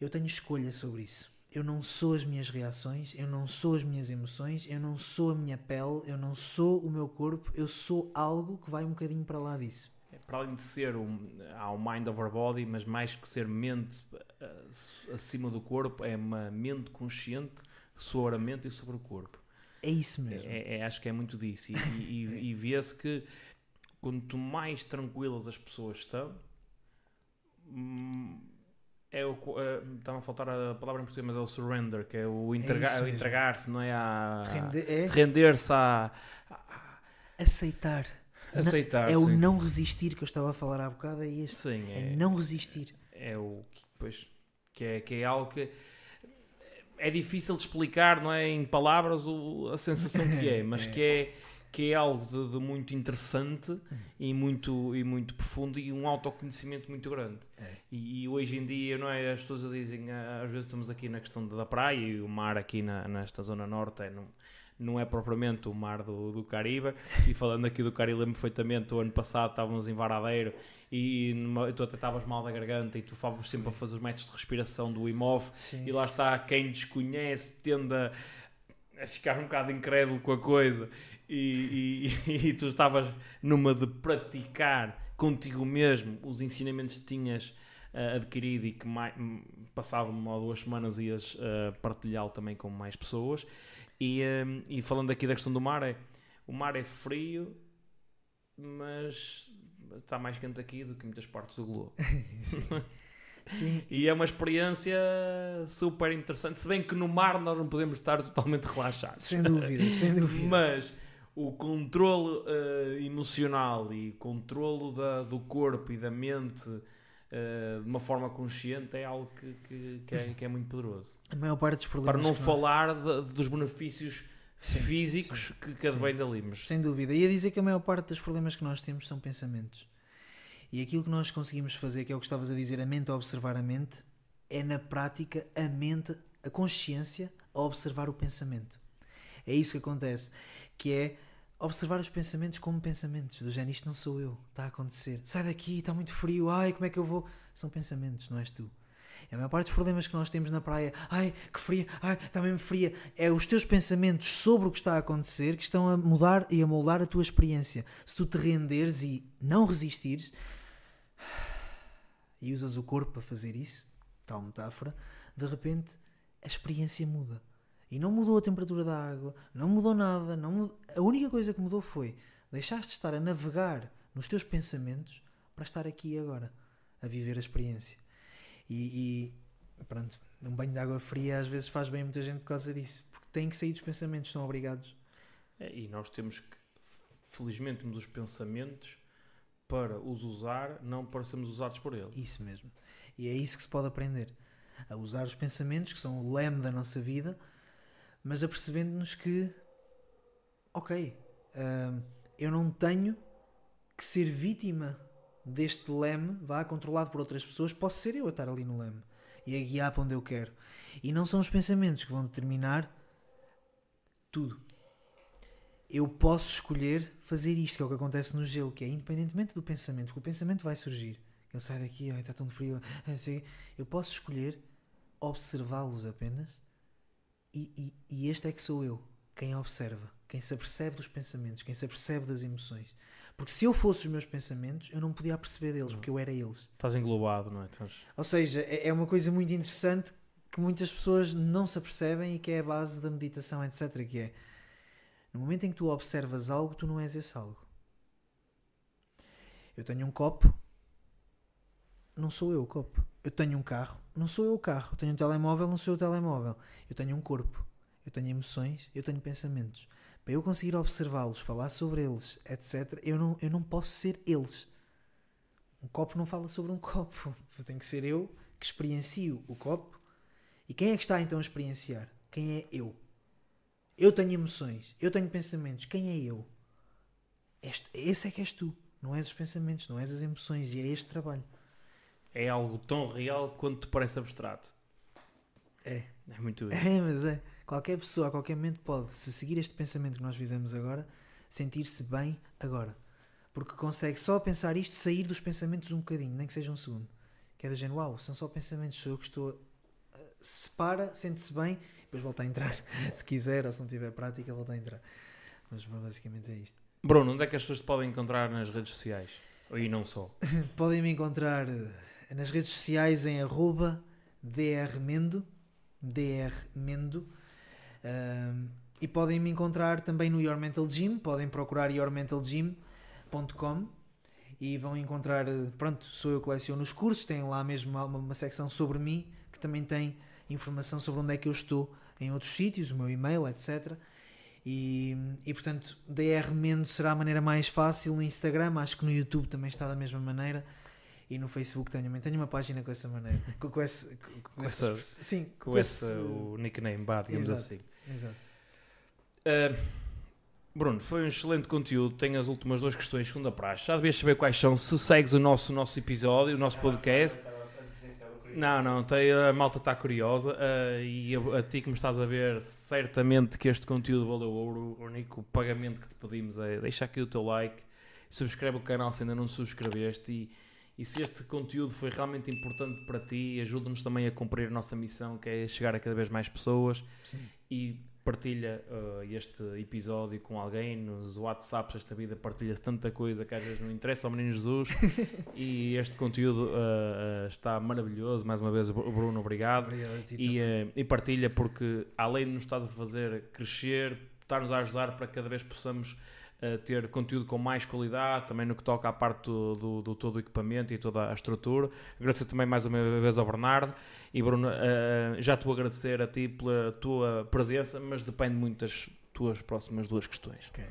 eu tenho escolha sobre isso. Eu não sou as minhas reações, eu não sou as minhas emoções, eu não sou a minha pele, eu não sou o meu corpo, eu sou algo que vai um bocadinho para lá disso. Para além de ser um, há o mind over body, mas mais que ser mente eh, acima do corpo, é uma mente consciente sobre a mente e sobre o corpo. É isso mesmo. É, é- acho que é muito disso. E, e- e- vê-se que quanto mais tranquilas as pessoas estão, hum, é o. Está-me a faltar a palavra em português, mas é o surrender, que é o entrega- isso o mesmo. entregar-se, não é? A, Rende- é Render-se a. aceitar. Aceitar. é o sim. não resistir que eu estava a falar há bocado, é este. Sim, É é, não resistir. é o que, pois, que, é, que é algo que é difícil de explicar, não é? Em palavras, o- a sensação que é, mas que é, que é algo de, de muito interessante e muito, e muito profundo e um autoconhecimento muito grande. É. E, e hoje em dia, não é? As pessoas dizem, às vezes estamos aqui na questão da praia e o mar aqui na, nesta zona norte é, não, não é propriamente o mar do, do Caribe. E falando aqui do Caribe, lembro perfeitamente, o ano passado estávamos em Varadeiro e numa- tu até estavas mal da garganta e tu favas sempre a fazer os métodos de respiração do IMOV Sim. e lá está quem desconhece tende a, a ficar um bocado incrédulo com a coisa. E, e- e tu estavas numa de praticar contigo mesmo os ensinamentos que tinhas ah, adquirido e que mai, m- passado uma ou duas semanas ias ah, partilhá-lo também com mais pessoas. E, ah, e falando aqui da questão do mar é, o mar é frio mas está mais quente aqui do que muitas partes do globo Sim. Sim. e é uma experiência super interessante. Se bem que no mar nós não podemos estar totalmente relaxados. Sem dúvida, sem dúvida. Mas o controle eh, emocional e controle da- do corpo e da mente eh, de uma forma consciente é algo que, que- que é, que é muito poderoso. A maior parte dos problemas. Para não falar de- dos benefícios Sim, físicos que, que advêm dali. Mas Sem dúvida. Ia dizer que a maior parte dos problemas que nós temos são pensamentos. E aquilo que nós conseguimos fazer, que é o que estavas a dizer, a mente a observar a mente, é na prática a mente, a consciência a observar o pensamento. É isso que acontece, que é observar os pensamentos como pensamentos, do género, isto não sou eu, está a acontecer. Sai daqui, está muito frio, ai, como é que eu vou? São pensamentos, não és tu. A maior parte dos problemas que nós temos na praia, ai, que fria, ai, está mesmo fria, é os teus pensamentos sobre o que está a acontecer que estão a mudar e a moldar a tua experiência. Se tu te renderes e não resistires e usas o corpo para fazer isso, tal metáfora, de repente a experiência muda. E não mudou a temperatura da água, não mudou nada, não mudou- a única coisa que mudou foi deixaste de estar a navegar nos teus pensamentos para estar aqui agora, a viver a experiência. E, e pronto, um banho de água fria às vezes faz bem a muita gente por causa disso, porque têm que sair dos pensamentos, são obrigados. É, e nós temos que, felizmente, temos os pensamentos para os usar, não para sermos usados por ele. Isso mesmo. E é isso que se pode aprender. A usar os pensamentos, que são o leme da nossa vida, mas apercebendo-nos que, ok, hum, eu não tenho que ser vítima deste leme, vá controlado por outras pessoas, posso ser eu a estar ali no leme e a guiar para onde eu quero. E não são os pensamentos que vão determinar tudo. Eu posso escolher fazer isto, que é o que acontece no gelo, que é independentemente do pensamento, porque o pensamento vai surgir. Ele sai daqui, ai, está tão frio. Eu posso escolher observá-los apenas e, e, e este é que sou eu, quem observa, quem se apercebe dos pensamentos, quem se apercebe das emoções. Porque se eu fosse os meus pensamentos, eu não podia perceber deles, porque eu era eles. Estás englobado, não é? Estás... Ou seja, é é uma coisa muito interessante que muitas pessoas não se apercebem e que é a base da meditação, etc. Que é no momento em que tu observas algo, tu não és esse algo. Eu tenho um copo, não sou eu o copo. Eu tenho um carro, não sou eu o carro. Eu tenho um telemóvel, não sou eu o telemóvel. Eu tenho um corpo, eu tenho emoções, eu tenho pensamentos. Para eu conseguir observá-los, falar sobre eles, etc., eu não, eu não posso ser eles. Um copo não fala sobre um copo. Tem que ser eu que experiencio o copo. E quem é que está então a experienciar? Quem é eu? Eu tenho emoções, eu tenho pensamentos. Quem é eu? Este, esse é que és tu. Não és os pensamentos, não és as emoções. E é este trabalho. É algo tão real quanto te parece abstrato. É. É muito. É, mas é. Qualquer pessoa, a qualquer momento, pode, se seguir este pensamento que nós fizemos agora, sentir-se bem agora. Porque consegue só pensar isto, sair dos pensamentos um bocadinho, nem que seja um segundo. Que é do género, uau, são só pensamentos, sou eu que estou. a- Se para, sente-se bem, depois volta a entrar. se quiser, ou se não tiver prática, volta a entrar. Mas basicamente é isto. Bruno, onde é que as pessoas te podem encontrar nas redes sociais? E não só. Podem me encontrar eh, nas redes sociais em arroba drmendo, drmendo, E podem me encontrar também no Your Mental Gym, podem procurar yourmentalgym.com e vão encontrar, pronto, sou eu que coleciono os cursos, tem lá mesmo uma, uma secção sobre mim, que também tem informação sobre onde é que eu estou em outros sítios, o meu e-mail, etc. E, e portanto, DR Mendo será a maneira mais fácil no Instagram, acho que no YouTube também está da mesma maneira. E no Facebook também tenho uma página com essa maneira. Com, com esse, com, com Com essa- sim, Com esse, o nickname, vá, digamos Exato. assim. Exato. Uh, Bruno, foi um excelente conteúdo. Tenho as últimas duas questões, segunda praxe. Já devias saber quais são. Se segues o nosso, nosso episódio, o nosso podcast. Não, não, tem, a malta está curiosa uh, e a, a ti que me estás a ver, certamente que este conteúdo valeu ouro. O único pagamento que te pedimos é deixa aqui o teu like, subscreve o canal se ainda não subscreveste e, e se este conteúdo foi realmente importante para ti, ajuda-nos também a cumprir a nossa missão que é chegar a cada vez mais pessoas Sim. E partilha uh, este episódio com alguém nos WhatsApps. Desta vida partilha-se tanta coisa que às vezes não interessa ao menino Jesus. E este conteúdo uh, uh, está maravilhoso. Mais uma vez Bruno, obrigado. Obrigado a ti e, e partilha porque além de nos estás a fazer crescer está-nos a ajudar para que cada vez possamos ter conteúdo com mais qualidade, também no que toca à parte do, do, do todo o equipamento e toda a estrutura. Agradecer também mais uma vez ao Bernardo e Bruno, uh, já estou a agradecer a ti pela tua presença, mas depende muito das tuas próximas duas questões. Ok.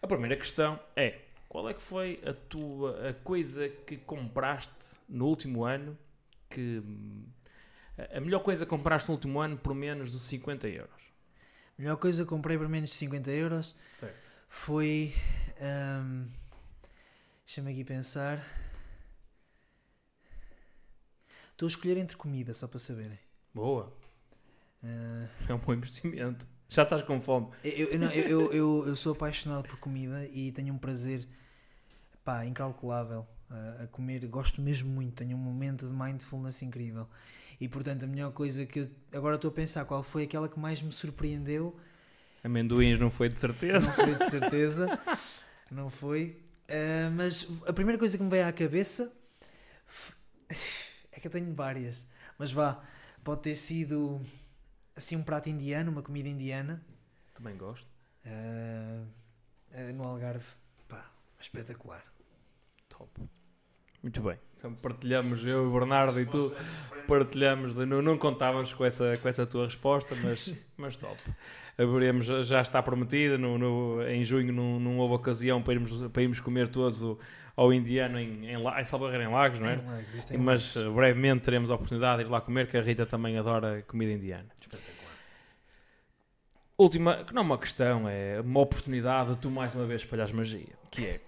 A primeira questão é: qual é que foi a tua a coisa que compraste no último ano que a- melhor coisa que compraste no último ano por menos de 50 euros? Melhor coisa que comprei por menos de 50 euros Certo. Foi. hum, Deixa-me aqui pensar. Estou a escolher entre comida, só para saberem. Boa. Ah, É um bom investimento. Já estás com fome. eu, eu, não, eu, eu, eu- eu sou apaixonado por comida e tenho um prazer pá, incalculável a, a comer. Gosto mesmo muito. Tenho um momento de mindfulness incrível. E portanto, a melhor coisa que eu. Agora estou a pensar qual foi aquela que mais me surpreendeu. Amendoins não foi de certeza. Não foi de certeza. Não foi. Ah, mas a primeira coisa que me veio à cabeça é que eu tenho várias. Mas vá, pode ter sido assim um prato indiano, uma comida indiana. Também gosto. ah, ah, no Algarve. Pá, espetacular. Top. Muito bem. Então partilhamos, eu, o Bernardo e tu, partilhamos. de- não, não contávamos com essa, com essa tua resposta, mas, mas top. Haveremos, já está prometida, no, no- em junho não, não houve ocasião para irmos, para irmos comer todos o- ao indiano em, em, em Salvador em Lagos, não é? Em Lagos, é Mas eh, brevemente teremos a oportunidade de ir lá comer, que a Rita também adora comida indiana. espetacular. Última, que não é uma questão, é uma oportunidade de tu mais uma vez espalhares magia. Que é,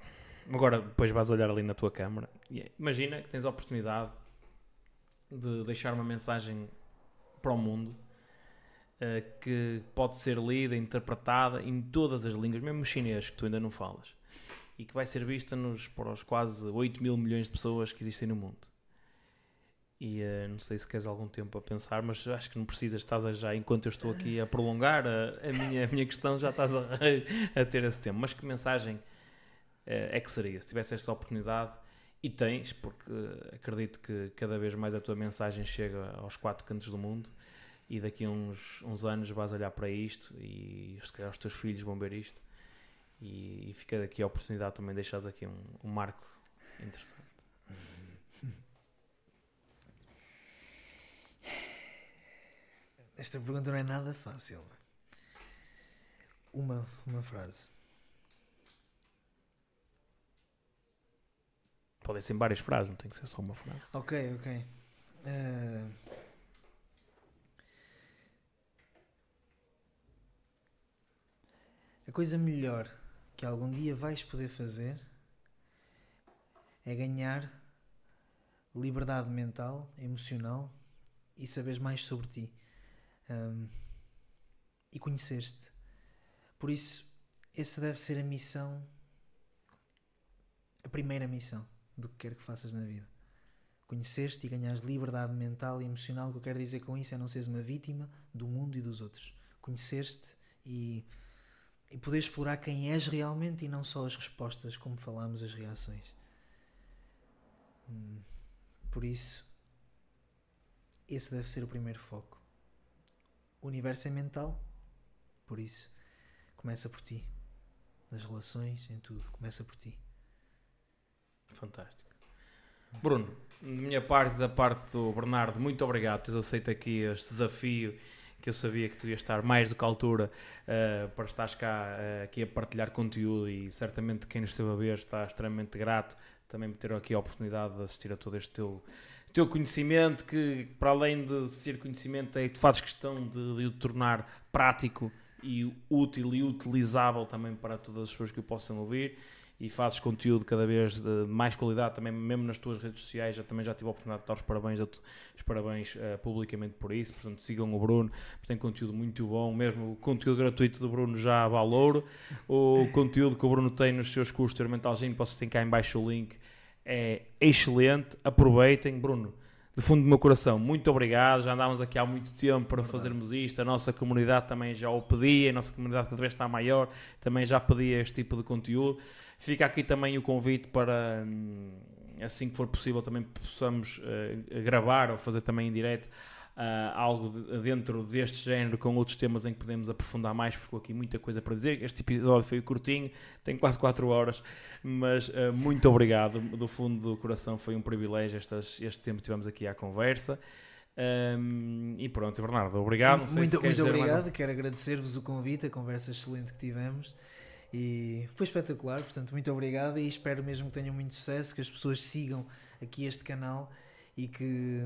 agora depois vais olhar ali na tua câmara. é, imagina que tens a oportunidade de deixar uma mensagem para o mundo eh, que pode ser lida, interpretada em todas as línguas, mesmo o chinês que tu ainda não falas. E que vai ser vista nos, para os quase 8 mil milhões de pessoas que existem no mundo. E eh, não sei se queres algum tempo a pensar, mas acho que não precisas, estás a já, enquanto eu estou aqui a prolongar a, a minha, a minha questão, já estás a, a ter esse tempo. Mas que mensagem eh, é que seria se tivesse esta oportunidade? E tens, porque acredito que cada vez mais a tua mensagem chega aos quatro cantos do mundo e daqui a uns, uns anos vais olhar para isto e se calhar os teus filhos vão ver isto e, e fica aqui a oportunidade também de deixares aqui um, um marco interessante. Esta pergunta não é nada fácil. Uma, uma frase. Podem ser várias frases, não tem que ser só uma frase. Ok, ok. Ah, coisa melhor que algum dia vais poder fazer é ganhar liberdade mental, emocional e saberes mais sobre ti Ahm, e conhecer-te. Por isso, essa deve ser a missão, a primeira missão do que quer que faças na vida conhecer-te e ganhares liberdade mental e emocional. O que eu quero dizer com isso é não seres uma vítima do mundo e dos outros. Conhecer-te e, e poder explorar quem és realmente e não só as respostas, como falámos, as reações. Hum, Por isso, esse deve ser o primeiro foco. O universo é mental, por isso, começa por ti. Nas relações, em tudo, começa por ti. Fantástico. Bruno, da minha parte da parte do Bernardo, muito obrigado por teres aceito aqui este desafio que eu sabia que tu ias estar mais do que à altura eh, para estares cá eh, aqui a partilhar conteúdo e certamente quem nos esteve a ver está extremamente grato também me ter aqui a oportunidade de assistir a todo este teu, teu conhecimento, que para além de ser conhecimento, é, tu fazes questão de, de o tornar prático e útil e utilizável também para todas as pessoas que o possam ouvir e fazes conteúdo cada vez de mais qualidade também mesmo nas tuas redes sociais já também já tive a oportunidade de dar os parabéns os parabéns uh, publicamente por isso portanto sigam o Bruno tem conteúdo muito bom mesmo o conteúdo gratuito do Bruno já vale ouro o conteúdo que o Bruno tem nos seus cursos de Experimentalzinho vocês têm cá em baixo o link é excelente aproveitem Bruno de fundo do meu coração, muito obrigado. Já andávamos aqui há muito tempo para fazermos isto. A nossa comunidade também já o pedia, a nossa comunidade cada vez está maior, também já pedia este tipo de conteúdo. Fica aqui também o convite para, hum, assim que for possível, também possamos uh, gravar ou fazer também em direto uh, algo de, dentro deste género com outros temas em que podemos aprofundar mais. Ficou aqui muita coisa para dizer. Este episódio foi curtinho, tem quase 4 horas, mas uh, muito obrigado do fundo do coração. Foi um privilégio estas, este tempo que tivemos aqui à conversa. Um, e pronto, Bernardo, obrigado. muito, muito obrigado. Quero agradecer-vos o convite, a conversa excelente que tivemos. E foi espetacular, portanto, muito obrigado e espero mesmo que tenham muito sucesso, que as pessoas sigam aqui este canal e que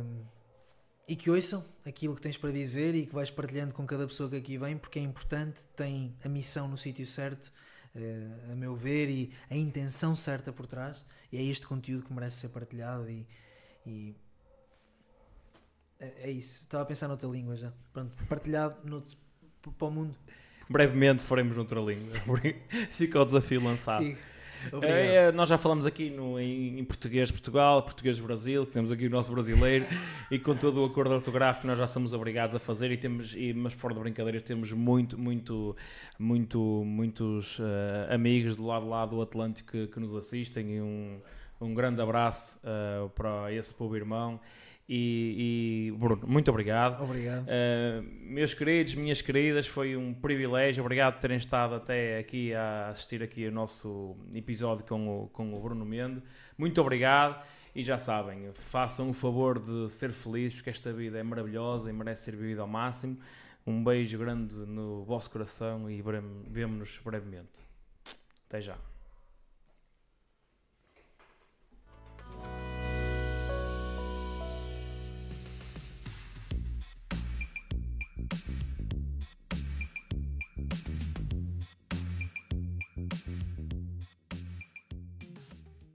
e que ouçam aquilo que tens para dizer e que vais partilhando com cada pessoa que aqui vem, porque é importante, tem a missão no sítio certo, uh, a meu ver, e a intenção certa por trás, e é este conteúdo que merece ser partilhado e, e é, é isso. Estava a pensar noutra língua já. Pronto, partilhado no, para o mundo. Brevemente faremos noutra língua. Fica o desafio lançado. Fico. É, é, nós já falamos aqui no, em, em, português Portugal, português Brasil, que temos aqui o nosso brasileiro, e com todo o acordo ortográfico nós já somos obrigados a fazer, e temos, e, mas fora de brincadeiras, temos muito, muito, muito, muitos uh, amigos do lado lá do Atlântico que, que nos assistem, e um, um grande abraço uh, para esse povo irmão. E, e, Bruno, muito obrigado. Obrigado. Uh, meus queridos, minhas queridas, foi um privilégio. Obrigado por terem estado até aqui a assistir aqui o nosso episódio com o, com o Bruno Mendo. Muito obrigado. E já sabem, façam o favor de ser felizes, porque esta vida é maravilhosa e merece ser vivida ao máximo. Um beijo grande no vosso coração e vemo-nos brevemente. Até já.